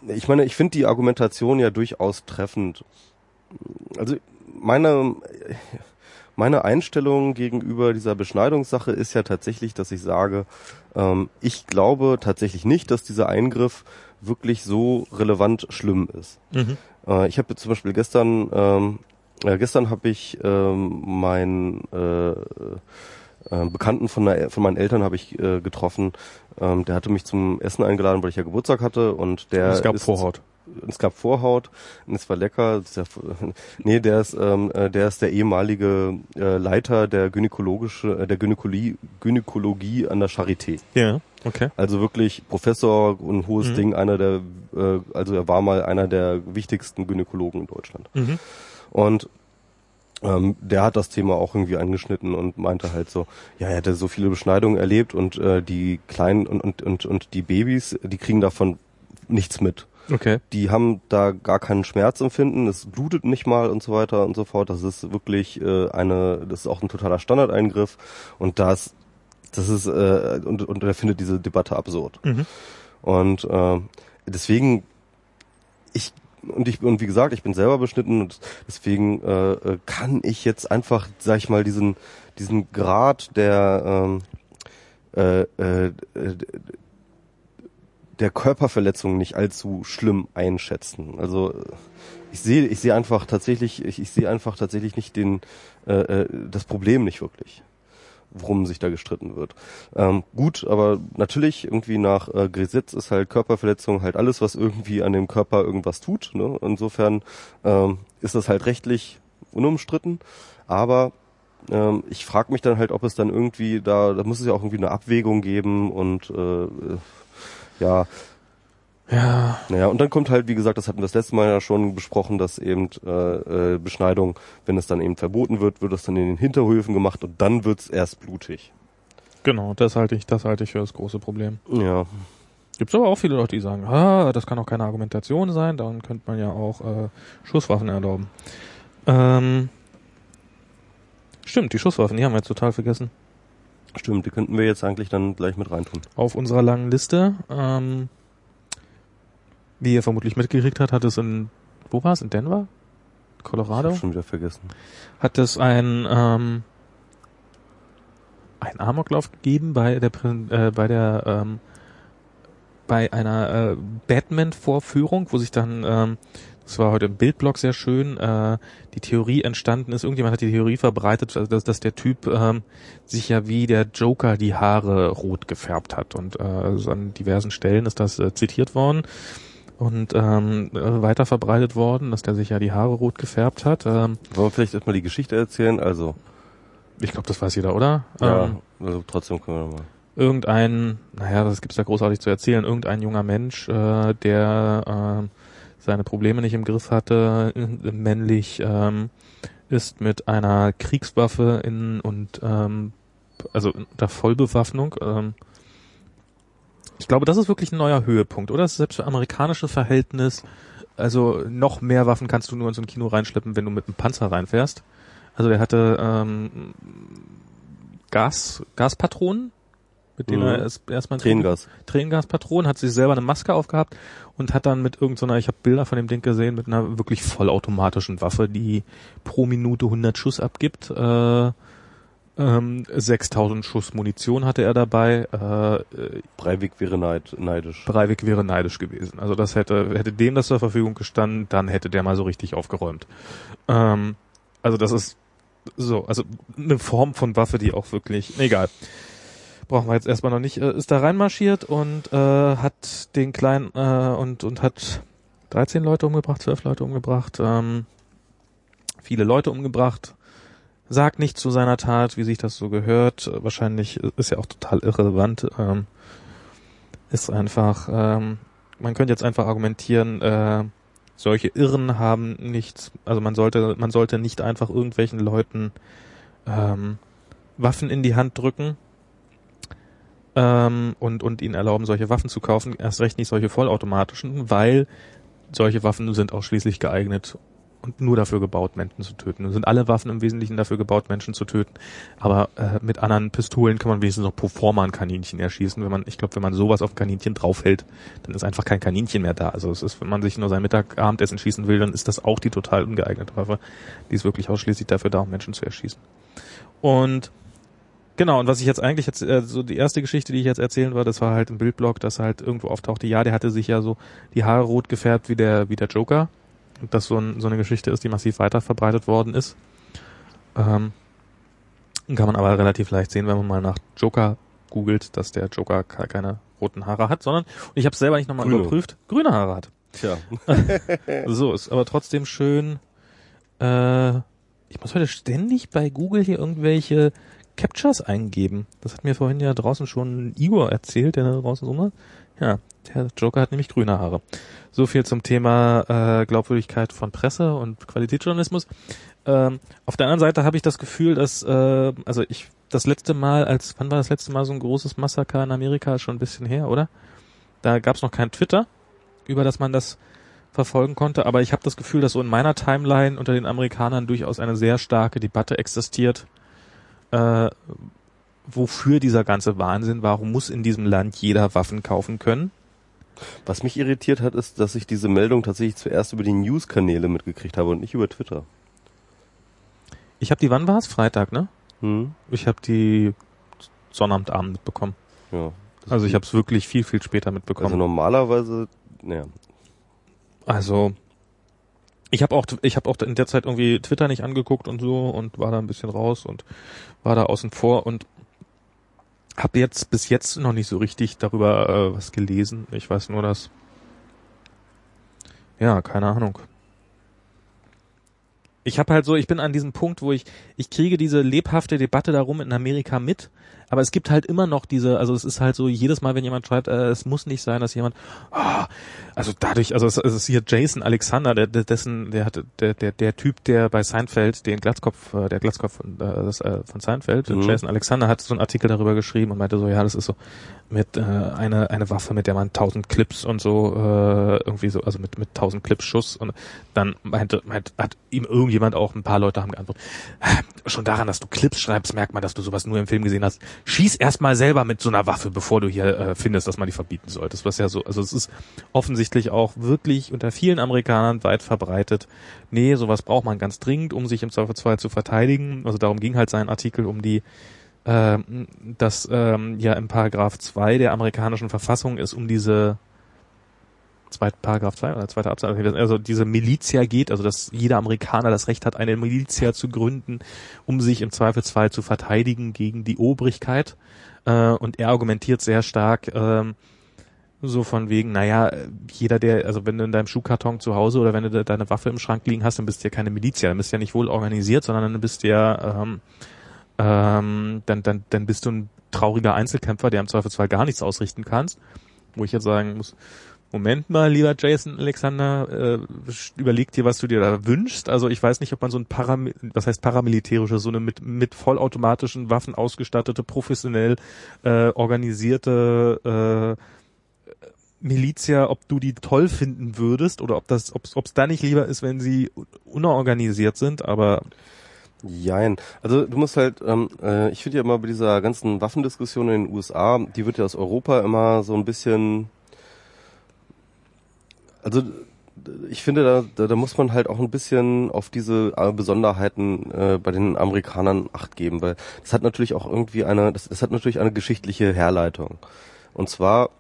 ich meine, ich finde die Argumentation ja durchaus treffend. Also meine meine Einstellung gegenüber dieser Beschneidungssache ist ja tatsächlich, dass ich sage, ähm, ich glaube tatsächlich nicht, dass dieser Eingriff wirklich so relevant schlimm ist. Mhm. Äh, ich habe zum Beispiel gestern, ähm, äh, gestern habe ich ähm, meinen äh, äh, Bekannten von, der, von meinen Eltern habe ich äh, getroffen. Ähm, der hatte mich zum Essen eingeladen, weil ich ja Geburtstag hatte und der es gab ist, Vorhaut. Es gab Vorhaut, und es war lecker. Ja, nee, der ist, ähm, äh, der ist der ehemalige äh, Leiter der gynäkologische, äh, der Gynäkologie, Gynäkologie an der Charité. Ja, okay. Also wirklich Professor und hohes Mhm. Ding, einer der, äh, also er war mal einer der wichtigsten Gynäkologen in Deutschland. Mhm. Und ähm, der hat das Thema auch irgendwie angeschnitten und meinte halt so, ja, er hätte so viele Beschneidungen erlebt und äh, die kleinen und, und, und, und die Babys, die kriegen davon nichts mit. Okay. Die haben da gar keinen Schmerzempfinden, es blutet nicht mal und so weiter und so fort. Das ist wirklich äh, eine, das ist auch ein totaler Standardeingriff und das, das ist, äh, und, und er findet diese Debatte absurd. Mhm. Und äh, deswegen, ich und ich und wie gesagt, ich bin selber beschnitten und deswegen äh, äh, kann ich jetzt einfach, sag ich mal, diesen diesen Grad der ähm, äh, äh, äh, der Körperverletzung nicht allzu schlimm einschätzen. Also ich sehe ich sehe einfach tatsächlich ich, ich sehe einfach tatsächlich nicht den äh, äh, das Problem nicht wirklich worum sich da gestritten wird. Ähm, gut, aber natürlich irgendwie nach äh, Gesetz ist halt Körperverletzung halt alles, was irgendwie an dem Körper irgendwas tut. Ne? Insofern ähm, ist das halt rechtlich unumstritten. Aber ähm, ich frage mich dann halt, ob es dann irgendwie da, da muss es ja auch irgendwie eine Abwägung geben und äh, äh, ja, Ja. naja, und dann kommt halt, wie gesagt, das hatten wir das letzte Mal ja schon besprochen, dass eben äh, äh, Beschneidung, wenn es dann eben verboten wird, wird es dann in den Hinterhöfen gemacht und dann wird's erst blutig. Genau, das halte ich, das halte ich für das große Problem. Ja. Gibt's aber auch viele Leute, die sagen, ah, das kann auch keine Argumentation sein, dann könnte man ja auch äh, Schusswaffen erlauben. Ähm, stimmt, die Schusswaffen, die haben wir jetzt total vergessen. Stimmt, die könnten wir jetzt eigentlich dann gleich mit reintun. Auf unserer langen Liste, ähm, wie ihr vermutlich mitgekriegt habt, hat es in, wo war es, in Denver? Ich Colorado? hab schon wieder vergessen. hat es ein ähm, ein Amoklauf gegeben bei der äh, bei der ähm, bei einer äh, Batman-Vorführung, wo sich dann ähm, das war heute im Bildblog sehr schön, äh, die Theorie entstanden ist, irgendjemand hat die Theorie verbreitet, also dass, dass der Typ ähm, sich ja wie der Joker die Haare rot gefärbt hat und äh, also an diversen Stellen ist das äh, zitiert worden und ähm, äh, weiter verbreitet worden, dass der sich ja die Haare rot gefärbt hat. Ähm, Wollen wir vielleicht erstmal die Geschichte erzählen? Also, ich glaube, das weiß jeder, oder? ja, Ähm, also trotzdem können wir mal. irgendein, naja, was gibt's da großartig zu erzählen? Irgendein junger Mensch, äh, der äh, seine Probleme nicht im Griff hatte, äh, männlich, ähm, ist mit einer Kriegswaffe in und ähm, also unter Vollbewaffnung. Ähm, ich glaube, das ist wirklich ein neuer Höhepunkt, oder? Das ist selbst für amerikanische Verhältnis. Also noch mehr Waffen kannst du nur in so ein Kino reinschleppen, wenn du mit einem Panzer reinfährst. Also der hatte ähm, Gas, Gaspatronen, mit denen Mhm. er erst, erstmal Tränengas. Tränengaspatronen, hat sich selber eine Maske aufgehabt und hat dann mit irgendeiner, ich habe Bilder von dem Ding gesehen, mit einer wirklich vollautomatischen Waffe, die pro Minute 100 Schuss abgibt. Äh, ähm, 6000 Schuss Munition hatte er dabei. Äh, Breivik wäre neid, neidisch. Breivik wäre neidisch gewesen. Also das hätte, hätte dem das zur Verfügung gestanden, dann hätte der mal so richtig aufgeräumt. Ähm, also das ist so, also eine Form von Waffe, die auch wirklich, egal. Brauchen wir jetzt erstmal noch nicht, äh, ist da reinmarschiert und äh, hat den kleinen äh, und und hat 13 Leute umgebracht, 12 Leute umgebracht, ähm, viele Leute umgebracht. Sagt nichts zu seiner Tat, wie sich das so gehört. Wahrscheinlich ist ja auch total irrelevant. Ähm, ist einfach, ähm, man könnte jetzt einfach argumentieren, äh, solche Irren haben nichts, also man sollte, man sollte nicht einfach irgendwelchen Leuten ähm, Waffen in die Hand drücken ähm, und, und ihnen erlauben, solche Waffen zu kaufen, erst recht nicht solche vollautomatischen, weil solche Waffen sind ausschließlich geeignet und nur dafür gebaut, Menschen zu töten. Und sind alle Waffen im Wesentlichen dafür gebaut, Menschen zu töten. Aber äh, mit anderen Pistolen kann man wenigstens noch pro forma ein Kaninchen erschießen. Wenn man, ich glaube, wenn man sowas auf Kaninchen draufhält, dann ist einfach kein Kaninchen mehr da. Also es ist, wenn man sich nur sein Mittag Abendessen schießen will, dann ist das auch die total ungeeignete Waffe. Die ist wirklich ausschließlich dafür da, um Menschen zu erschießen. Und Genau, und was ich jetzt eigentlich jetzt, äh, so die erste Geschichte, die ich jetzt erzählen war, das war halt im Bildblog, dass halt irgendwo auftauchte, ja, der hatte sich ja so die Haare rot gefärbt wie der, wie der Joker. Und das so, ein, so eine Geschichte ist, die massiv weiter verbreitet worden ist. Ähm, kann man aber relativ leicht sehen, wenn man mal nach Joker googelt, dass der Joker ke- keine roten Haare hat, sondern, und ich habe selber nicht nochmal Grüne. überprüft, grüne Haare hat. Tja. So, ist aber trotzdem schön. Äh, ich muss heute ständig bei Google hier irgendwelche Captures eingeben. Das hat mir vorhin ja draußen schon Igor erzählt, der da draußen so Ja, der Joker hat nämlich grüne Haare. So viel zum Thema äh, Glaubwürdigkeit von Presse und Qualitätsjournalismus. Ähm, auf der anderen Seite habe ich das Gefühl, dass, äh, also ich das letzte Mal, als wann war das letzte Mal so ein großes Massaker in Amerika? Schon ein bisschen her, oder? Da gab es noch kein Twitter, über das man das verfolgen konnte, aber ich habe das Gefühl, dass so in meiner Timeline unter den Amerikanern durchaus eine sehr starke Debatte existiert, äh, wofür dieser ganze Wahnsinn, warum muss in diesem Land jeder Waffen kaufen können? Was mich irritiert hat, ist, dass ich diese Meldung tatsächlich zuerst über die News-Kanäle mitgekriegt habe und nicht über Twitter. Ich habe die, wann war es? Freitag, ne? Hm? Ich habe die Sonnabendabend mitbekommen. Ja. Also ich habe es wirklich viel, viel später Also mitbekommen. normalerweise, naja. Also ich habe auch ich habe auch in der Zeit irgendwie Twitter nicht angeguckt und so und war da ein bisschen raus und war da außen vor und habe jetzt bis jetzt noch nicht so richtig darüber äh, was gelesen. Ich weiß nur, dass ja, keine Ahnung. Ich habe halt so, ich bin an diesem Punkt, wo ich ich kriege diese lebhafte Debatte darum in Amerika mit, aber es gibt halt immer noch diese, also es ist halt so jedes Mal, wenn jemand schreibt, äh, es muss nicht sein, dass jemand, ah, also dadurch, also es, es ist hier Jason Alexander, der, der dessen, der hatte, der, der, der Typ, der bei Seinfeld den Glatzkopf, äh, der Glatzkopf von, äh, das, äh, von Seinfeld, Mhm. Jason Alexander hat so einen Artikel darüber geschrieben und meinte so, ja, das ist so mit äh, eine eine Waffe, mit der man tausend Clips und so äh, irgendwie so, also mit mit tausend Clips Schuss und dann meinte, meint, hat ihm irgendjemand auch ein paar Leute haben geantwortet, "Ah, schon daran, dass du Clips schreibst, merkt man, dass du sowas nur im Film gesehen hast. Schieß erstmal selber mit so einer Waffe, bevor du hier äh, findest, dass man die verbieten sollte. Was ja so, also es ist offensichtlich auch wirklich unter vielen Amerikanern weit verbreitet. Nee, sowas braucht man ganz dringend, um sich im Zweifelsfall zu verteidigen. Also darum ging halt sein Artikel um die ähm, dass ähm, ja im Paragraph 2 der amerikanischen Verfassung es um diese zweite Paragraph 2 oder zweite Absatz, also diese Milizia geht, also dass jeder Amerikaner das Recht hat, eine Milizia zu gründen, um sich im Zweifelsfall zu verteidigen gegen die Obrigkeit. Äh, und er argumentiert sehr stark, ähm, so von wegen, naja, jeder, der, also wenn du in deinem Schuhkarton zu Hause oder wenn du de- deine Waffe im Schrank liegen hast, dann bist du ja keine Milizia, dann bist du ja nicht wohl organisiert, sondern dann bist du ja, ähm, ähm, dann, dann, dann bist du ein trauriger Einzelkämpfer, der im Zweifelsfall gar nichts ausrichten kannst. Wo ich jetzt sagen muss, Moment mal, lieber Jason Alexander, äh, überleg dir, was du dir da wünschst. Also ich weiß nicht, ob man so ein Param was heißt paramilitärische, so eine mit, mit vollautomatischen Waffen ausgestattete, professionell äh, organisierte äh, Milizia, ob du die toll finden würdest oder ob das, ob es da nicht lieber ist, wenn sie unorganisiert sind, aber Jein. Also du musst halt, ähm, äh, ich finde ja immer bei dieser ganzen Waffendiskussion in den USA, die wird ja aus Europa immer so ein bisschen, also ich finde, da, da, da muss man halt auch ein bisschen auf diese äh, Besonderheiten äh, bei den Amerikanern acht geben, weil das hat natürlich auch irgendwie eine, das, das hat natürlich eine geschichtliche Herleitung. Und zwar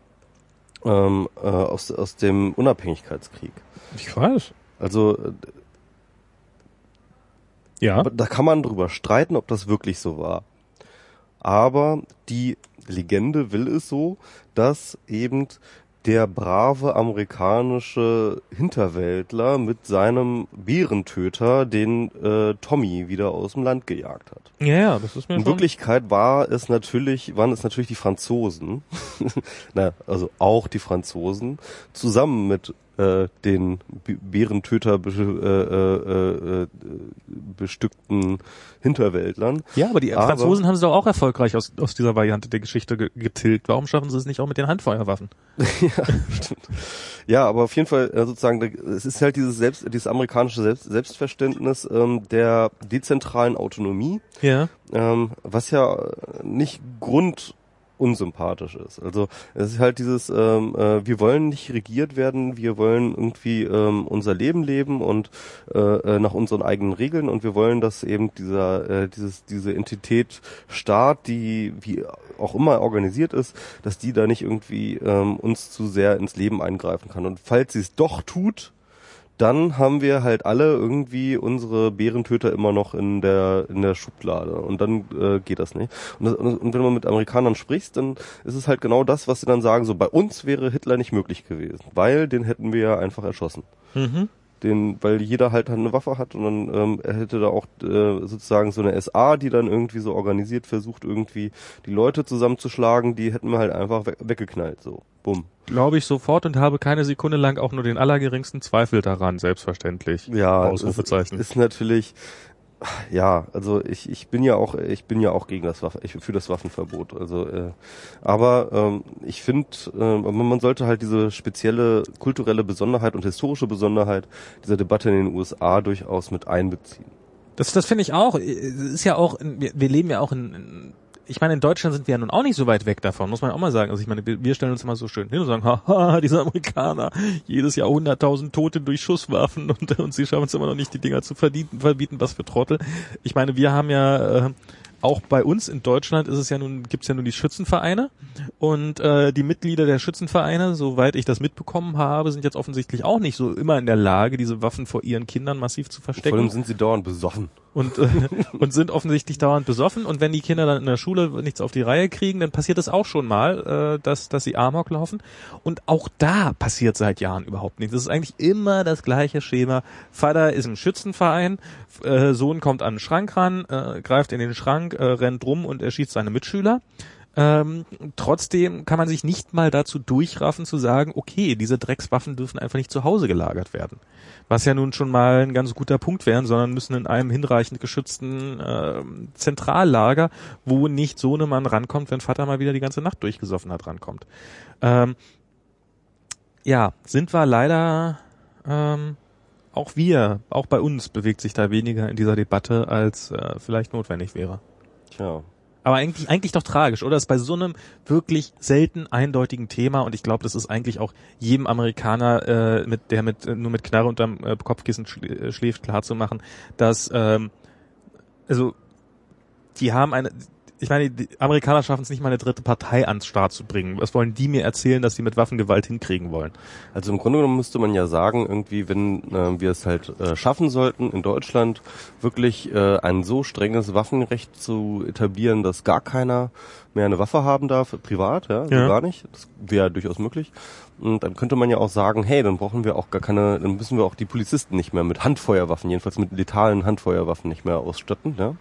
ähm, äh, aus, aus dem Unabhängigkeitskrieg. ich weiß. Also äh, Ja. da kann man drüber streiten, ob das wirklich so war. Aber die Legende will es so, dass eben der brave amerikanische Hinterwäldler mit seinem Bärentöter den äh, Tommy wieder aus dem Land gejagt hat. Ja, ja, das ist mir In schon. Wirklichkeit war es natürlich, waren es natürlich die Franzosen, na, also auch die Franzosen, zusammen mit äh, den B- Bärentöter be äh, äh, äh, bestückten Hinterwäldlern. Ja, aber die Aber- Franzosen haben sie doch auch erfolgreich aus, aus dieser Variante der Geschichte ge getilgt. Warum schaffen sie es nicht auch mit den Handfeuerwaffen? ja, stimmt. Ja, aber auf jeden Fall äh, sozusagen, es ist halt dieses selbst, dieses amerikanische Selbst, Selbstverständnis ähm, der dezentralen Autonomie, Ja. ähm, was ja nicht Grund unsympathisch ist. Also es ist halt dieses, ähm, äh, wir wollen nicht regiert werden, wir wollen irgendwie ähm, unser Leben leben und äh, äh, nach unseren eigenen Regeln und wir wollen, dass eben dieser, äh, dieses, diese Entität Staat, die wie auch immer organisiert ist, dass die da nicht irgendwie ähm, uns zu sehr ins Leben eingreifen kann. Und falls sie es doch tut, dann haben wir halt alle irgendwie unsere Bärentöter immer noch in der in der Schublade und dann äh, geht das nicht. Und, das, und wenn man mit Amerikanern spricht, dann ist es halt genau das, was sie dann sagen, so bei uns wäre Hitler nicht möglich gewesen, weil den hätten wir ja einfach erschossen. Mhm. Den, weil jeder halt eine Waffe hat und dann ähm, er hätte da auch äh, sozusagen so eine SA, die dann irgendwie so organisiert versucht, irgendwie die Leute zusammenzuschlagen, die hätten wir halt einfach we weggeknallt, so. Bumm. Glaube ich sofort und habe keine Sekunde lang auch nur den allergeringsten Zweifel daran, selbstverständlich. Ja, Ausrufezeichen. Ist, ist natürlich, ja, also ich, ich bin ja auch, ich bin ja auch gegen das Waffen, ich für das Waffenverbot. Also, äh, aber ähm, ich finde, äh, man sollte halt diese spezielle kulturelle Besonderheit und historische Besonderheit dieser Debatte in den USA durchaus mit einbeziehen. Das, das finde ich auch. Ist ja auch, wir, wir leben ja auch in, in ich meine, in Deutschland sind wir ja nun auch nicht so weit weg davon, muss man auch mal sagen. Also ich meine, wir, stellen uns immer so schön hin und sagen, haha, diese Amerikaner, jedes Jahr hunderttausend Tote durch Schusswaffen und, und sie schaffen es immer noch nicht, die Dinger zu verbieten, verbieten, was für Trottel. Ich meine, wir haben ja äh, auch bei uns in Deutschland ist es ja nun, gibt's ja nun die Schützenvereine und äh, die Mitglieder der Schützenvereine, soweit ich das mitbekommen habe, sind jetzt offensichtlich auch nicht so immer in der Lage, diese Waffen vor ihren Kindern massiv zu verstecken. Vor allem sind sie dauernd besoffen. Und, äh, und sind offensichtlich dauernd besoffen und wenn die Kinder dann in der Schule nichts auf die Reihe kriegen, dann passiert es auch schon mal, äh, dass, dass sie Amok laufen. Und auch da passiert seit Jahren überhaupt nichts. Das ist eigentlich immer das gleiche Schema. Vater ist im Schützenverein, äh, Sohn kommt an den Schrank ran, äh, greift in den Schrank, äh, rennt rum und erschießt seine Mitschüler. Ähm, trotzdem kann man sich nicht mal dazu durchraffen zu sagen, okay, diese Dreckswaffen dürfen einfach nicht zu Hause gelagert werden. Was ja nun schon mal ein ganz guter Punkt wären, sondern müssen in einem hinreichend geschützten äh, Zentrallager, wo nicht so eine Mann rankommt, wenn Vater mal wieder die ganze Nacht durchgesoffen hat, rankommt. Ähm, ja, sind wir leider ähm, auch wir, auch bei uns bewegt sich da weniger in dieser Debatte, als äh, vielleicht notwendig wäre. Tja. Aber eigentlich, eigentlich doch tragisch, oder? Das ist bei so einem wirklich selten eindeutigen Thema und ich glaube, das ist eigentlich auch jedem Amerikaner, äh, mit der mit nur mit Knarre unterm äh, Kopfkissen schl schläft, klar zu machen, dass ähm, also die haben eine, ich meine, die Amerikaner schaffen es nicht mal eine dritte Partei ans Start zu bringen. Was wollen die mir erzählen, dass sie mit Waffengewalt hinkriegen wollen? Also im Grunde genommen müsste man ja sagen, irgendwie, wenn äh, wir es halt äh, schaffen sollten, in Deutschland wirklich äh, ein so strenges Waffenrecht zu etablieren, dass gar keiner mehr eine Waffe haben darf, privat, ja, Ja. gar nicht. Das wäre durchaus möglich. Und dann könnte man ja auch sagen, hey, dann brauchen wir auch gar keine, dann müssen wir auch die Polizisten nicht mehr mit Handfeuerwaffen, jedenfalls mit letalen Handfeuerwaffen nicht mehr ausstatten, ja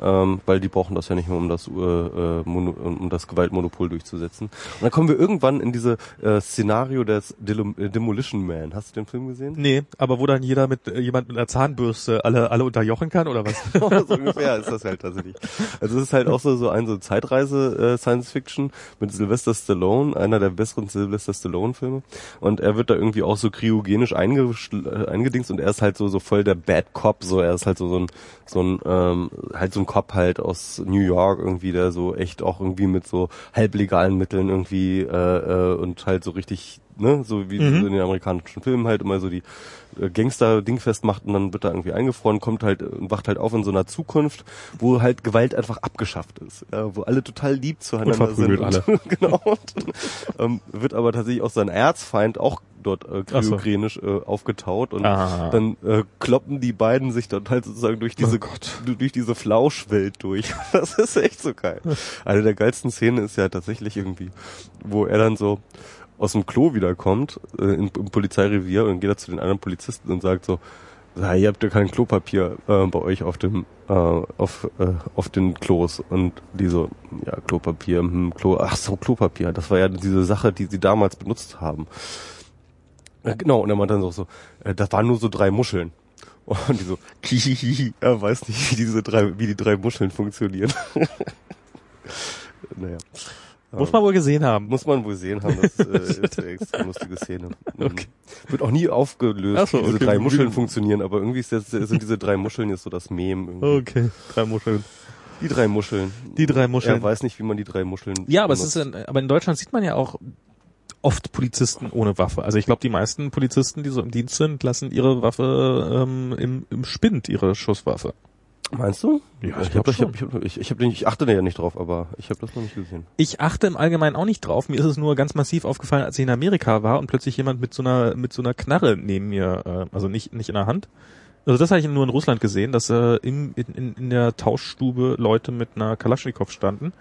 ähm, weil die brauchen das ja nicht mehr, um das, äh, äh, Mono, um das Gewaltmonopol durchzusetzen. Und dann kommen wir irgendwann in diese äh, Szenario des Delo- äh, Demolition Man. Hast du den Film gesehen? Nee, aber wo dann jeder mit äh, jemand mit einer Zahnbürste alle alle unterjochen kann oder was? so ungefähr ist das halt tatsächlich. Also es ist halt auch so, so ein so Zeitreise äh, Science Fiction mit Sylvester Stallone, einer der besseren Sylvester Stallone Filme. Und er wird da irgendwie auch so kryogenisch eingedingst und er ist halt so so voll der Bad Cop, so er ist halt so so ein so ein ähm, halt so ein Cop halt aus New York irgendwie, der so echt auch irgendwie mit so halblegalen Mitteln irgendwie äh, äh, und halt so richtig ne, so wie Mhm. so in den amerikanischen Filmen halt immer so die äh, Gangster-Ding festmacht und dann wird er irgendwie eingefroren, kommt halt und wacht halt auf in so einer Zukunft, wo halt Gewalt einfach abgeschafft ist, ja, wo alle total lieb zueinander Und sind. verprügelt Und, genau. Und, ähm, wird aber tatsächlich auch sein Erzfeind auch dort äh, Ach so. kryogenisch äh, aufgetaut und Ah. dann äh, kloppen die beiden sich dann halt sozusagen durch diese Oh Gott. durch diese Flauschwelt durch. Das ist echt so geil. Eine der geilsten Szenen ist ja tatsächlich irgendwie, wo er dann so aus dem Klo wiederkommt, äh, im, im Polizeirevier und geht da zu den anderen Polizisten und sagt so, ja, ihr habt ja kein Klopapier äh, bei euch auf dem äh, auf äh, auf den Klos. Und die so ja Klopapier hm, Klo ach so Klopapier das war ja diese Sache die sie damals benutzt haben. Ja, genau und er meint dann so äh, das waren nur so drei Muscheln. Und die so hihihi er weiß nicht wie diese drei wie die drei Muscheln funktionieren. Naja Muss man wohl gesehen haben. muss man wohl sehen haben, das äh, ist eine extrem lustige Szene. Mhm. Okay. Wird auch nie aufgelöst, so, wie diese okay. drei Muscheln funktionieren, aber irgendwie ist das, sind diese drei Muscheln jetzt so das Mem. Irgendwie. Okay, drei Muscheln. Die drei Muscheln. Die drei Muscheln. Er weiß nicht, wie man die drei Muscheln. Ja, aber es ist, in, aber in Deutschland sieht man ja auch oft Polizisten ohne Waffe. Also ich glaube, die meisten Polizisten, die so im Dienst sind, lassen ihre Waffe ähm, im, im Spind, ihre Schusswaffe. Meinst du? Ja, ich ich, hab, ich, hab, ich, hab, ich, ich, hab, den- ich achte da ja nicht drauf, aber ich habe das noch nicht gesehen. Ich achte im Allgemeinen auch nicht drauf. Mir ist es nur ganz massiv aufgefallen, als ich in Amerika war und plötzlich jemand mit so einer mit so einer Knarre neben mir, äh, also nicht nicht in der Hand. Also das habe ich nur in Russland gesehen, dass äh, in, in, in der Tauschstube Leute mit einer Kalaschnikow standen.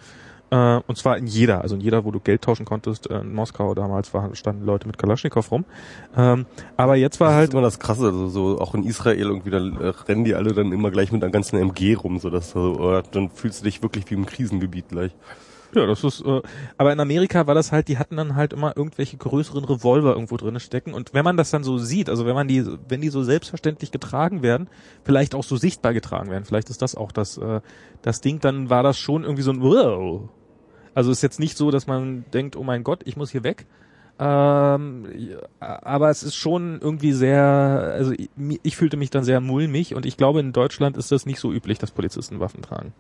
Äh, und zwar in jeder, also in jeder, wo du Geld tauschen konntest. Äh, in Moskau damals war, standen Leute mit Kalaschnikow rum. Ähm, aber jetzt war Das halt ist immer das Krasse, also so auch in Israel irgendwie, da äh, rennen die alle dann immer gleich mit einer ganzen MG rum, so dass so, oder dann fühlst du dich wirklich wie im Krisengebiet gleich. Ja, das ist, äh, aber in Amerika war das halt, die hatten dann halt immer irgendwelche größeren Revolver irgendwo drin stecken und wenn man das dann so sieht, also wenn man die, wenn die so selbstverständlich getragen werden, vielleicht auch so sichtbar getragen werden, vielleicht ist das auch das, äh, das Ding, dann war das schon irgendwie so ein wow. Also ist jetzt nicht so, dass man denkt, oh mein Gott, ich muss hier weg. Ähm, aber es ist schon irgendwie sehr, also ich, ich fühlte mich dann sehr mulmig und ich glaube, in Deutschland ist das nicht so üblich, dass Polizisten Waffen tragen.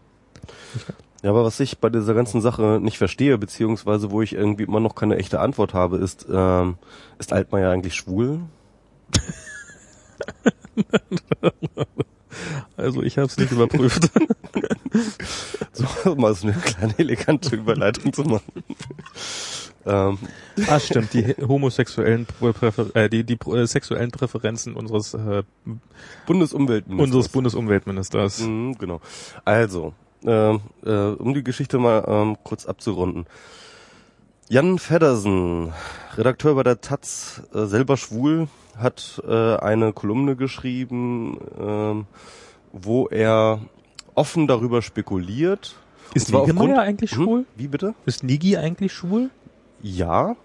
Ja, aber was ich bei dieser ganzen Sache nicht verstehe, beziehungsweise wo ich irgendwie immer noch keine echte Antwort habe, ist, ähm, ist Altmaier eigentlich schwul? Also ich habe es nicht überprüft. So mal so eine kleine elegante Überleitung zu machen. ähm, Ah, stimmt, die homosexuellen Präfer äh, die, die äh, sexuellen Präferenzen unseres äh, Bundesumweltminister. unseres Bundesumweltministers. Mhm, genau. Also, ähm, äh, um die Geschichte mal ähm, kurz abzurunden. Jan Feddersen, Redakteur bei der Taz, äh, selber schwul, hat äh, eine Kolumne geschrieben, ähm, wo er offen darüber spekuliert. Ist Niggemeier eigentlich Hm? schwul? Wie bitte? Ist Nigi eigentlich schwul? Ja.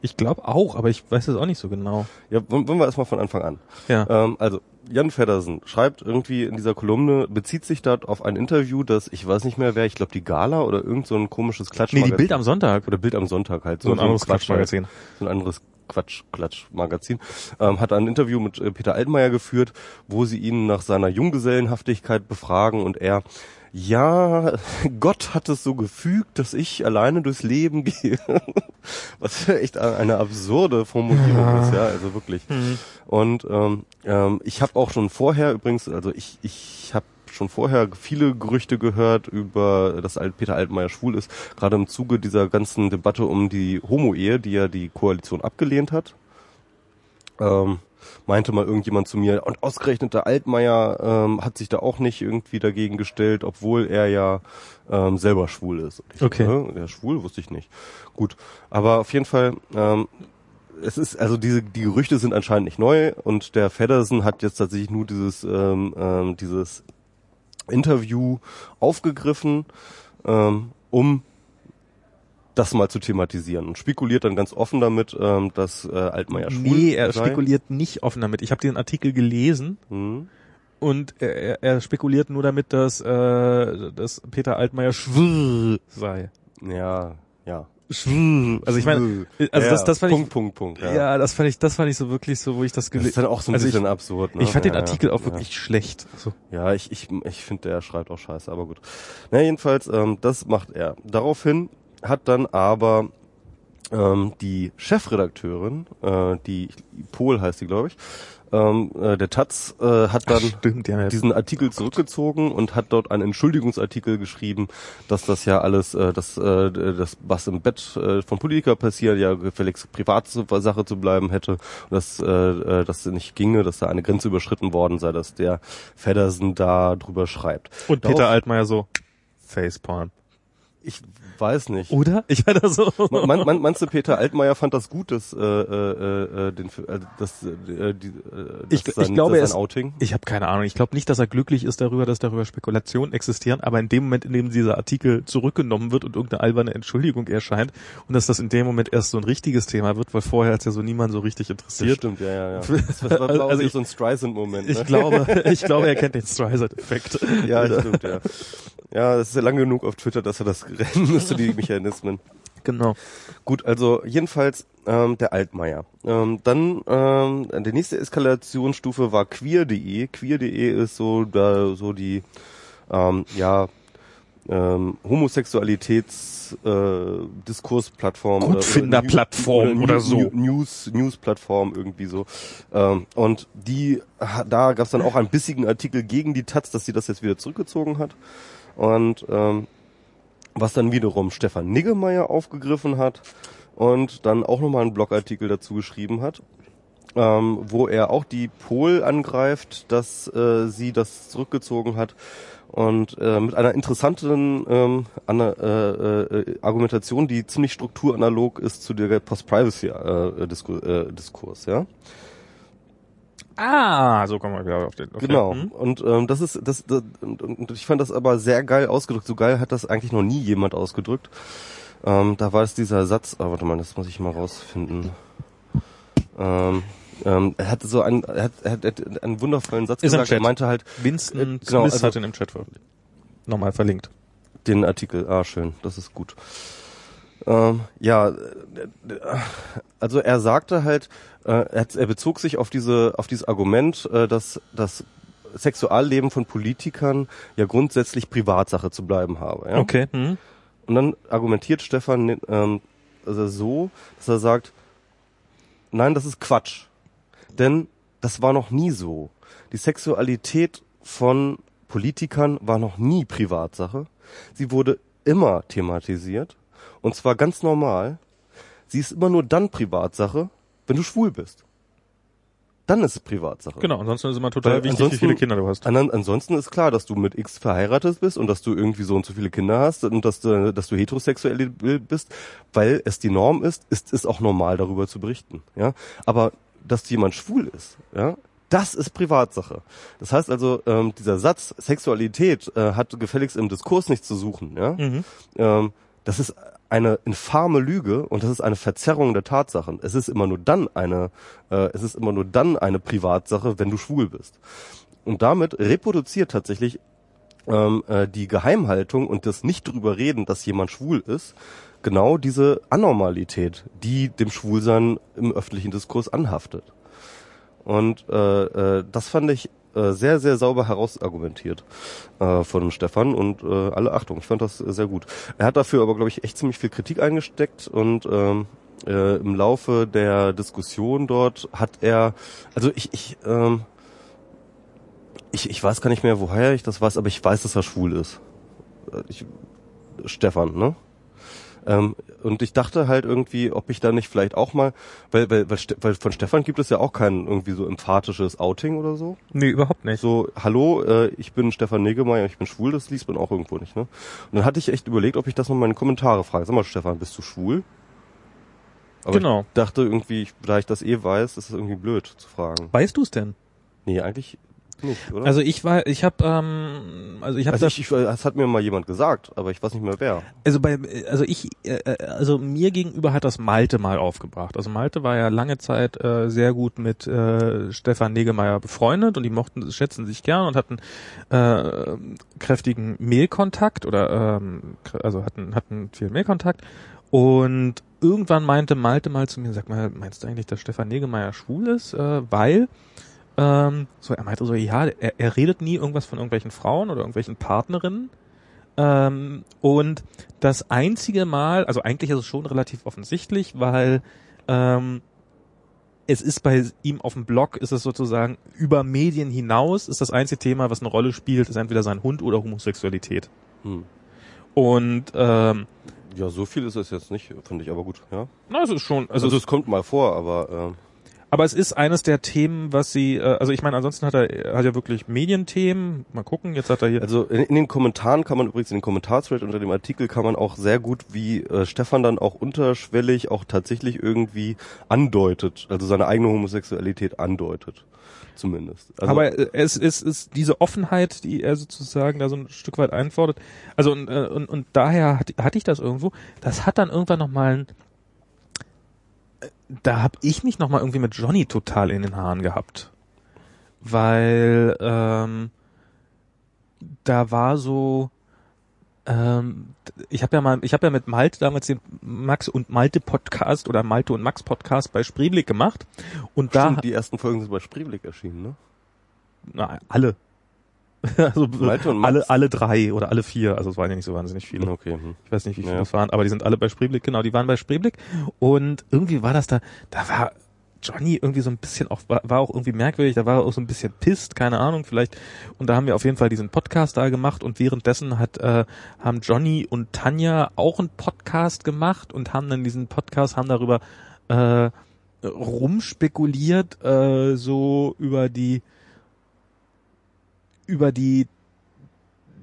Ich glaube auch, aber ich weiß es auch nicht so genau. Ja, wollen wollen wir erstmal von Anfang an. Ja. Ähm, also, Jan Feddersen schreibt irgendwie in dieser Kolumne, bezieht sich dort auf ein Interview, das, ich weiß nicht mehr wer, ich glaube die Gala oder irgend so ein komisches nee, Klatschmagazin. die Bild am Sonntag. oder Bild am Sonntag halt. So ein anderes Quatsch- Quatschmagazin. So ein anderes Quatsch-Klatsch-Magazin. Ähm, hat ein Interview mit äh, Peter Altmaier geführt, wo sie ihn nach seiner Junggesellenhaftigkeit befragen und er ja, Gott hat es so gefügt, dass ich alleine durchs Leben gehe. Was ja echt eine absurde Formulierung ist, ja, also wirklich. Und ähm, ähm, ich habe auch schon vorher übrigens, also ich, ich habe schon vorher viele Gerüchte gehört über, dass Peter Altmaier schwul ist, gerade im Zuge dieser ganzen Debatte um die Homo-Ehe, die ja die Koalition abgelehnt hat. Ähm, meinte mal irgendjemand zu mir, und ausgerechnet der Altmaier ähm, hat sich da auch nicht irgendwie dagegen gestellt, obwohl er ja ähm, selber schwul ist. Ich Okay. "Hä? der ist schwul, wusste ich nicht. Gut, aber auf jeden Fall, ähm, es ist, also diese, die Gerüchte sind anscheinend nicht neu und der Feddersen hat jetzt tatsächlich nur dieses, ähm, ähm, dieses Interview aufgegriffen, ähm, um das mal zu thematisieren und spekuliert dann ganz offen damit, ähm, dass äh, Altmaier schwul Nee, er sei. spekuliert nicht offen damit. Ich habe den Artikel gelesen Hm. und er, er- er spekuliert nur damit, dass, äh, dass Peter Altmaier schwul sei. Ja, ja. Schwul. Also ich meine, also ja, das, das fand Punkt, ich, Punkt, Punkt. ja. Ja. das fand ich, das fand ich so wirklich so, wo ich das Das gelesen ist dann auch so ein also bisschen ich, absurd. Ne? Ich fand den ja, Artikel ja, auch wirklich schlecht. So. Ja, ich, ich, ich finde, der schreibt auch scheiße, aber gut. Na, jedenfalls, ähm, das macht er. Daraufhin hat dann aber ähm, die Chefredakteurin, äh, die Pol heißt die, glaube ich, ähm, äh, der Taz, äh, hat dann Stimmt, ja. diesen Artikel zurückgezogen und hat dort einen Entschuldigungsartikel geschrieben, dass das ja alles, äh, das, äh, das was im Bett äh, von Politiker passiert, ja gefälligst Privatsache zu bleiben hätte, und dass äh, äh, das nicht ginge, dass da eine Grenze überschritten worden sei, dass der Feddersen da drüber schreibt. Und Peter Altmaier so, Facepalm. Ich weiß nicht. Oder? Ich da so. Man, man, meinst du, Peter Altmaier fand das gut, dass, äh, äh, äh, den, äh, das, äh, die, äh, Ich- das ich sein, glaube, das er sein ist- Outing? Ich habe keine Ahnung. Ich glaube nicht, dass er glücklich ist darüber, dass darüber Spekulationen existieren, aber in dem Moment, in dem dieser Artikel zurückgenommen wird und irgendeine alberne Entschuldigung erscheint und dass das in dem Moment erst so ein richtiges Thema wird, weil vorher hat ja so niemand so richtig Das interessiert. stimmt, ja, ja, ja. Das war, Also auch ich- so ein Streisand-Moment. Ich ne? glaube, ich glaube, er kennt den Streisand-Effekt. Ja, das stimmt, ja. Ja, das ist ja lang genug auf Twitter, dass er das rennen müsste, die Mechanismen. Genau. Gut, also jedenfalls ähm, der Altmaier. Ähm, dann ähm, die nächste Eskalationsstufe war queer.de. Queer.de ist so da so die ähm, ja ähm, Homosexualitäts äh, Diskursplattform Gutfinderplattform oder New- so. New- News Newsplattform irgendwie so ähm, und die da gab es dann auch einen bissigen Artikel gegen die Taz, dass sie das jetzt wieder zurückgezogen hat und ähm, was dann wiederum Stefan Niggemeier aufgegriffen hat und dann auch nochmal einen Blogartikel dazu geschrieben hat, ähm, wo er auch die Pol angreift, dass äh, sie das zurückgezogen hat und äh, mit einer interessanten ähm, ana, äh, äh, Argumentation, die ziemlich strukturanalog ist zu der Post-Privacy-Diskurs, äh, Diskurs, ja. Ah, so kommen wir wieder auf den. Okay. Genau. Hm. Und ähm, das ist das, das und, und ich fand das aber sehr geil ausgedrückt. So geil hat das eigentlich noch nie jemand ausgedrückt. Ähm, da war es dieser Satz, ah, warte mal, das muss ich mal rausfinden. Ähm, ähm, er hatte so einen, er hat, er hat, einen wundervollen Satz Ist gesagt. Er meinte halt Winston Äh, genau, Smith also- hat ihn im Chat veröffentlicht. Nochmal verlinkt. den Artikel. Ah, schön, das ist gut. Ähm, ja, also er sagte halt, äh, er, bezog sich auf diese, auf dieses Argument, äh, dass das Sexualleben von Politikern ja grundsätzlich Privatsache zu bleiben habe. Ja? Okay. Hm. Und dann argumentiert Stefan ähm, also so, dass er sagt, nein, das ist Quatsch. Denn das war noch nie so. Die Sexualität von Politikern war noch nie Privatsache. Sie wurde immer thematisiert. Und zwar ganz normal. Sie ist immer nur dann Privatsache, wenn du schwul bist. Dann ist es Privatsache. Genau, ansonsten ist immer total Weil wichtig, wie viele Kinder du hast. Anan- ansonsten ist klar, dass du mit X verheiratet bist und dass du irgendwie so und so viele Kinder hast und dass du, dass du heterosexuell bist, weil es die Norm ist, ist es auch normal darüber zu berichten. Ja, aber dass jemand schwul ist, ja, das ist Privatsache. Das heißt also, ähm, dieser Satz Sexualität äh, hat gefälligst im Diskurs nichts zu suchen. Ja, Mhm. ähm, das ist eine infame Lüge und das ist eine Verzerrung der Tatsachen. Es ist immer nur dann eine, äh, es ist immer nur dann eine Privatsache, wenn du schwul bist. Und damit reproduziert tatsächlich ähm, äh, die Geheimhaltung und das nicht drüber reden, dass jemand schwul ist, genau diese Anormalität, die dem Schwulsein im öffentlichen Diskurs anhaftet. Und äh, äh, das fand ich äh, sehr, sehr sauber herausargumentiert äh, von Stefan und äh, alle Achtung, ich fand das sehr gut. Er hat dafür aber, glaube ich, echt ziemlich viel Kritik eingesteckt und ähm, äh, im Laufe der Diskussion dort hat er, also ich, ich, ähm, ich, ich weiß gar nicht mehr, woher ich das weiß, aber ich weiß, dass er schwul ist. Äh, Ich, Stefan, ne? Ähm, und ich dachte halt irgendwie, ob ich da nicht vielleicht auch mal, weil, weil, weil, weil von Stefan gibt es ja auch kein irgendwie so emphatisches Outing oder so. Nee, überhaupt nicht. So, hallo, äh, ich bin Stefan Negemeyer, ich bin schwul, das liest man auch irgendwo nicht, ne? Und dann hatte ich echt überlegt, ob ich das noch mal in die Kommentare frage. Sag mal, Stefan, bist du schwul? Aber Genau. ich dachte irgendwie, ich- da ich das eh weiß, ist es irgendwie blöd zu fragen. Weißt du es denn? Nee, eigentlich nicht, oder? Also ich war, ich habe, ähm, also ich habe also das, ich, ich, das hat mir mal jemand gesagt, aber ich weiß nicht mehr wer. also bei, also ich, äh, äh, also mir gegenüber hat das Malte mal aufgebracht. Also Malte war ja lange Zeit äh, sehr gut mit äh, Stefan Negemeyer befreundet und die mochten, schätzen sich gern und hatten äh, kräftigen Mailkontakt oder ähm, also hatten hatten viel Mailkontakt und irgendwann meinte Malte mal zu mir, sag mal, meinst du eigentlich, dass Stefan Negemeyer schwul ist? Äh, weil ähm, so, er meinte so, ja, er, er redet nie irgendwas von irgendwelchen Frauen oder irgendwelchen Partnerinnen. Ähm, und das einzige Mal, also eigentlich ist es schon relativ offensichtlich, weil ähm, es ist bei ihm auf dem Blog, ist es sozusagen über Medien hinaus, ist das einzige Thema, was eine Rolle spielt, ist entweder sein Hund oder Homosexualität. Hm. Und ähm, Ja, so viel ist es jetzt nicht, finde ich, aber gut, ja. na, es ist schon, also, Also, es kommt mal vor, aber aber es ist eines der Themen, was sie, äh, also ich meine, ansonsten hat er, hat ja wirklich Medienthemen. Mal gucken, jetzt hat er hier. also in, in den Kommentaren kann man übrigens, in den Kommentarthread unter dem Artikel kann man auch sehr gut, wie äh, Stefan dann auch unterschwellig auch tatsächlich irgendwie andeutet, also seine eigene Homosexualität andeutet. Zumindest. Also, aber äh, es ist, ist diese Offenheit, die er sozusagen da so ein Stück weit einfordert. Also und, äh, und, und daher hatte, ich das irgendwo. Das hat dann irgendwann noch mal ein, äh, da habe ich mich noch mal irgendwie mit Johnny total in den Haaren gehabt, weil ähm, da war so ähm, ich habe ja mal, ich habe ja mit Malte damals den Max und Malte Podcast oder Malte und Max Podcast bei Spreeblick gemacht und da Stimmt, die ersten Folgen sind bei Spreeblick erschienen, ne? na, alle. also alle, alle drei oder alle vier, also es waren ja nicht so wahnsinnig viele. Okay. hm. Ich weiß nicht, wie viele Ja. das waren, aber die sind alle bei Spreeblick, genau, die waren bei Spreeblick. Und irgendwie war das da, da war Johnny irgendwie so ein bisschen auch, war, war auch irgendwie merkwürdig, da war er auch so ein bisschen pisst, keine Ahnung, vielleicht. Und da haben wir auf jeden Fall diesen Podcast da gemacht und währenddessen hat, äh, haben Johnny und Tanja auch einen Podcast gemacht und haben dann diesen Podcast, haben darüber äh, rumspekuliert, äh, so über die über die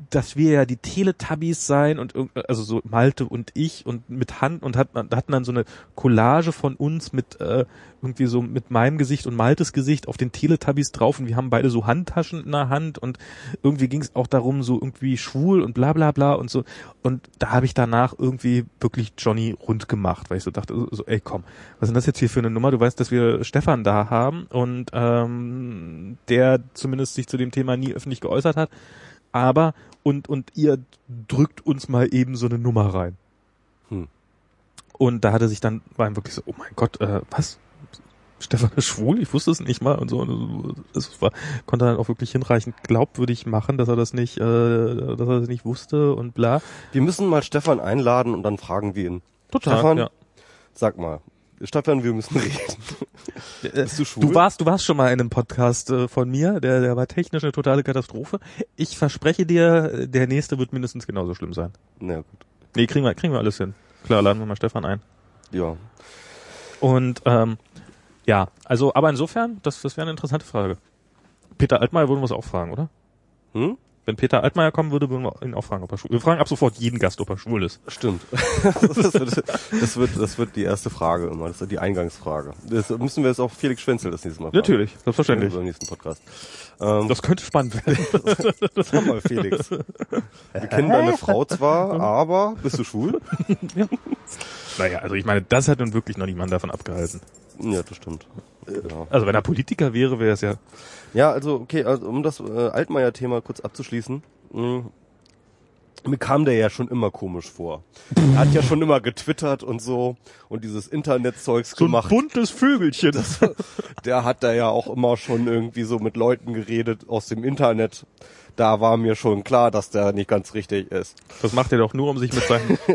dass wir ja die Teletubbies seien und also so Malte und ich und mit Hand und hat, hatten dann so eine Collage von uns mit äh, irgendwie so mit meinem Gesicht und Maltes Gesicht auf den Teletubbies drauf und wir haben beide so Handtaschen in der Hand und irgendwie ging es auch darum so irgendwie schwul und bla bla bla und so und da habe ich danach irgendwie wirklich Johnny rund gemacht, weil ich so dachte so, ey komm, was ist das jetzt hier für eine Nummer? Du weißt, dass wir Stefan da haben und ähm, der zumindest sich zu dem Thema nie öffentlich geäußert hat aber und und ihr drückt uns mal eben so eine Nummer rein. Hm. Und da hatte sich dann war ihm wirklich so, oh mein Gott, äh, was? Stefan ist schwul? Ich wusste es nicht mal und so. Und es war, konnte dann auch wirklich hinreichend glaubwürdig machen, dass er das nicht, äh, dass er das nicht wusste und bla. Wir müssen mal Stefan einladen und dann fragen wir ihn. Total. Stefan? ja. Sag mal, Stefan, wir müssen reden. Bist du schwul? Du warst, du warst schon mal in einem Podcast äh, von mir, der, der war technisch eine totale Katastrophe. Ich verspreche dir, der nächste wird mindestens genauso schlimm sein. Na gut. Nee, kriegen wir, kriegen wir alles hin. Klar, laden wir mal Stefan ein. Ja. Und ähm, ja, also, aber insofern, das, das wäre eine interessante Frage. Peter Altmaier würden wir es auch fragen, oder? Hm? Wenn Peter Altmaier kommen würde, würden wir ihn auch fragen, ob er schwul ist. Wir fragen ab sofort jeden Gast, ob er schwul ist. Stimmt. das, wird, das, wird, das wird die erste Frage immer. Das ist die Eingangsfrage. Das müssen wir jetzt auch Felix Schwenzel das nächste Mal fragen. Natürlich, selbstverständlich. Beim nächsten Podcast. Ähm, Das könnte spannend werden. sag mal, Felix. Wir kennen deine Frau zwar, aber bist du schwul? naja, also ich meine, das hat nun wirklich noch niemand davon abgehalten. Ja, das stimmt. Ja. Also wenn er Politiker wäre, wäre es ja. Ja, also okay, also um das äh, Altmaier-Thema kurz abzuschließen. Mh, mir kam der ja schon immer komisch vor. Er hat ja schon immer getwittert und so und dieses Internetzeugs gemacht. buntes Vögelchen. Der hat da ja auch immer schon irgendwie so mit Leuten geredet aus dem Internet. Da war mir schon klar, dass der nicht ganz richtig ist. Das macht er doch nur, um sich mit seinen...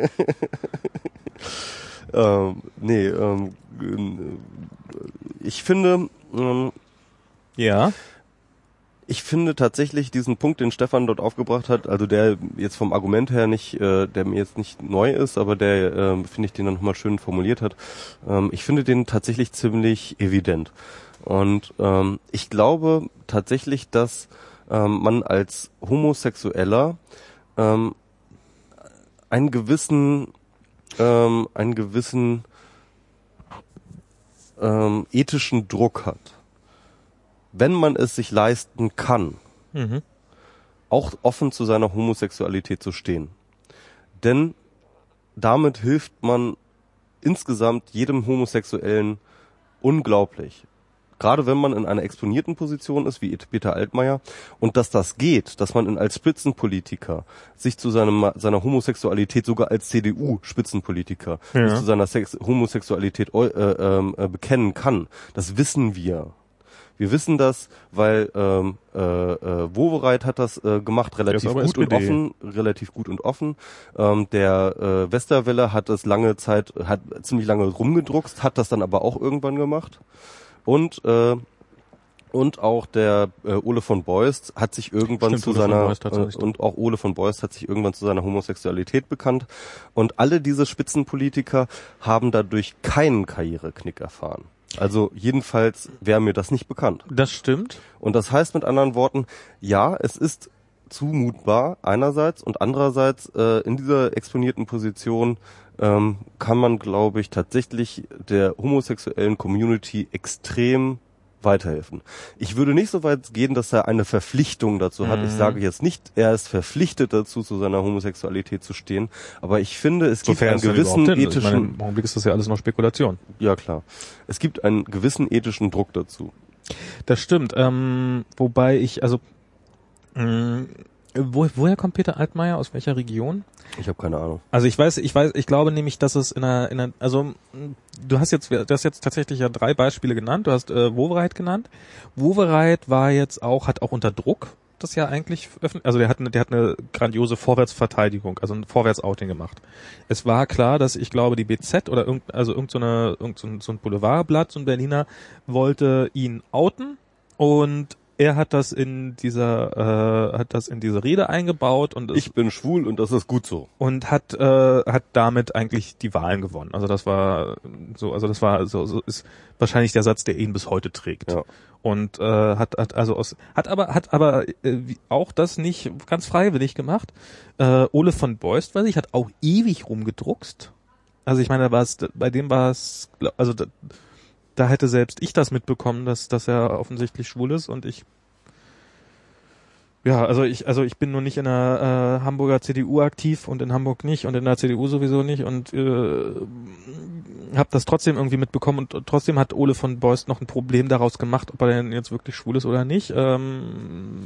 Ähm, nee, ähm, äh, ich finde, ähm, ja. ich finde tatsächlich diesen Punkt, den Stefan dort aufgebracht hat, also der jetzt vom Argument her nicht, äh, der mir jetzt nicht neu ist, aber der, ähm, finde ich, den dann nochmal schön formuliert hat, ähm, ich finde den tatsächlich ziemlich evident. Und ähm, ich glaube tatsächlich, dass ähm, man als Homosexueller ähm, einen gewissen, ähm, einen gewissen ähm, ethischen Druck hat wenn man es sich leisten kann, Mhm. auch offen zu seiner Homosexualität zu stehen. Denn damit hilft man insgesamt jedem Homosexuellen unglaublich. Gerade wenn man in einer exponierten Position ist, wie Peter Altmaier, und dass das geht, dass man in, als Spitzenpolitiker sich zu seinem, seiner Homosexualität, sogar als CDU-Spitzenpolitiker, Ja. sich zu seiner Sex Homosexualität äh, ähm, äh, bekennen kann, das wissen wir. Wir wissen das, weil ähm, äh, äh, Wowereit hat das äh, gemacht, relativ gut und SPD. offen, relativ gut und offen. Ähm, der äh, Westerwelle hat das lange Zeit, hat ziemlich lange rumgedruckst, hat das dann aber auch irgendwann gemacht. Und äh, und auch der äh, Ole von Beust hat sich irgendwann Stimmt, zu Ole seiner äh, und auch Ole von Beust hat sich irgendwann zu seiner Homosexualität bekannt und alle diese Spitzenpolitiker haben dadurch keinen Karriereknick erfahren. Also jedenfalls wäre mir das nicht bekannt. Das stimmt. Und das heißt mit anderen Worten, ja, es ist zumutbar einerseits und andererseits äh, in dieser exponierten Position ähm, kann man, glaube ich, tatsächlich der homosexuellen Community extrem weiterhelfen. Ich würde nicht so weit gehen, dass er eine Verpflichtung dazu hat. Ich Mhm. sage jetzt nicht, er ist verpflichtet dazu, zu seiner Homosexualität zu stehen, aber ich finde, es gibt einen gewissen. Ich ethischen, meine, Im Augenblick ist das ja alles noch Spekulation. ja klar, es gibt einen gewissen ethischen Druck dazu. Das stimmt. Ähm, wobei ich, also, mh, wo, woher kommt Peter Altmaier? Aus welcher Region? Ich habe keine Ahnung. Also ich weiß, ich weiß, ich glaube nämlich, dass es in einer, in einer also du hast jetzt, du hast jetzt tatsächlich ja drei Beispiele genannt. Du hast äh, Wovereit genannt. Wovereit war jetzt auch, hat auch unter Druck das ja eigentlich öffentlich, also der hat eine, der hat eine grandiose Vorwärtsverteidigung, also ein Vorwärtsouting gemacht. Es war klar, dass ich glaube, die BZ oder irgend, also irgend so, eine, irgend so ein, so ein Boulevardblatt, so ein Berliner, wollte ihn outen und er hat das in dieser äh, hat das in diese Rede eingebaut und Ich bin schwul und das ist gut so. und hat äh, hat damit eigentlich die Wahlen gewonnen. Also das war so also das war so, so ist wahrscheinlich der Satz, der ihn bis heute trägt. Ja. Und äh, hat hat also aus hat aber hat aber äh, auch das nicht ganz freiwillig gemacht. Äh, Ole von Beust, weiß ich, hat auch ewig rumgedruckst. Also ich meine, da war es bei dem war es also da, da hätte selbst ich das mitbekommen, dass dass er offensichtlich schwul ist und ich ja, also ich, also ich bin nur nicht in der äh, Hamburger CDU aktiv und in Hamburg nicht und in der CDU sowieso nicht und äh, habe das trotzdem irgendwie mitbekommen und trotzdem hat Ole von Beust noch ein Problem daraus gemacht, ob er denn jetzt wirklich schwul ist oder nicht. Ähm,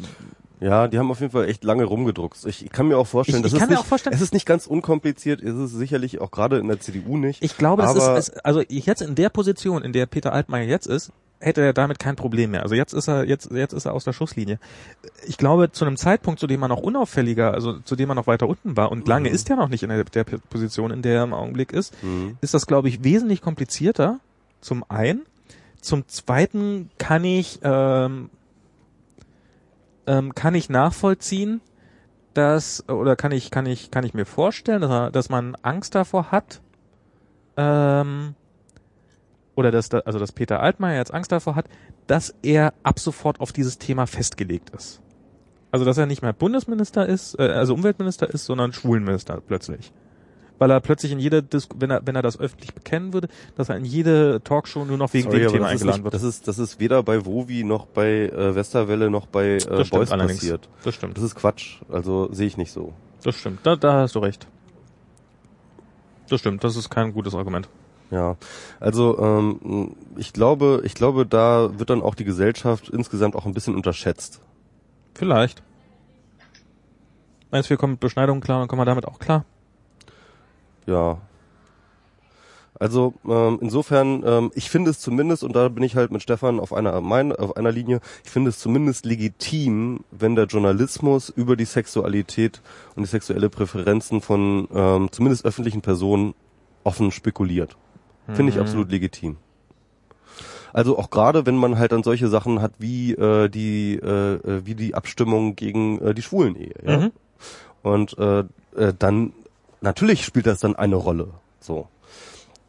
Ja, die haben auf jeden Fall echt lange rumgedruckt. Ich, ich kann mir auch vorstellen, Ich- das ich ist kann mir nicht, auch vorstellen- es ist nicht ganz unkompliziert, ist es sicherlich auch gerade in der CDU nicht. ich glaube, aber ist, es, also jetzt in der Position, in der Peter Altmaier jetzt ist, hätte er damit kein Problem mehr. Also jetzt ist er, jetzt, jetzt ist er aus der Schusslinie. Ich glaube, zu einem Zeitpunkt, zu dem er noch unauffälliger, also zu dem er noch weiter unten war und lange ist er noch nicht in der, der Position, in der er im Augenblick ist, Mhm. ist das, glaube ich, wesentlich komplizierter. Zum einen. Zum zweiten kann ich, ähm, ähm, kann ich nachvollziehen, dass, oder kann ich, kann ich, kann ich mir vorstellen, dass, dass man Angst davor hat, ähm, oder dass, da, also dass Peter Altmaier jetzt Angst davor hat, dass er ab sofort auf dieses Thema festgelegt ist. Also dass er nicht mehr Bundesminister ist, äh, also Umweltminister ist, sondern Schwulenminister plötzlich. Weil er plötzlich in jede Dis wenn er wenn er das öffentlich bekennen würde, dass er in jede Talkshow nur noch wegen Sorry, dem Thema eingeladen nicht, wird. Das ist, das ist weder bei Wovi noch bei äh, Westerwelle noch bei äh, Das Beuys allerdings. passiert. Das stimmt. Das ist Quatsch. Also sehe ich nicht so. Das stimmt. Da, da hast du recht. Das stimmt. Das ist kein gutes Argument. Ja, also ähm, ich glaube, ich glaube, da wird dann auch die Gesellschaft insgesamt auch ein bisschen unterschätzt. Vielleicht. Meinst du, wir kommen mit Beschneidung klar und kommen wir damit auch klar? Ja. Also ähm, insofern, ähm, ich finde es zumindest, und da bin ich halt mit Stefan auf einer, mein, auf einer Linie, ich finde es zumindest legitim, wenn der Journalismus über die Sexualität und die sexuelle Präferenzen von ähm, zumindest öffentlichen Personen offen spekuliert. Finde ich Mhm. absolut legitim. Also auch gerade, wenn man halt dann solche Sachen hat wie äh, die äh, äh, wie die Abstimmung gegen äh, die Schwulen-Ehe. Ja? Mhm. Und äh, äh, dann natürlich spielt das dann eine Rolle. So.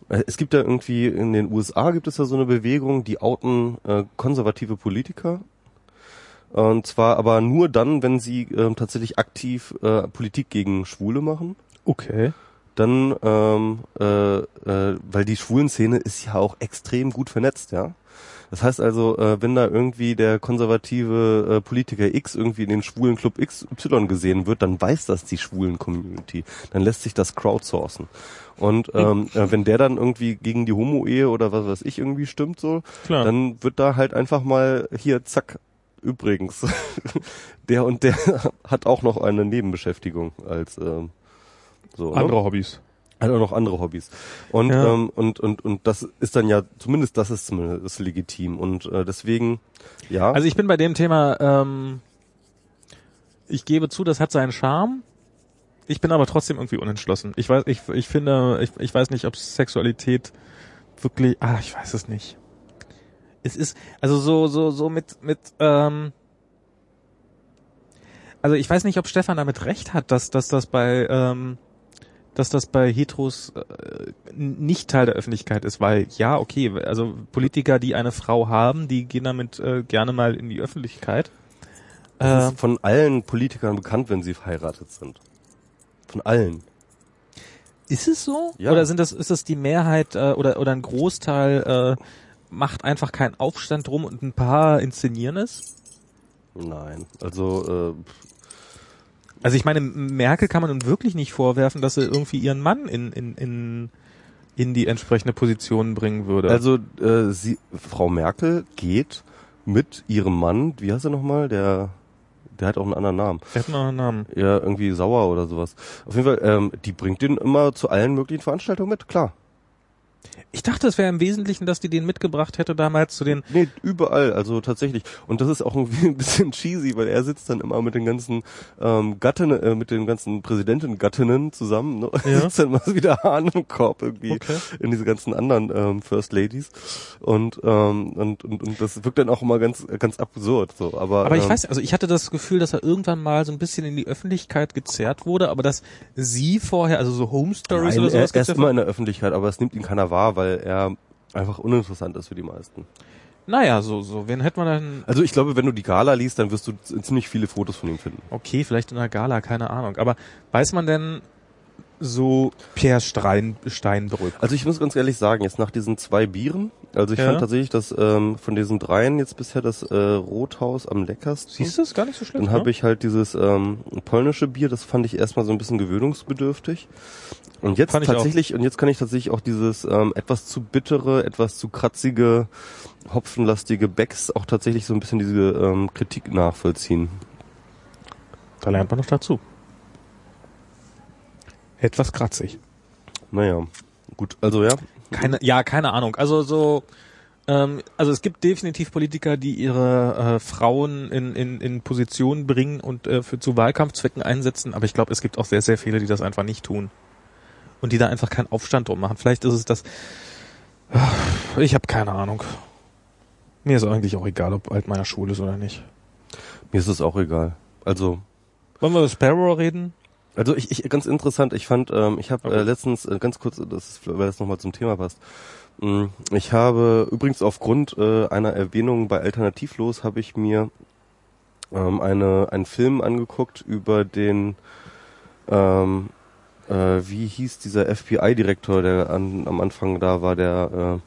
Äh, Es gibt ja irgendwie in den USA gibt es ja so eine Bewegung, die outen äh, konservative Politiker. Und zwar aber nur dann, wenn sie ähm, tatsächlich aktiv äh, Politik gegen Schwule machen. Okay. Dann, ähm, äh, äh, weil die Schwulenszene ist ja auch extrem gut vernetzt, ja. Das heißt also, äh, wenn da irgendwie der konservative äh, Politiker X irgendwie in den schwulen Club XY gesehen wird, dann weiß das die schwulen Community. Dann lässt sich das crowdsourcen. Und ähm, äh, wenn der dann irgendwie gegen die Homo-Ehe oder was weiß ich irgendwie stimmt so, Klar. dann wird da halt einfach mal hier zack. Übrigens, der und der hat auch noch eine Nebenbeschäftigung als ähm, so. ne? Andere Hobbys. Hat auch noch andere Hobbys. Und, Ja. ähm, und, und, und das ist dann ja, zumindest das ist zumindest legitim. Und äh, deswegen, ja. Also ich bin bei dem Thema, ähm, ich gebe zu, das hat seinen Charme. Ich bin aber trotzdem irgendwie unentschlossen. Ich weiß, ich, ich finde, ich, ich weiß nicht, ob Sexualität wirklich, ah, ich weiß es nicht. Es ist, also so, so, so mit, mit, ähm, also ich weiß nicht, ob Stefan damit recht hat, dass, dass das bei, ähm, dass das bei Heteros äh, nicht Teil der Öffentlichkeit ist, weil ja, okay, also Politiker, die eine Frau haben, die gehen damit äh, gerne mal in die Öffentlichkeit. das Äh, ist von allen Politikern bekannt, wenn sie verheiratet sind. Von allen. ist es so? Ja. Oder sind das, ist das die Mehrheit äh, oder, oder ein Großteil äh, macht einfach keinen Aufstand drum und ein paar inszenieren es? Nein. Also, äh, Also ich meine, Merkel kann man nun wirklich nicht vorwerfen, dass sie irgendwie ihren Mann in, in, in, in die entsprechende Position bringen würde. also äh, sie, Frau Merkel geht mit ihrem Mann, wie heißt er nochmal? Der, der hat auch einen anderen Namen. er hat einen Namen. Ja, irgendwie sauer oder sowas. Auf jeden Fall, ähm, die bringt den immer zu allen möglichen Veranstaltungen mit, klar. Ich dachte, es wäre im Wesentlichen, dass die den mitgebracht hätte damals zu den. Nee, überall, also tatsächlich. Und das ist auch irgendwie ein bisschen cheesy, weil er sitzt dann immer mit den ganzen ähm, Gattinnen, äh, mit den ganzen Präsidentengattinnen zusammen, ne? Ja. sitzt dann mal wieder Hahn im Korb irgendwie Okay. in diese ganzen anderen ähm, First Ladies. Und, ähm, und, und, und das wirkt dann auch immer ganz, ganz absurd, so. Aber, Aber ich ähm, weiß, also ich hatte das Gefühl, dass er irgendwann mal so ein bisschen in die Öffentlichkeit gezerrt wurde, aber dass sie vorher, also so Home Stories Nein, oder er, sowas er ist immer in der Öffentlichkeit, aber es nimmt ihn keiner wahr, weil er einfach uninteressant ist für die meisten. Naja, so, so. Wen hätte man dann? Also ich glaube, wenn du die Gala liest, dann wirst du ziemlich viele Fotos von ihm finden. Okay, vielleicht in einer Gala, keine Ahnung. Aber weiß man denn so Pierre Stein, Steinbrück? Also ich muss ganz ehrlich sagen, jetzt nach diesen zwei Bieren, also ich Ja. fand tatsächlich das ähm, von diesen dreien jetzt bisher das äh, Rothaus am leckersten. Siehst du, ist gar nicht so schlecht. Dann habe ne? ich halt dieses ähm, polnische Bier, das fand ich erstmal so ein bisschen gewöhnungsbedürftig. Und jetzt tatsächlich, und jetzt kann ich tatsächlich auch dieses ähm, etwas zu bittere, etwas zu kratzige, hopfenlastige Becks auch tatsächlich so ein bisschen diese ähm, Kritik nachvollziehen. Da lernt man noch dazu. Etwas kratzig. Naja, gut, also ja. Keine, ja, keine Ahnung. Also so, ähm, also es gibt definitiv Politiker, die ihre äh, Frauen in, in, in Positionen bringen und äh, für zu Wahlkampfzwecken einsetzen, aber ich glaube, es gibt auch sehr, sehr viele, die das einfach nicht tun. Und die da einfach keinen Aufstand drum machen. Vielleicht ist es das. Ich habe keine Ahnung. Mir ist eigentlich auch egal, ob alt meiner Schule ist oder nicht. Mir ist es auch egal. Also Wollen wir über Sparrow reden? Also ich, ich ganz interessant, ich fand, ähm, ich habe Okay. äh, letztens äh, ganz kurz, das weil das nochmal zum Thema passt. Mm, Ich habe übrigens aufgrund äh, einer Erwähnung bei Alternativlos habe ich mir ähm, eine einen Film angeguckt über den ähm, äh, wie hieß dieser FBI-Direktor, der an, am Anfang da war, der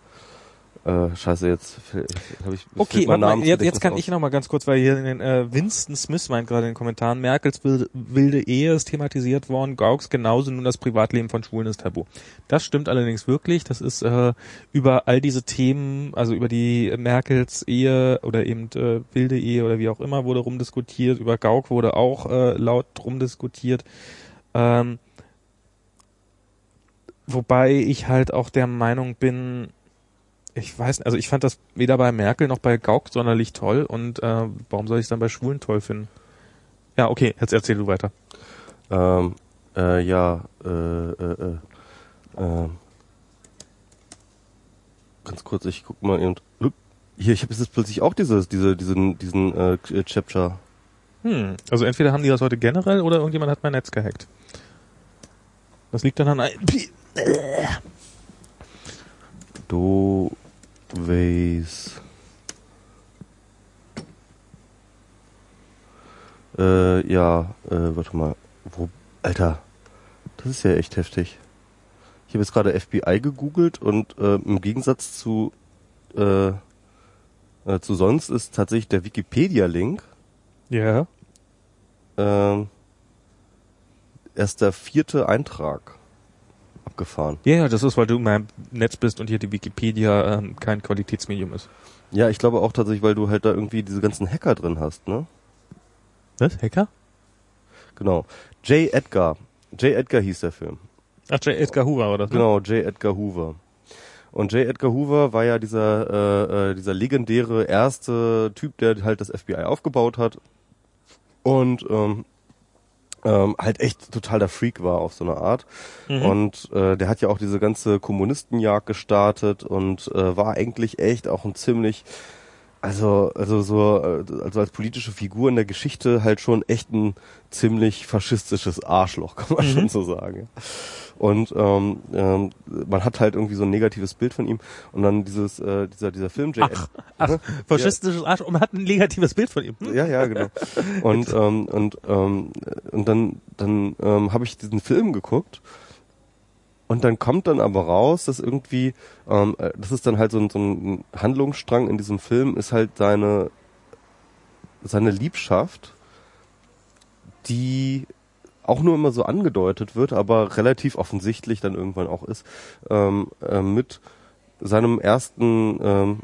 äh, äh, Scheiße jetzt habe ich Okay, warte mal, jetzt, jetzt kann aus. ich noch mal ganz kurz, weil hier in den äh, Winston Smith meint gerade in den Kommentaren, Merkels wilde, wilde Ehe ist thematisiert worden, Gauks genauso, nun das Privatleben von Schwulen ist tabu. Das stimmt allerdings wirklich, das ist äh, über all diese Themen, also über die Merkels Ehe oder eben äh, wilde Ehe oder wie auch immer wurde rumdiskutiert, über Gauk wurde auch äh, laut rumdiskutiert. Ähm, wobei ich halt auch der Meinung bin, ich weiß, also ich fand das weder bei Merkel noch bei Gauck sonderlich toll und äh, warum soll ich es dann bei Schwulen toll finden? Ja, okay, jetzt erzähl du weiter. Ähm, äh, ja, äh, äh, äh, ähm, ganz kurz, ich guck mal eben. Hier, ich habe jetzt plötzlich auch dieses, diese, diesen, diesen äh, K- Chapter. Hm, also entweder haben die das heute generell oder irgendjemand hat mein Netz gehackt. Das liegt dann an ein... Do Ways. Äh, ja, äh, warte mal. Wo, Alter, das ist ja echt heftig. Ich habe jetzt gerade FBI gegoogelt und äh, im Gegensatz zu äh, äh, zu sonst ist tatsächlich der Wikipedia-Link Ja. ähm, erst der vierte Eintrag abgefahren. Ja, ja, das ist, weil du in meinem Netz bist und hier die Wikipedia ähm, kein Qualitätsmedium ist. Ja, ich glaube auch tatsächlich, weil du halt da irgendwie diese ganzen Hacker drin hast, ne? Was? Hacker? Genau. J. Edgar. J. Edgar hieß der Film. Ach, J. Edgar Hoover oder so. Genau, J. Edgar Hoover. Und J. Edgar Hoover war ja dieser, äh, äh, dieser legendäre erste Typ, der halt das FBI aufgebaut hat. Und ähm, ähm, halt echt total der Freak war auf so eine Art. Mhm. Und äh, der hat ja auch diese ganze Kommunistenjagd gestartet und äh, war eigentlich echt auch ein ziemlich, also also so äh, also als politische Figur in der Geschichte halt schon echt ein ziemlich faschistisches Arschloch, kann man Mhm. schon so sagen. Und ähm, ähm, man hat halt irgendwie so ein negatives Bild von ihm und dann dieses äh, dieser dieser Film J. Ach, ach, faschistisches Arsch und man hat ein negatives Bild von ihm. Hm? Ja, ja, genau. Und ähm, und ähm, und dann dann ähm, habe ich diesen Film geguckt und dann kommt dann aber raus, dass irgendwie ähm, äh, das ist dann halt so ein, so ein Handlungsstrang in diesem Film ist halt seine seine Liebschaft, die auch nur immer so angedeutet wird, aber relativ offensichtlich dann irgendwann auch ist, ähm, äh, mit seinem ersten ähm,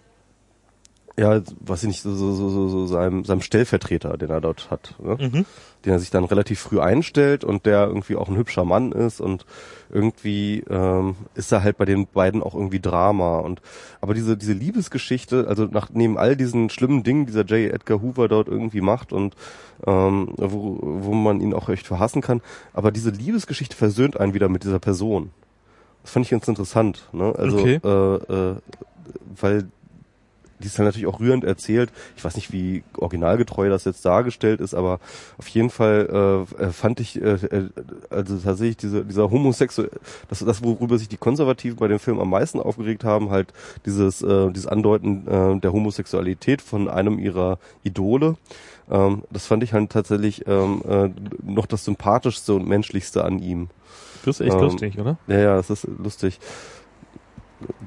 ja, was ich nicht, so, so, so, so, so seinem, seinem Stellvertreter, den er dort hat, ne? Mhm. den er sich dann relativ früh einstellt und der irgendwie auch ein hübscher Mann ist und irgendwie ähm, ist da halt bei den beiden auch irgendwie Drama und aber diese diese Liebesgeschichte, also nach neben all diesen schlimmen Dingen, die dieser J. Edgar Hoover dort irgendwie macht und ähm, wo, wo man ihn auch echt verhassen kann, aber diese Liebesgeschichte versöhnt einen wieder mit dieser Person. Das fand ich ganz interessant, ne? Also Okay. äh, äh, weil die ist dann natürlich auch rührend erzählt. Ich weiß nicht, wie originalgetreu das jetzt dargestellt ist, aber auf jeden Fall äh, äh, fand ich, äh, äh, also tatsächlich diese, dieser homosexuell, das, das, worüber sich die Konservativen bei dem Film am meisten aufgeregt haben, halt dieses, äh, dieses Andeuten äh, der Homosexualität von einem ihrer Idole. Ähm, das fand ich halt tatsächlich ähm, äh, noch das sympathischste und menschlichste an ihm. Das ist echt Ähm, lustig, oder? Ja, ja, es ist lustig.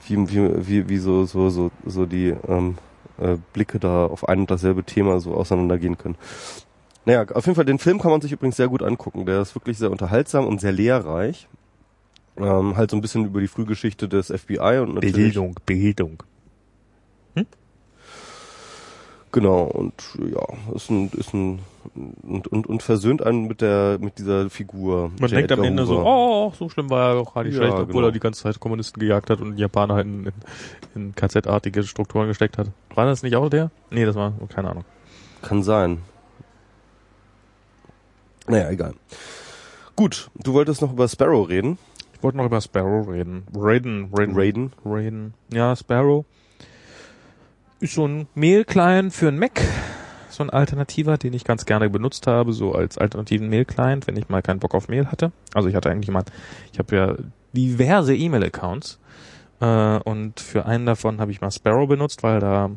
Wie, wie, wie, wie so, so, so, so die ähm, äh, Blicke da auf ein und dasselbe Thema so auseinandergehen können. Naja, auf jeden Fall, den Film kann man sich übrigens sehr gut angucken. Der ist wirklich sehr unterhaltsam und sehr lehrreich. Ähm, halt so ein bisschen über die Frühgeschichte des FBI und natürlich Bildung. Genau, und ja, ist ein, ist ein und, und, und versöhnt einen mit der mit dieser Figur. Man J. denkt am Edgar Ende so, Hoover. oh, so schlimm war er doch gar nicht Ja, schlecht, obwohl genau. er die ganze Zeit Kommunisten gejagt hat und Japaner halt in, in, in KZ-artige Strukturen gesteckt hat. War das nicht auch der? Nee, das war, oh, keine Ahnung. Kann sein. Naja, egal. Gut, du wolltest noch über Sparrow reden. Ich wollte noch über Sparrow reden. Raiden, Raiden. Raiden. Raiden. Ja, Sparrow. Ist so ein Mail-Client für einen Mac. So ein alternativer, den ich ganz gerne benutzt habe, so als alternativen Mail-Client, wenn ich mal keinen Bock auf Mail hatte. Also ich hatte eigentlich mal, ich habe ja diverse E-Mail-Accounts. Äh, und für einen davon habe ich mal Sparrow benutzt, weil da,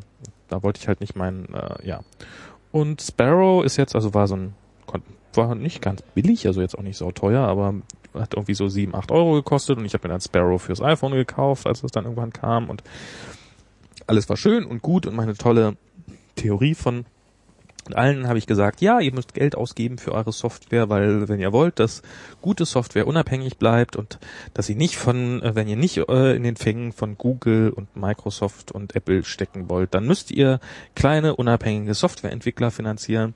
da wollte ich halt nicht meinen, äh, ja. Und Sparrow ist jetzt, also war so ein, war nicht ganz billig, also jetzt auch nicht so teuer, aber hat irgendwie so sieben, acht Euro gekostet und ich habe mir dann Sparrow fürs iPhone gekauft, als es dann irgendwann kam und alles war schön und gut und meine tolle Theorie von allen habe ich gesagt, ja, ihr müsst Geld ausgeben für eure Software, weil wenn ihr wollt, dass gute Software unabhängig bleibt und dass sie nicht von, äh, wenn ihr nicht äh, in den Fängen von Google und Microsoft und Apple stecken wollt, dann müsst ihr kleine unabhängige Softwareentwickler finanzieren.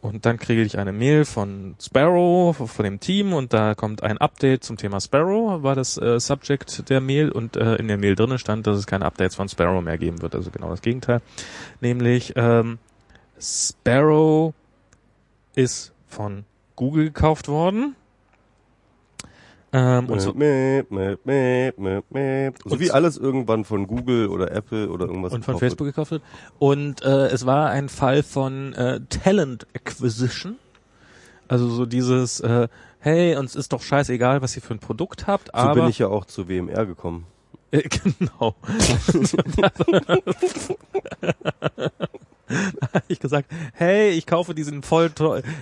Und dann kriege ich eine Mail von Sparrow, von dem Team, und da kommt ein Update zum Thema Sparrow, war das äh, Subject der Mail, und äh, in der Mail drinnen stand, dass es keine Updates von Sparrow mehr geben wird, also genau das Gegenteil. Nämlich, ähm, Sparrow ist von Google gekauft worden. Ähm, und so, Mäp, mäp, mäp, mäp, mäp. So Und wie so- alles irgendwann von Google oder Apple oder irgendwas. und von gekauft wird. Facebook gekauft wird. Und äh, es war ein Fall von äh, Talent Acquisition. Also so dieses, äh, hey, uns ist doch scheißegal, was ihr für ein Produkt habt, So aber bin ich ja auch zu WMR gekommen. Äh, genau. Ich gesagt, hey, ich kaufe diesen voll,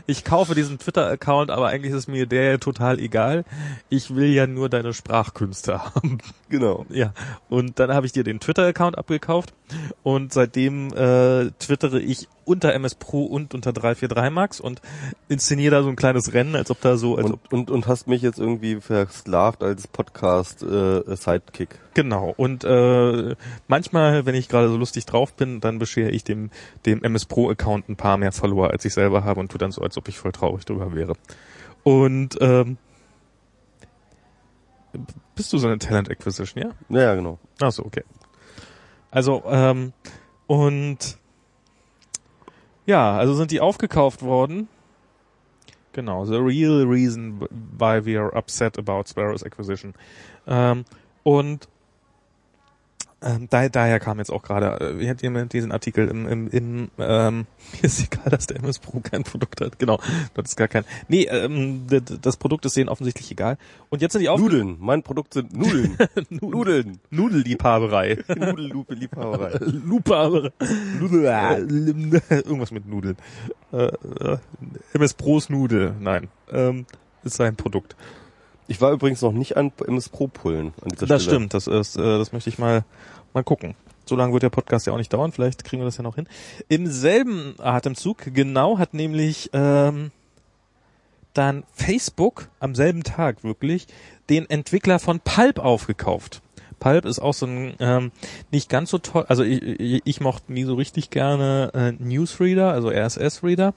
ich kaufe diesen Twitter-Account, aber eigentlich ist mir der total egal. Ich will ja nur deine Sprachkünste haben. Genau. Ja, und dann habe ich dir den Twitter-Account abgekauft und seitdem äh, twittere ich unter MS Pro und unter 343 Max und inszeniere da so ein kleines Rennen, als ob da so, als Und, und, und hast mich jetzt irgendwie versklavt als Podcast äh, Sidekick. Genau. Und äh, manchmal, wenn ich gerade so lustig drauf bin, dann beschere ich dem, dem MS Pro Account ein paar mehr Follower, als ich selber habe und tu dann so, als ob ich voll traurig drüber wäre. Und ähm, bist du so eine Talent Acquisition, ja? Ja, ja, genau. Ach so, okay. Also, ähm, und ja, also sind die aufgekauft worden. Genau, the real reason why we are upset about Sparrow's acquisition. Ähm, und ähm, da, daher kam jetzt auch gerade, äh, wie hat jemand diesen Artikel im, im, im ähm, mir ist egal, dass der MS Pro kein Produkt hat, genau, das ist gar kein, nee, ähm, das Produkt ist denen offensichtlich egal. Und jetzt sind die auf Nudeln. Mein Produkt sind Nudeln. Nudeln. Nudelliebhaberei. Nudellupe Liebhaberei. Lupe, irgendwas mit Nudeln. Äh, äh, MS Pros Nudel, nein. Ähm, ist sein Produkt. Ich war übrigens noch nicht an MS Pro Pullen an dieser Das Stelle. stimmt, das ist, äh, das möchte ich mal, mal gucken. So lange wird der Podcast ja auch nicht dauern, vielleicht kriegen wir das ja noch hin. Im selben Atemzug, genau, hat nämlich ähm, dann Facebook am selben Tag wirklich den Entwickler von Pulp aufgekauft. Pulp ist auch so ein ähm, nicht ganz so toll. Also ich, ich, ich mochte nie so richtig gerne äh, Newsreader, also RSS-Reader.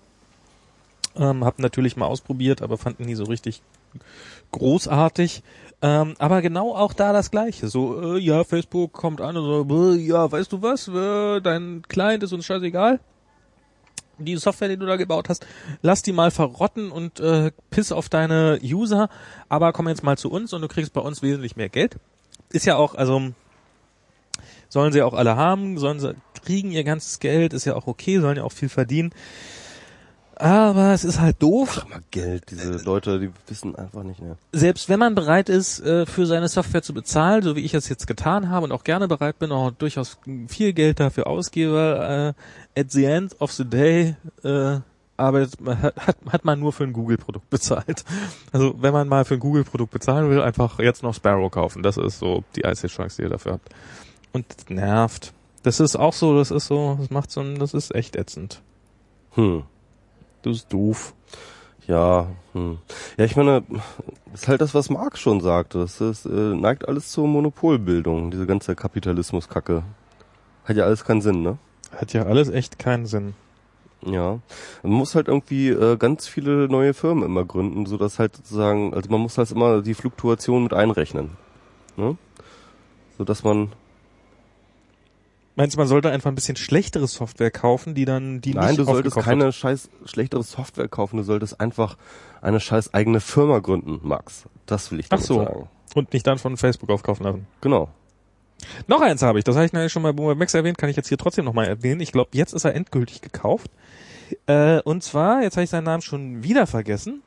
Ähm, hab natürlich mal ausprobiert, aber fand ihn nie so richtig großartig. Ähm, aber genau auch da das Gleiche. So, äh, ja, Facebook kommt an und so, äh, ja, weißt du was, äh, dein Client ist uns scheißegal. Die Software, die du da gebaut hast, lass die mal verrotten und äh, piss auf deine User, aber komm jetzt mal zu uns und du kriegst bei uns wesentlich mehr Geld. Ist ja auch, also sollen sie auch alle haben, sollen sie kriegen ihr ganzes Geld, ist ja auch okay, sollen ja auch viel verdienen. Aber es ist halt doof. Ach mal Geld, diese Leute, die wissen einfach nicht mehr. Selbst wenn man bereit ist, äh, für seine Software zu bezahlen, so wie ich es jetzt getan habe und auch gerne bereit bin, auch durchaus viel Geld dafür ausgebe, äh, at the end of the day äh, arbeitet, hat, hat man nur für ein Google-Produkt bezahlt. Also wenn man mal für ein Google-Produkt bezahlen will, einfach jetzt noch Sparrow kaufen. Das ist so die einzige Chance, die ihr dafür habt. Und das nervt. Das ist auch so, das ist so, das macht so ein, das ist echt ätzend. Hm. Das ist doof. Ja, hm. ja, ich meine, ist halt das, was Marx schon sagte. Das ist, äh, neigt alles zur Monopolbildung, diese ganze Kapitalismuskacke. Hat ja alles keinen Sinn, ne? Hat ja alles echt keinen Sinn. Ja. Man muss halt irgendwie äh, ganz viele neue Firmen immer gründen, so dass halt sozusagen, also man muss halt immer die Fluktuation mit einrechnen. Ne? So dass man Meinst du, man sollte einfach ein bisschen schlechtere Software kaufen, die dann die Nein, nicht du solltest keine scheiß schlechtere Software kaufen, du solltest einfach eine scheiß eigene Firma gründen, Max. Das will ich Ach damit so. sagen. und nicht dann von Facebook aufkaufen lassen. Genau. Noch eins habe ich, das habe ich nämlich schon bei Boomer Max erwähnt, kann ich jetzt hier trotzdem nochmal erwähnen. Ich glaube, jetzt ist er endgültig gekauft. Äh, und zwar, jetzt habe ich seinen Namen schon wieder vergessen.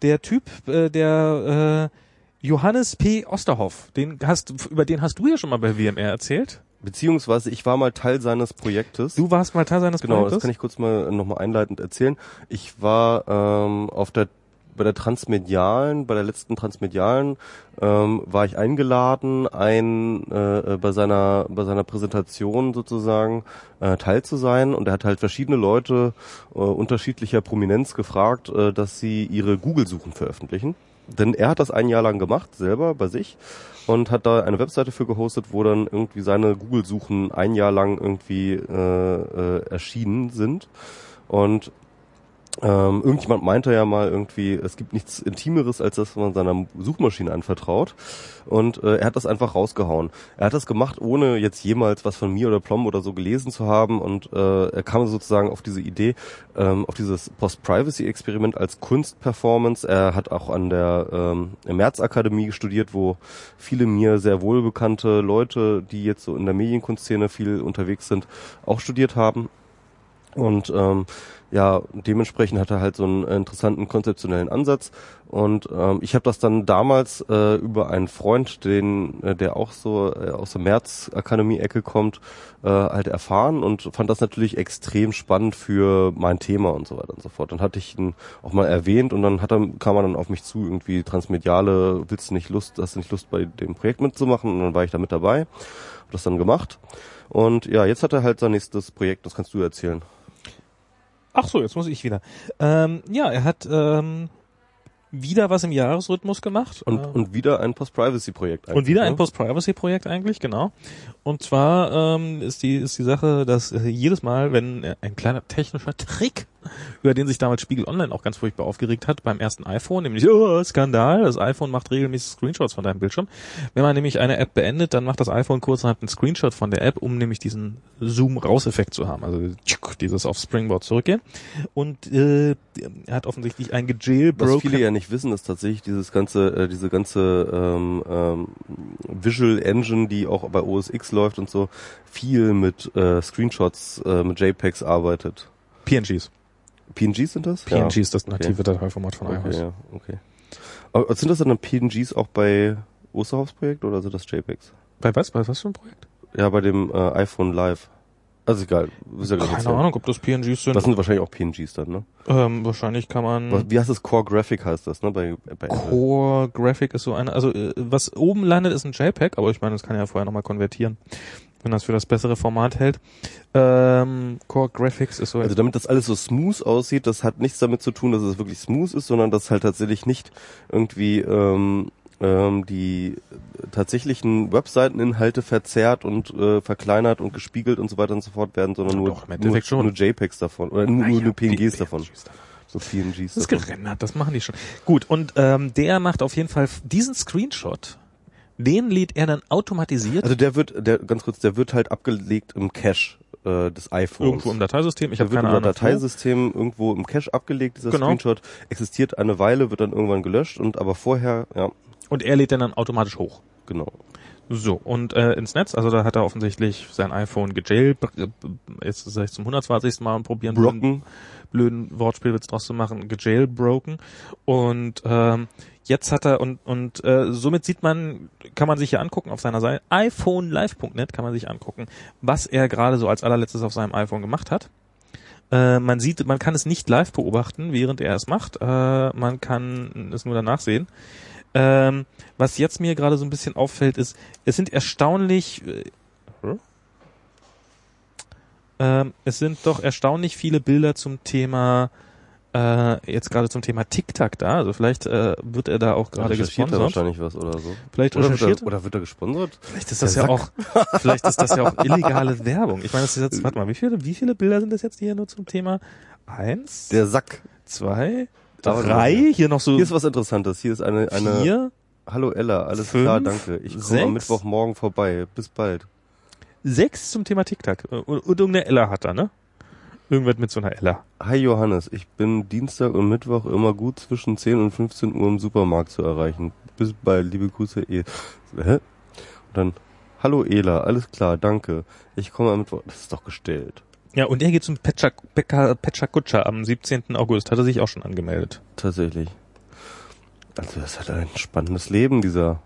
Der Typ, äh, der äh, Johannes P. Osterhoff, den hast, über den hast du ja schon mal bei WMR erzählt. Beziehungsweise ich war mal Teil seines Projektes. Du warst mal Teil seines Genau, das Projektes. kann ich kurz mal nochmal einleitend erzählen. Ich war ähm, auf der bei der Transmedialen, bei der letzten Transmedialen ähm, war ich eingeladen, ein äh, äh, bei seiner bei seiner Präsentation sozusagen äh, teil zu sein und er hat halt verschiedene Leute äh, unterschiedlicher Prominenz gefragt, äh, dass sie ihre Google-Suchen veröffentlichen. Denn er hat das ein Jahr lang gemacht, selber bei sich und hat da eine Webseite für gehostet, wo dann irgendwie seine Google-Suchen ein Jahr lang irgendwie äh, äh, erschienen sind. Und ähm, irgendjemand meinte ja mal irgendwie, es gibt nichts Intimeres, als das man seiner Suchmaschine anvertraut. Und äh, er hat das einfach rausgehauen. Er hat das gemacht, ohne jetzt jemals was von mir oder Plom oder so gelesen zu haben. Und äh, er kam sozusagen auf diese Idee, ähm, auf dieses Post-Privacy-Experiment als Kunstperformance. Er hat auch an der ähm, März-Akademie studiert, wo viele mir sehr wohlbekannte Leute, die jetzt so in der Medienkunstszene viel unterwegs sind, auch studiert haben. Und ähm, ja, dementsprechend hat er halt so einen interessanten konzeptionellen Ansatz. Und ähm, ich habe das dann damals äh, über einen Freund, den, äh, der auch so äh, aus der März-Akademie-Ecke kommt, äh, halt erfahren und fand das natürlich extrem spannend für mein Thema und so weiter und so fort. Dann hatte ich ihn auch mal erwähnt und dann hat er, kam er dann auf mich zu, irgendwie Transmediale, willst du nicht Lust, hast du nicht Lust bei dem Projekt mitzumachen? Und dann war ich da mit dabei, habe das dann gemacht. Und ja, jetzt hat er halt sein nächstes Projekt, das kannst du erzählen. Ach so, jetzt muss ich wieder. Ähm, ja, er hat ähm, wieder was im Jahresrhythmus gemacht. Und, äh, und wieder ein Post-Privacy-Projekt. Und wieder eigentlich, ein ne? Post-Privacy-Projekt eigentlich, genau. Und zwar ähm, ist die ist die Sache, dass äh, jedes Mal, wenn äh, ein kleiner technischer Trick, über den sich damals Spiegel Online auch ganz furchtbar aufgeregt hat, beim ersten iPhone, nämlich oh, Skandal, das iPhone macht regelmäßig Screenshots von deinem Bildschirm. Wenn man nämlich eine App beendet, dann macht das iPhone kurzerhand einen Screenshot von der App, um nämlich diesen Zoom-Raus-Effekt zu haben, also dieses auf Springboard zurückgehen. Und äh, er hat offensichtlich ein Was gejailbroken viele ja nicht wissen, ist tatsächlich dieses ganze, äh, diese ganze ähm, ähm, Visual Engine, die auch bei OS X läuft und so, viel mit äh, Screenshots, äh, mit JPEGs arbeitet. PNGs. PNGs sind das? PNG ist das native Dateiformat von Ja. Okay, iOS. ja, okay. Aber sind das dann PNGs auch bei Osterhoffs Projekt oder sind das JPEGs? Bei was? Bei was für ein Projekt? Ja, bei dem äh, iPhone Live. Also egal, ist ja Keine erzählen. Ahnung, ob das PNGs sind. Das sind wahrscheinlich auch PNGs dann, ne? ähm, wahrscheinlich kann man. Was, wie heißt das? Core Graphic heißt das, ne? Bei, bei. Core Graphic ist so eine, also äh, was oben landet, ist ein JPEG, aber ich meine, das kann ja vorher nochmal konvertieren, wenn das für das bessere Format hält. Ähm, Core Graphics ist so. Also damit das alles so smooth aussieht, das hat nichts damit zu tun, dass es wirklich smooth ist, sondern dass halt tatsächlich nicht irgendwie ähm, ähm, die tatsächlichen Webseiteninhalte verzerrt und äh, verkleinert und gespiegelt und so weiter und so fort werden, sondern Ja, nur, doch, nur, schon. nur JPEGs davon oder nur, nur, nur PNGs davon. PNGs davon. So PNGs Das ist gerendert, das machen die schon. Gut, und ähm, der macht auf jeden Fall diesen Screenshot, den lädt er dann automatisiert Also der wird, der ganz kurz, der wird halt abgelegt im Cache äh, des iPhones. irgendwo im Dateisystem. Ich habe keine Ahnung. wo. Dateisystem irgendwo im Cache abgelegt, dieser Genau. Screenshot, existiert eine Weile, wird dann irgendwann gelöscht und aber vorher, ja, Und er lädt den dann automatisch hoch. genau. So, und äh, ins Netz, also da hat er offensichtlich sein iPhone gejail, jetzt sag ich zum 120. Mal probieren, blöden, Brocken, blöden Wortspielwitz draus zu machen, gejailbroken. Und ähm, jetzt hat er, und, und äh, somit sieht man, kann man sich hier angucken auf seiner Seite, iPhoneLive.net kann man sich angucken, was er gerade so als allerletztes auf seinem iPhone gemacht hat. Äh, man sieht, man kann es nicht live beobachten, während er es macht. Äh, man kann es nur danach sehen. Ähm, was jetzt mir gerade so ein bisschen auffällt, ist, es sind erstaunlich, äh, hm? ähm, es sind doch erstaunlich viele Bilder zum Thema, äh, jetzt gerade zum Thema TikTok da. Also vielleicht äh, wird er da auch gerade er gesponsert. wahrscheinlich was oder so. Vielleicht Oder wird, recherchiert er, oder wird er gesponsert? Vielleicht ist das Der ja auch, vielleicht ist das ja auch illegale Werbung. Ich meine, das ist jetzt, warte mal, wie viele, wie viele Bilder sind das jetzt hier nur zum Thema? Eins, Der Sack. zwei, drei, hier noch so Hier ist was Interessantes. Hier ist eine, eine, vier, hallo Ella, alles fünf, klar, danke. Ich komme sechs. am Mittwochmorgen vorbei. Bis bald. sechs zum Thema TikTok. Und, und irgendeine Ella hat er, ne? Irgendwas mit so einer Ella. Hi Johannes, ich bin Dienstag und Mittwoch immer gut zwischen 10 und 15 Uhr im Supermarkt zu erreichen. Bis bald, liebe Grüße. E Hä? Und dann, hallo Ela, alles klar, danke. Ich komme am Mittwoch. Das ist doch gestellt. Ja, und er geht zum Kutscher am 17. August. Hat er sich auch schon angemeldet. Tatsächlich. Also das hat ein spannendes Leben, dieser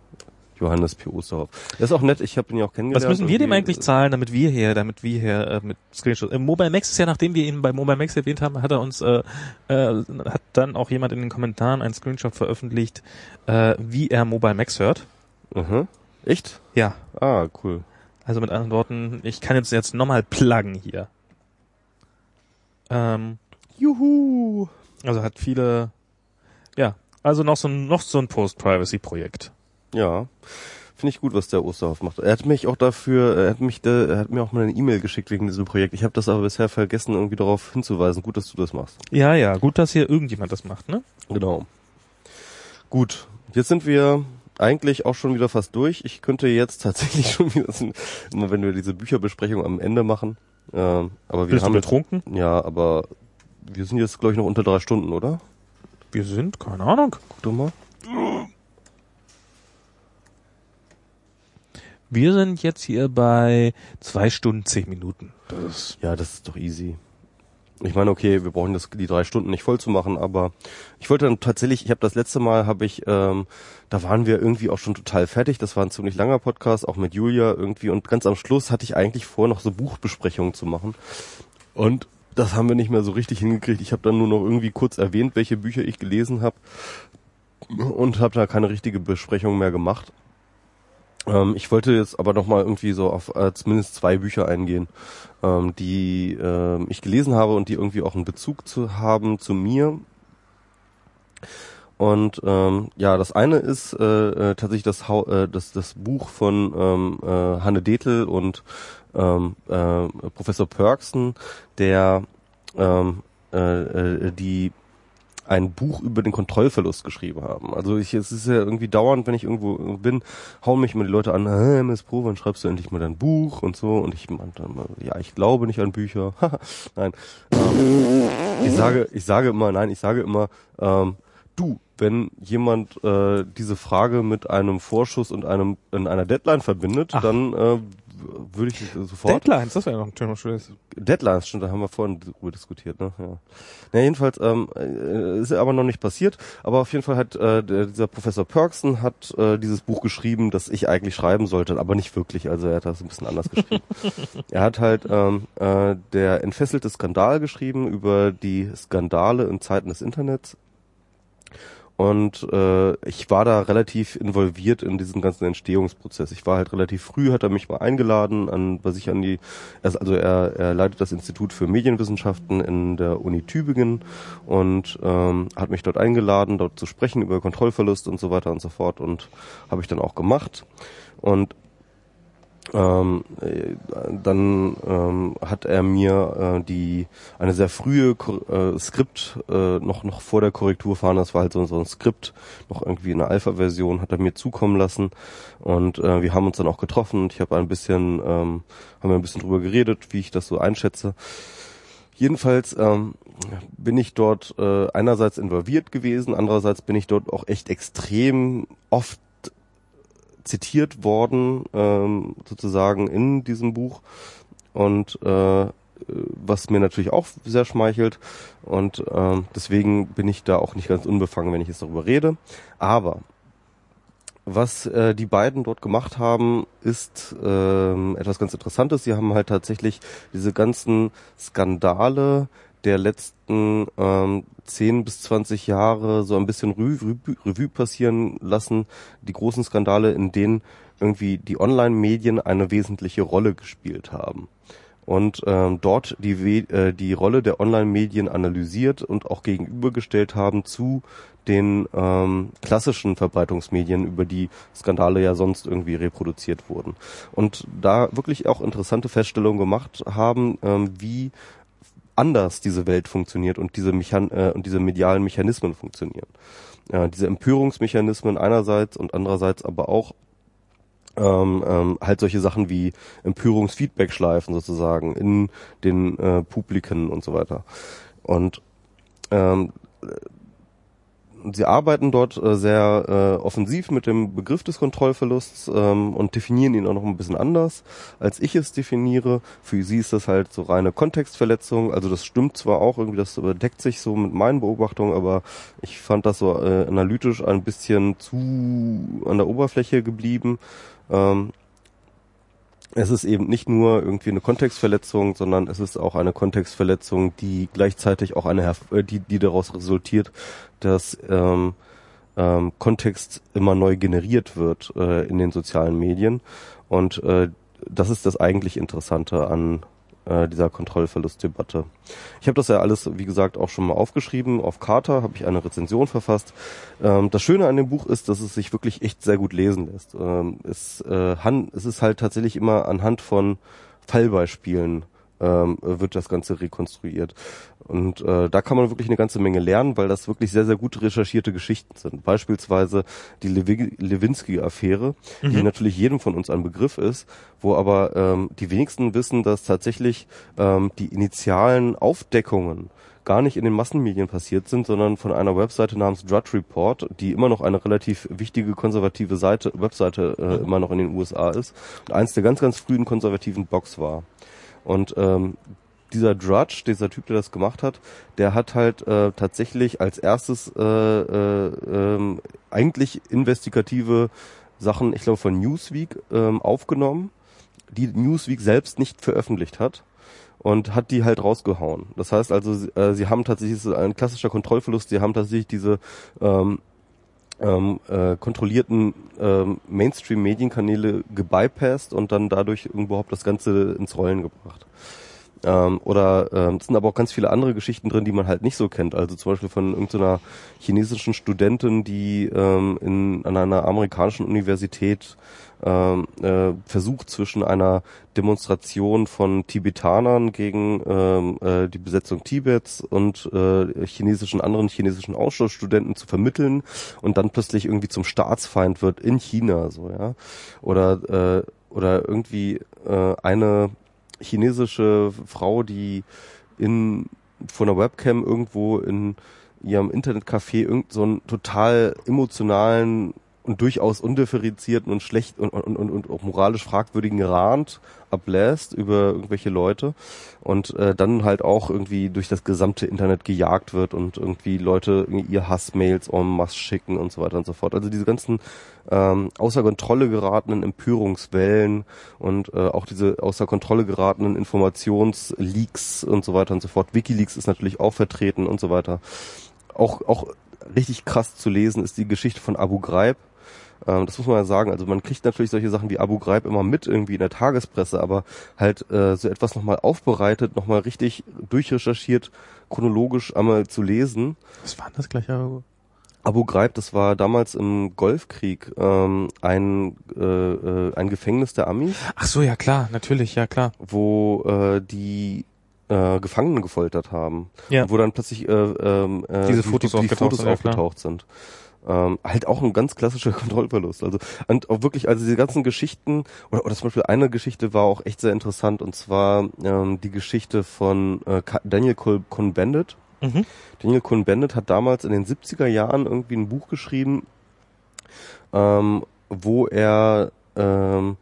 Johannes P. Osterhoff. Der ist auch nett, ich habe ihn ja auch kennengelernt. Was müssen wir dem eigentlich zahlen, damit wir hier, damit wir hier äh, mit Screenshots. Äh, Mobile Max ist ja, nachdem wir ihn bei Mobile Max erwähnt haben, hat er uns, äh, äh, hat dann auch jemand in den Kommentaren einen Screenshot veröffentlicht, äh, wie er Mobile Max hört. Mhm. Echt? Ja. Ah, cool. Also mit anderen Worten, ich kann jetzt jetzt nochmal pluggen hier. Ähm, Juhu. also hat viele, ja, also noch so ein, noch so ein Post-Privacy-Projekt. Ja. Finde ich gut, was der Osterhoff macht. Er hat mich auch dafür, er hat mich, da, er hat mir auch mal eine E-Mail geschickt wegen diesem Projekt. Ich habe das aber bisher vergessen, irgendwie darauf hinzuweisen. Gut, dass du das machst. Ja, ja, gut, dass hier irgendjemand das macht, ne? Genau. Gut, jetzt sind wir eigentlich auch schon wieder fast durch. Ich könnte jetzt tatsächlich schon wieder, immer wenn wir diese Bücherbesprechung am Ende machen. Ähm, aber wir Bist du haben betrunken? ja, aber wir sind jetzt glaube ich noch unter drei Stunden, oder? Wir sind, keine Ahnung. Guck doch mal. Wir sind jetzt hier bei zwei Stunden, zehn Minuten. Das Ja, das ist doch easy. Ich meine, okay, wir brauchen das die drei Stunden nicht voll zu machen, aber ich wollte dann tatsächlich, ich habe das letzte Mal, habe ich, ähm, da waren wir irgendwie auch schon total fertig. Das war ein ziemlich langer Podcast, auch mit Julia irgendwie. Und ganz am Schluss hatte ich eigentlich vor, noch so Buchbesprechungen zu machen. Und das haben wir nicht mehr so richtig hingekriegt. Ich habe dann nur noch irgendwie kurz erwähnt, welche Bücher ich gelesen habe und habe da keine richtige Besprechung mehr gemacht. Ähm, ich wollte jetzt aber noch mal irgendwie so auf äh, zumindest zwei Bücher eingehen, ähm, die ähm, ich gelesen habe und die irgendwie auch einen Bezug zu haben zu mir. Und ähm, ja, das eine ist äh, äh, tatsächlich das, Hau äh, das, das Buch von ähm, äh, Hanne Detel und ähm, äh, Professor Perksen, der ähm, äh, äh, die ein Buch über den Kontrollverlust geschrieben haben. Also ich, es ist ja irgendwie dauernd, wenn ich irgendwo bin, hauen mich immer die Leute an, hey, MS Pro, wann schreibst du endlich mal dein Buch und so und ich meinte immer, ja, ich glaube nicht an Bücher. nein. Ähm, ich sage, ich sage immer, nein, ich sage immer, ähm, du, wenn jemand äh, diese Frage mit einem Vorschuss und einem in einer Deadline verbindet, Ach. dann äh, würde ich sofort Deadlines, das wäre noch ein schönes. Deadlines, stimmt, da haben wir vorhin drüber diskutiert, ne? Ja. Na, jedenfalls ähm, äh, ist aber noch nicht passiert, aber auf jeden Fall hat äh, der, dieser Professor Perksen hat äh, dieses Buch geschrieben, das ich eigentlich schreiben sollte, aber nicht wirklich, also er hat das ein bisschen anders geschrieben. er hat halt ähm, äh, der entfesselte Skandal geschrieben über die Skandale in Zeiten des Internets und äh, ich war da relativ involviert in diesen ganzen Entstehungsprozess. Ich war halt relativ früh, hat er mich mal eingeladen, an was ich an die, also er, er leitet das Institut für Medienwissenschaften in der Uni Tübingen und ähm, hat mich dort eingeladen, dort zu sprechen über Kontrollverlust und so weiter und so fort und habe ich dann auch gemacht. Und ähm, äh, dann ähm, hat er mir äh, die eine sehr frühe äh, Skript äh, noch noch vor der Korrektur fahren, das war halt so, so ein Skript, noch irgendwie eine Alpha-Version, hat er mir zukommen lassen. Und äh, wir haben uns dann auch getroffen. Und ich habe ein bisschen ähm, haben wir ein bisschen drüber geredet, wie ich das so einschätze. Jedenfalls ähm, bin ich dort äh, einerseits involviert gewesen, andererseits bin ich dort auch echt extrem oft zitiert worden, ähm, sozusagen in diesem Buch. Und äh, was mir natürlich auch sehr schmeichelt. Und ähm, deswegen bin ich da auch nicht ganz unbefangen, wenn ich jetzt darüber rede. Aber was äh, die beiden dort gemacht haben, ist ähm, etwas ganz Interessantes. Sie haben halt tatsächlich diese ganzen Skandale der letzten ähm, 10 bis 20 Jahre so ein bisschen Revue, Revue passieren lassen, die großen Skandale, in denen irgendwie die Online-Medien eine wesentliche Rolle gespielt haben. Und ähm, dort die, äh, die Rolle der Online-Medien analysiert und auch gegenübergestellt haben zu den ähm, klassischen Verbreitungsmedien, über die Skandale ja sonst irgendwie reproduziert wurden. Und da wirklich auch interessante Feststellungen gemacht haben, ähm, wie anders diese Welt funktioniert und diese, Mechan äh, und diese medialen Mechanismen funktionieren. Ja, diese Empörungsmechanismen einerseits und andererseits aber auch ähm, ähm, halt solche Sachen wie Empörungsfeedback-Schleifen sozusagen in den äh, Publiken und so weiter. Und ähm, sie arbeiten dort äh, sehr äh, offensiv mit dem Begriff des Kontrollverlusts ähm, und definieren ihn auch noch ein bisschen anders, als ich es definiere. Für sie ist das halt so reine Kontextverletzung. Also das stimmt zwar auch irgendwie, das deckt sich so mit meinen Beobachtungen, aber ich fand das so äh, analytisch ein bisschen zu an der Oberfläche geblieben. Ähm, es ist eben nicht nur irgendwie eine Kontextverletzung, sondern es ist auch eine Kontextverletzung, die gleichzeitig auch eine, äh, die, die daraus resultiert, dass ähm, ähm, Kontext immer neu generiert wird äh, in den sozialen Medien. Und äh, das ist das eigentlich Interessante an äh, dieser Kontrollverlustdebatte. Ich habe das ja alles, wie gesagt, auch schon mal aufgeschrieben. Auf Carta habe ich eine Rezension verfasst. Ähm, das Schöne an dem Buch ist, dass es sich wirklich echt sehr gut lesen lässt. Ähm, es, äh, es ist halt tatsächlich immer anhand von Fallbeispielen ähm, wird das Ganze rekonstruiert. Und äh, da kann man wirklich eine ganze Menge lernen, weil das wirklich sehr, sehr gut recherchierte Geschichten sind. Beispielsweise die Lewinsky-Affäre, mhm. die natürlich jedem von uns ein Begriff ist, wo aber ähm, die wenigsten wissen, dass tatsächlich ähm, die initialen Aufdeckungen gar nicht in den Massenmedien passiert sind, sondern von einer Webseite namens Drudge Report, die immer noch eine relativ wichtige konservative Seite, Webseite äh, mhm. immer noch in den USA ist und eins der ganz, ganz frühen konservativen Blogs war. Und ähm, dieser Drudge, dieser Typ, der das gemacht hat, der hat halt äh, tatsächlich als erstes äh, äh, äh, eigentlich investigative Sachen, ich glaube von Newsweek ähm, aufgenommen, die Newsweek selbst nicht veröffentlicht hat und hat die halt rausgehauen. Das heißt also, äh, sie haben tatsächlich ein klassischer Kontrollverlust. Sie haben tatsächlich diese ähm, ähm, äh, kontrollierten ähm, Mainstream-Medienkanäle gebypasst und dann dadurch überhaupt das Ganze ins Rollen gebracht. Ähm, oder ähm, es sind aber auch ganz viele andere Geschichten drin, die man halt nicht so kennt. Also zum Beispiel von irgendeiner chinesischen Studentin, die ähm, in, an einer amerikanischen Universität ähm, äh, versucht zwischen einer Demonstration von Tibetanern gegen ähm, äh, die Besetzung Tibets und äh, chinesischen anderen chinesischen Austauschstudenten zu vermitteln und dann plötzlich irgendwie zum Staatsfeind wird in China so ja. Oder äh, oder irgendwie äh, eine chinesische Frau, die in vor einer Webcam irgendwo in ihrem Internetcafé irgend so einen total emotionalen und durchaus undifferenzierten und schlecht und, und, und, und auch moralisch fragwürdigen Rand ablässt über irgendwelche Leute und äh, dann halt auch irgendwie durch das gesamte Internet gejagt wird und irgendwie Leute ihr Hassmails en masse schicken und so weiter und so fort. Also diese ganzen ähm, außer Kontrolle geratenen Empörungswellen und äh, auch diese außer Kontrolle geratenen Informationsleaks und so weiter und so fort. Wikileaks ist natürlich auch vertreten und so weiter. Auch, auch richtig krass zu lesen ist die Geschichte von Abu Ghraib. Ähm, das muss man ja sagen. Also man kriegt natürlich solche Sachen wie Abu Ghraib immer mit irgendwie in der Tagespresse, aber halt äh, so etwas nochmal aufbereitet, nochmal richtig durchrecherchiert, chronologisch einmal zu lesen. Was war das gleich? Abu? Abu Ghraib, das war damals im Golfkrieg ähm, ein äh, äh, ein Gefängnis der Amis, Ach so, ja klar, natürlich, ja klar. wo äh, die äh, Gefangenen gefoltert haben. Ja. Wo dann plötzlich äh, ähm, äh, Diese Fotos die, die aufgetaucht Fotos klar. aufgetaucht sind. Ähm, halt auch ein ganz klassischer Kontrollverlust. Also und auch wirklich, also diese ganzen Geschichten oder, oder zum Beispiel eine Geschichte war auch echt sehr interessant und zwar ähm, die Geschichte von äh, Daniel Cohn-Bendit. Mhm. Daniel Cohn-Bendit hat damals in den 70er Jahren irgendwie ein Buch geschrieben, ähm, wo er ähm,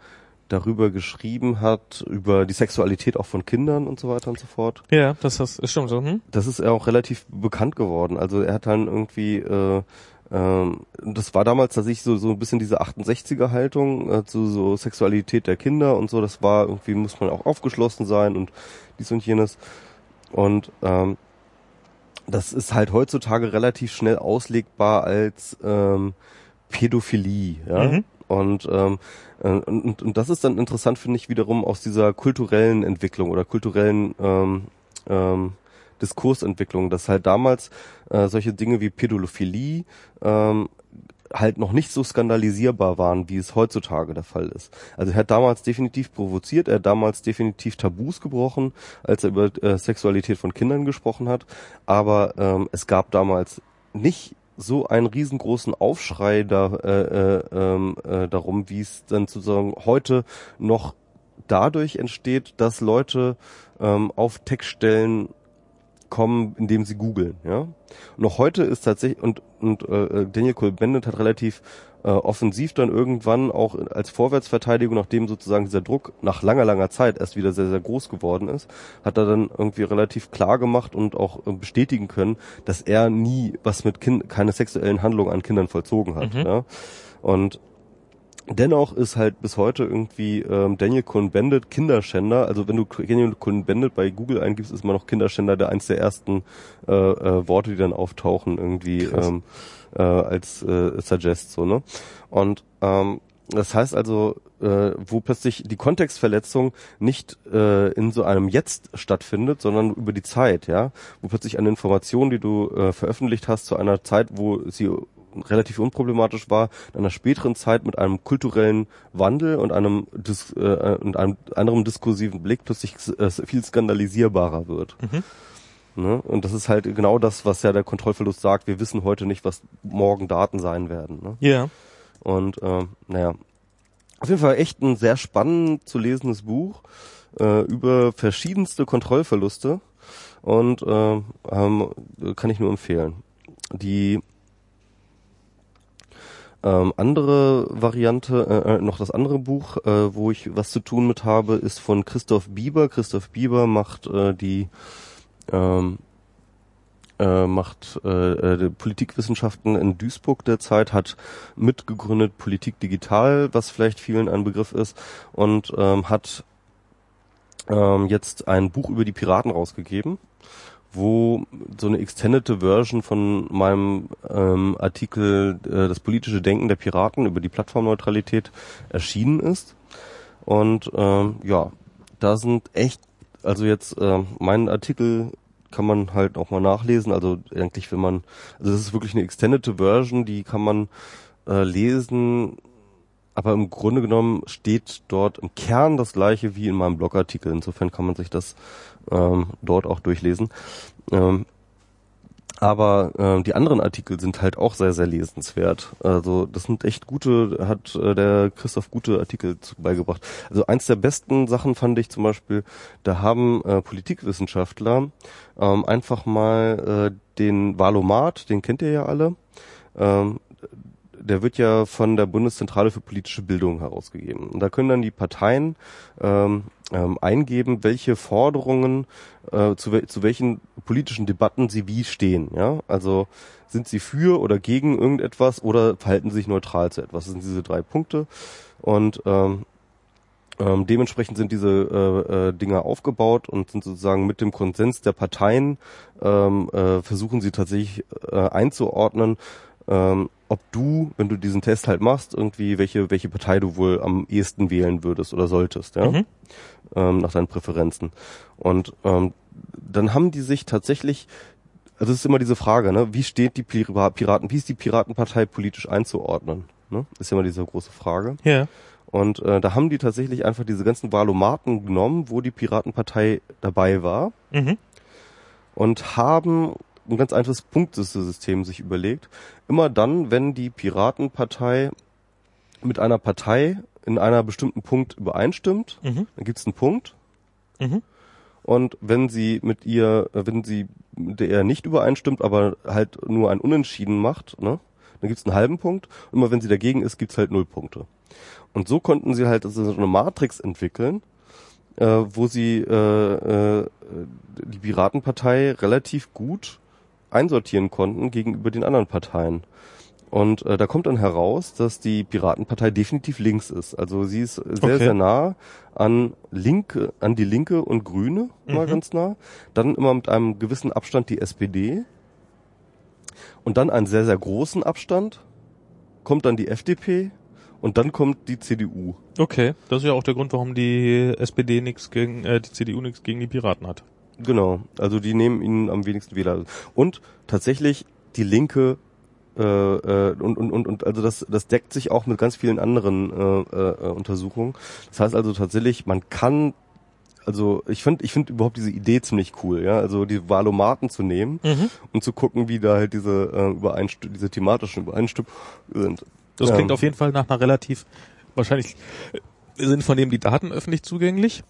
darüber geschrieben hat, über die Sexualität auch von Kindern und so weiter und so fort. Ja, das, das ist stimmt so. Hm? Das ist er auch relativ bekannt geworden. Also er hat dann irgendwie, äh, ähm, das war damals tatsächlich so, so ein bisschen diese 68er Haltung äh, zu so Sexualität der Kinder und so. Das war irgendwie, muss man auch aufgeschlossen sein und dies und jenes. Und ähm, das ist halt heutzutage relativ schnell auslegbar als ähm, Pädophilie, ja. Mhm. Und, ähm, äh, und, und das ist dann interessant, finde ich, wiederum aus dieser kulturellen Entwicklung oder kulturellen ähm, ähm, Diskursentwicklung, dass halt damals äh, solche Dinge wie Pädophilie ähm, halt noch nicht so skandalisierbar waren, wie es heutzutage der Fall ist. Also er hat damals definitiv provoziert, er hat damals definitiv Tabus gebrochen, als er über äh, Sexualität von Kindern gesprochen hat, aber ähm, es gab damals nicht so einen riesengroßen Aufschrei da, äh, äh, ähm, äh, darum, wie es dann sozusagen heute noch dadurch entsteht, dass Leute ähm, auf Textstellen kommen, indem sie googeln, ja. Und auch heute ist tatsächlich und und äh, Daniel Cohn-Bendit hat relativ äh, offensiv dann irgendwann auch als Vorwärtsverteidigung, nachdem sozusagen dieser Druck nach langer langer Zeit erst wieder sehr sehr groß geworden ist, hat er dann irgendwie relativ klar gemacht und auch äh, bestätigen können, dass er nie was mit kind keine sexuellen Handlungen an Kindern vollzogen hat, Mhm. ja. Und Dennoch ist halt bis heute irgendwie ähm, Daniel Cohn-Bendit Kinderschänder. Also wenn du Daniel Cohn-Bendit bei Google eingibst, ist immer noch Kinderschänder der eins der ersten äh, äh, Worte, die dann auftauchen irgendwie Krass. ähm, äh, als äh, Suggest so ne. Und ähm, das heißt also, äh, wo plötzlich die Kontextverletzung nicht äh, in so einem Jetzt stattfindet, sondern über die Zeit, ja, wo plötzlich eine Information, die du äh, veröffentlicht hast zu einer Zeit, wo sie relativ unproblematisch war, in einer späteren Zeit mit einem kulturellen Wandel und einem, Dis äh, und einem anderen diskursiven Blick plötzlich äh, viel skandalisierbarer wird. Ne? Und das ist halt genau das, was ja der Kontrollverlust sagt. Wir wissen heute nicht, was morgen Daten sein werden. Ne? Ja. Und ähm, naja, auf jeden Fall echt ein sehr spannend zu lesendes Buch äh, über verschiedenste Kontrollverluste und ähm, ähm, kann ich nur empfehlen. Die ähm, andere Variante, äh, äh, noch das andere Buch, äh, wo ich was zu tun mit habe, ist von Christoph Bieber. Christoph Bieber macht äh, die ähm, äh, macht äh, äh, die Politikwissenschaften in Duisburg derzeit, hat mitgegründet Politik Digital, was vielleicht vielen ein Begriff ist, und ähm, hat ähm, jetzt ein Buch über die Piraten rausgegeben, wo so eine extended Version von meinem ähm, Artikel äh, Das politische Denken der Piraten über die Plattformneutralität erschienen ist. Und ähm, ja, da sind echt, also jetzt äh, mein Artikel kann man halt auch mal nachlesen. Also eigentlich, wenn man, also das ist wirklich eine extended Version, die kann man äh, lesen, aber im Grunde genommen steht dort im Kern das gleiche wie in meinem Blogartikel. Insofern kann man sich das ähm, dort auch durchlesen. Ähm, aber ähm, die anderen Artikel sind halt auch sehr, sehr lesenswert. Also das sind echt gute, hat äh, der Christoph gute Artikel zu, beigebracht. Also eins der besten Sachen fand ich zum Beispiel, da haben äh, Politikwissenschaftler ähm, einfach mal äh, den Valomat, den kennt ihr ja alle, ähm, der wird ja von der Bundeszentrale für politische Bildung herausgegeben. Und da können dann die Parteien ähm, ähm, eingeben, welche Forderungen äh, zu, wel zu welchen politischen Debatten sie wie stehen. Ja, also sind sie für oder gegen irgendetwas oder verhalten sich neutral zu etwas. Das sind diese drei Punkte. Und ähm, Ähm, dementsprechend sind diese äh, äh, Dinger aufgebaut und sind sozusagen mit dem Konsens der Parteien ähm, äh, versuchen sie tatsächlich äh, einzuordnen, ähm, ob du, wenn du diesen Test halt machst, irgendwie welche welche Partei du wohl am ehesten wählen würdest oder solltest, ja, Mhm. ähm, nach deinen Präferenzen. Und ähm, dann haben die sich tatsächlich also es ist immer diese Frage, ne? Wie steht die Pira- Piraten, wie ist die Piratenpartei politisch einzuordnen? Ne? Ist ja immer diese große Frage. Ja. Und äh, da haben die tatsächlich einfach diese ganzen Wahlomaten genommen, wo die Piratenpartei dabei war Mhm. und haben ein ganz einfaches Punktesystem sich überlegt. Immer dann, wenn die Piratenpartei mit einer Partei in einer bestimmten Punkt übereinstimmt, Mhm. dann gibt's einen Punkt. Mhm. Und wenn sie mit ihr, äh, wenn sie mit der nicht übereinstimmt, aber halt nur ein Unentschieden macht, ne, dann gibt's einen halben Punkt. Und immer wenn sie dagegen ist, gibt's halt null Punkte. Und so konnten sie halt so eine Matrix entwickeln, äh, wo sie äh, äh, die Piratenpartei relativ gut einsortieren konnten gegenüber den anderen Parteien. Und äh, da kommt dann heraus, dass die Piratenpartei definitiv links ist. Also sie ist sehr, Okay. sehr nah an Linke, an die Linke und Grüne, mal Mhm. ganz nah. Dann immer mit einem gewissen Abstand die SPD. Und dann einen sehr, sehr großen Abstand kommt dann die FDP und dann kommt die CDU. Okay, das ist ja auch der Grund, warum die SPD nichts gegen, äh, die CDU nichts gegen die Piraten hat. Genau, also die nehmen ihnen am wenigsten Wähler. Und tatsächlich die Linke äh, äh, und, und, und, und also das, das deckt sich auch mit ganz vielen anderen äh, äh, Untersuchungen. Das heißt also tatsächlich, man kann also ich finde ich finde überhaupt diese Idee ziemlich cool, ja, also die Wahlomaten zu nehmen Mhm. und zu gucken, wie da halt diese äh, Übereinstimm diese thematischen Übereinstimmungen sind. Das klingt auf jeden Fall nach einer relativ, wahrscheinlich sind von dem die Daten öffentlich zugänglich.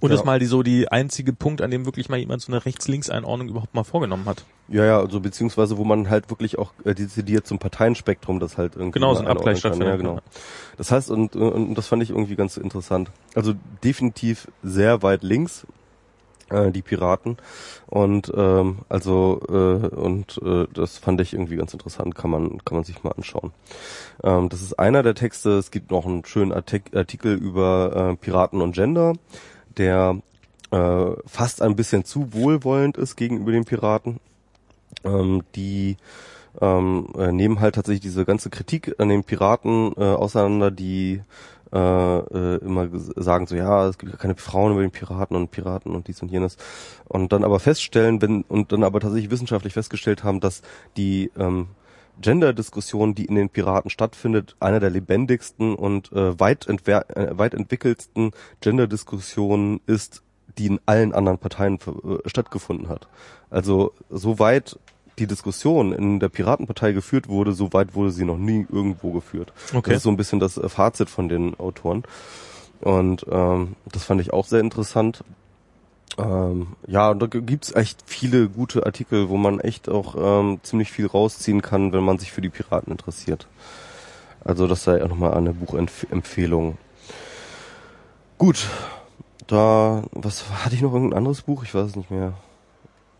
Und Ja. das mal die, so die einzige Punkt, an dem wirklich mal jemand so eine Rechts-Links-Einordnung überhaupt mal vorgenommen hat. Ja, ja, also beziehungsweise wo man halt wirklich auch äh, dezidiert zum Parteienspektrum das halt irgendwie Genau, so ein Abgleich kann. Ja, stattfindet. genau. Das heißt, und, und das fand ich irgendwie ganz interessant. Also definitiv sehr weit links, äh, die Piraten. Und ähm, also äh, und äh, das fand ich irgendwie ganz interessant, kann man kann man sich mal anschauen. Ähm, das ist einer der Texte. Es gibt noch einen schönen Artik Artikel über äh, Piraten und Gender, der äh, fast ein bisschen zu wohlwollend ist gegenüber den Piraten. Ähm, die ähm, äh, nehmen halt tatsächlich diese ganze Kritik an den Piraten äh, auseinander, die äh, äh, immer sagen so, ja, es gibt keine Frauen über den Piraten und Piraten und dies und jenes. Und dann aber feststellen, wenn, und dann aber tatsächlich wissenschaftlich festgestellt haben, dass die ähm, Gender-Diskussion, die in den Piraten stattfindet, einer der lebendigsten und äh, weit, entwer äh, weit entwickelsten Gender-Diskussionen ist, die in allen anderen Parteien äh, stattgefunden hat. Also so weit die Diskussion in der Piratenpartei geführt wurde, so weit wurde sie noch nie irgendwo geführt. Okay. Das ist so ein bisschen das äh, Fazit von den Autoren. Und ähm, das fand ich auch sehr interessant. Ähm, ja, und da gibt's echt viele gute Artikel, wo man echt auch ähm, ziemlich viel rausziehen kann, wenn man sich für die Piraten interessiert. Also das sei auch nochmal eine Buchempfehlung. Gut, da, was hatte ich noch irgendein anderes Buch? Ich weiß es nicht mehr.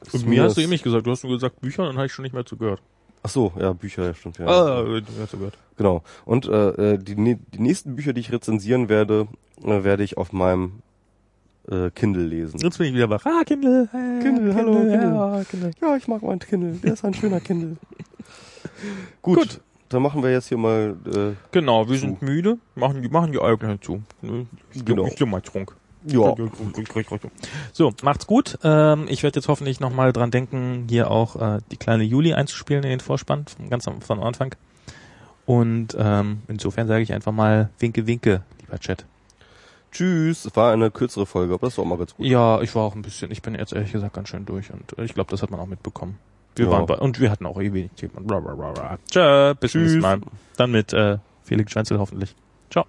Ist Und mir hast du eben nicht gesagt, du hast nur gesagt Bücher, dann habe ich schon nicht mehr zugehört. Ach so, ja, Bücher, ja, stimmt ja. Ah, hast zugehört. Genau. Und äh, äh, die, ne- die nächsten Bücher, die ich rezensieren werde, äh, werde ich auf meinem äh, Kindle lesen. Jetzt bin ich wieder wach. Ah, Kindle. Hey, Kindle, hallo, Kindle. Ja, Kindle. Ja, ich mag meinen Kindle. Der ist ein schöner Kindle. Gut, Gut. dann machen wir jetzt hier mal. Äh, Genau, wir sind müde, machen die, machen die Augen zu. Ich Genau. Ich mal trunk. ja. So, macht's gut. Ähm, ich werde jetzt hoffentlich nochmal dran denken, hier auch äh, die kleine Juli einzuspielen in den Vorspann, ganz am von Anfang. Und ähm, insofern sage ich einfach mal Winke, Winke, lieber Chat. Tschüss. Es war eine kürzere Folge, aber das war auch mal ganz gut. Ja, ich war auch ein bisschen, ich bin jetzt ehrlich gesagt ganz schön durch und äh, ich glaube, das hat man auch mitbekommen. Wir Ja. waren bei, und wir hatten auch eh wenig Themen. Bla, bla, bla, bla. Tschö, bis zum nächsten Mal. Dann mit äh, Felix Schweinzel hoffentlich. Ciao.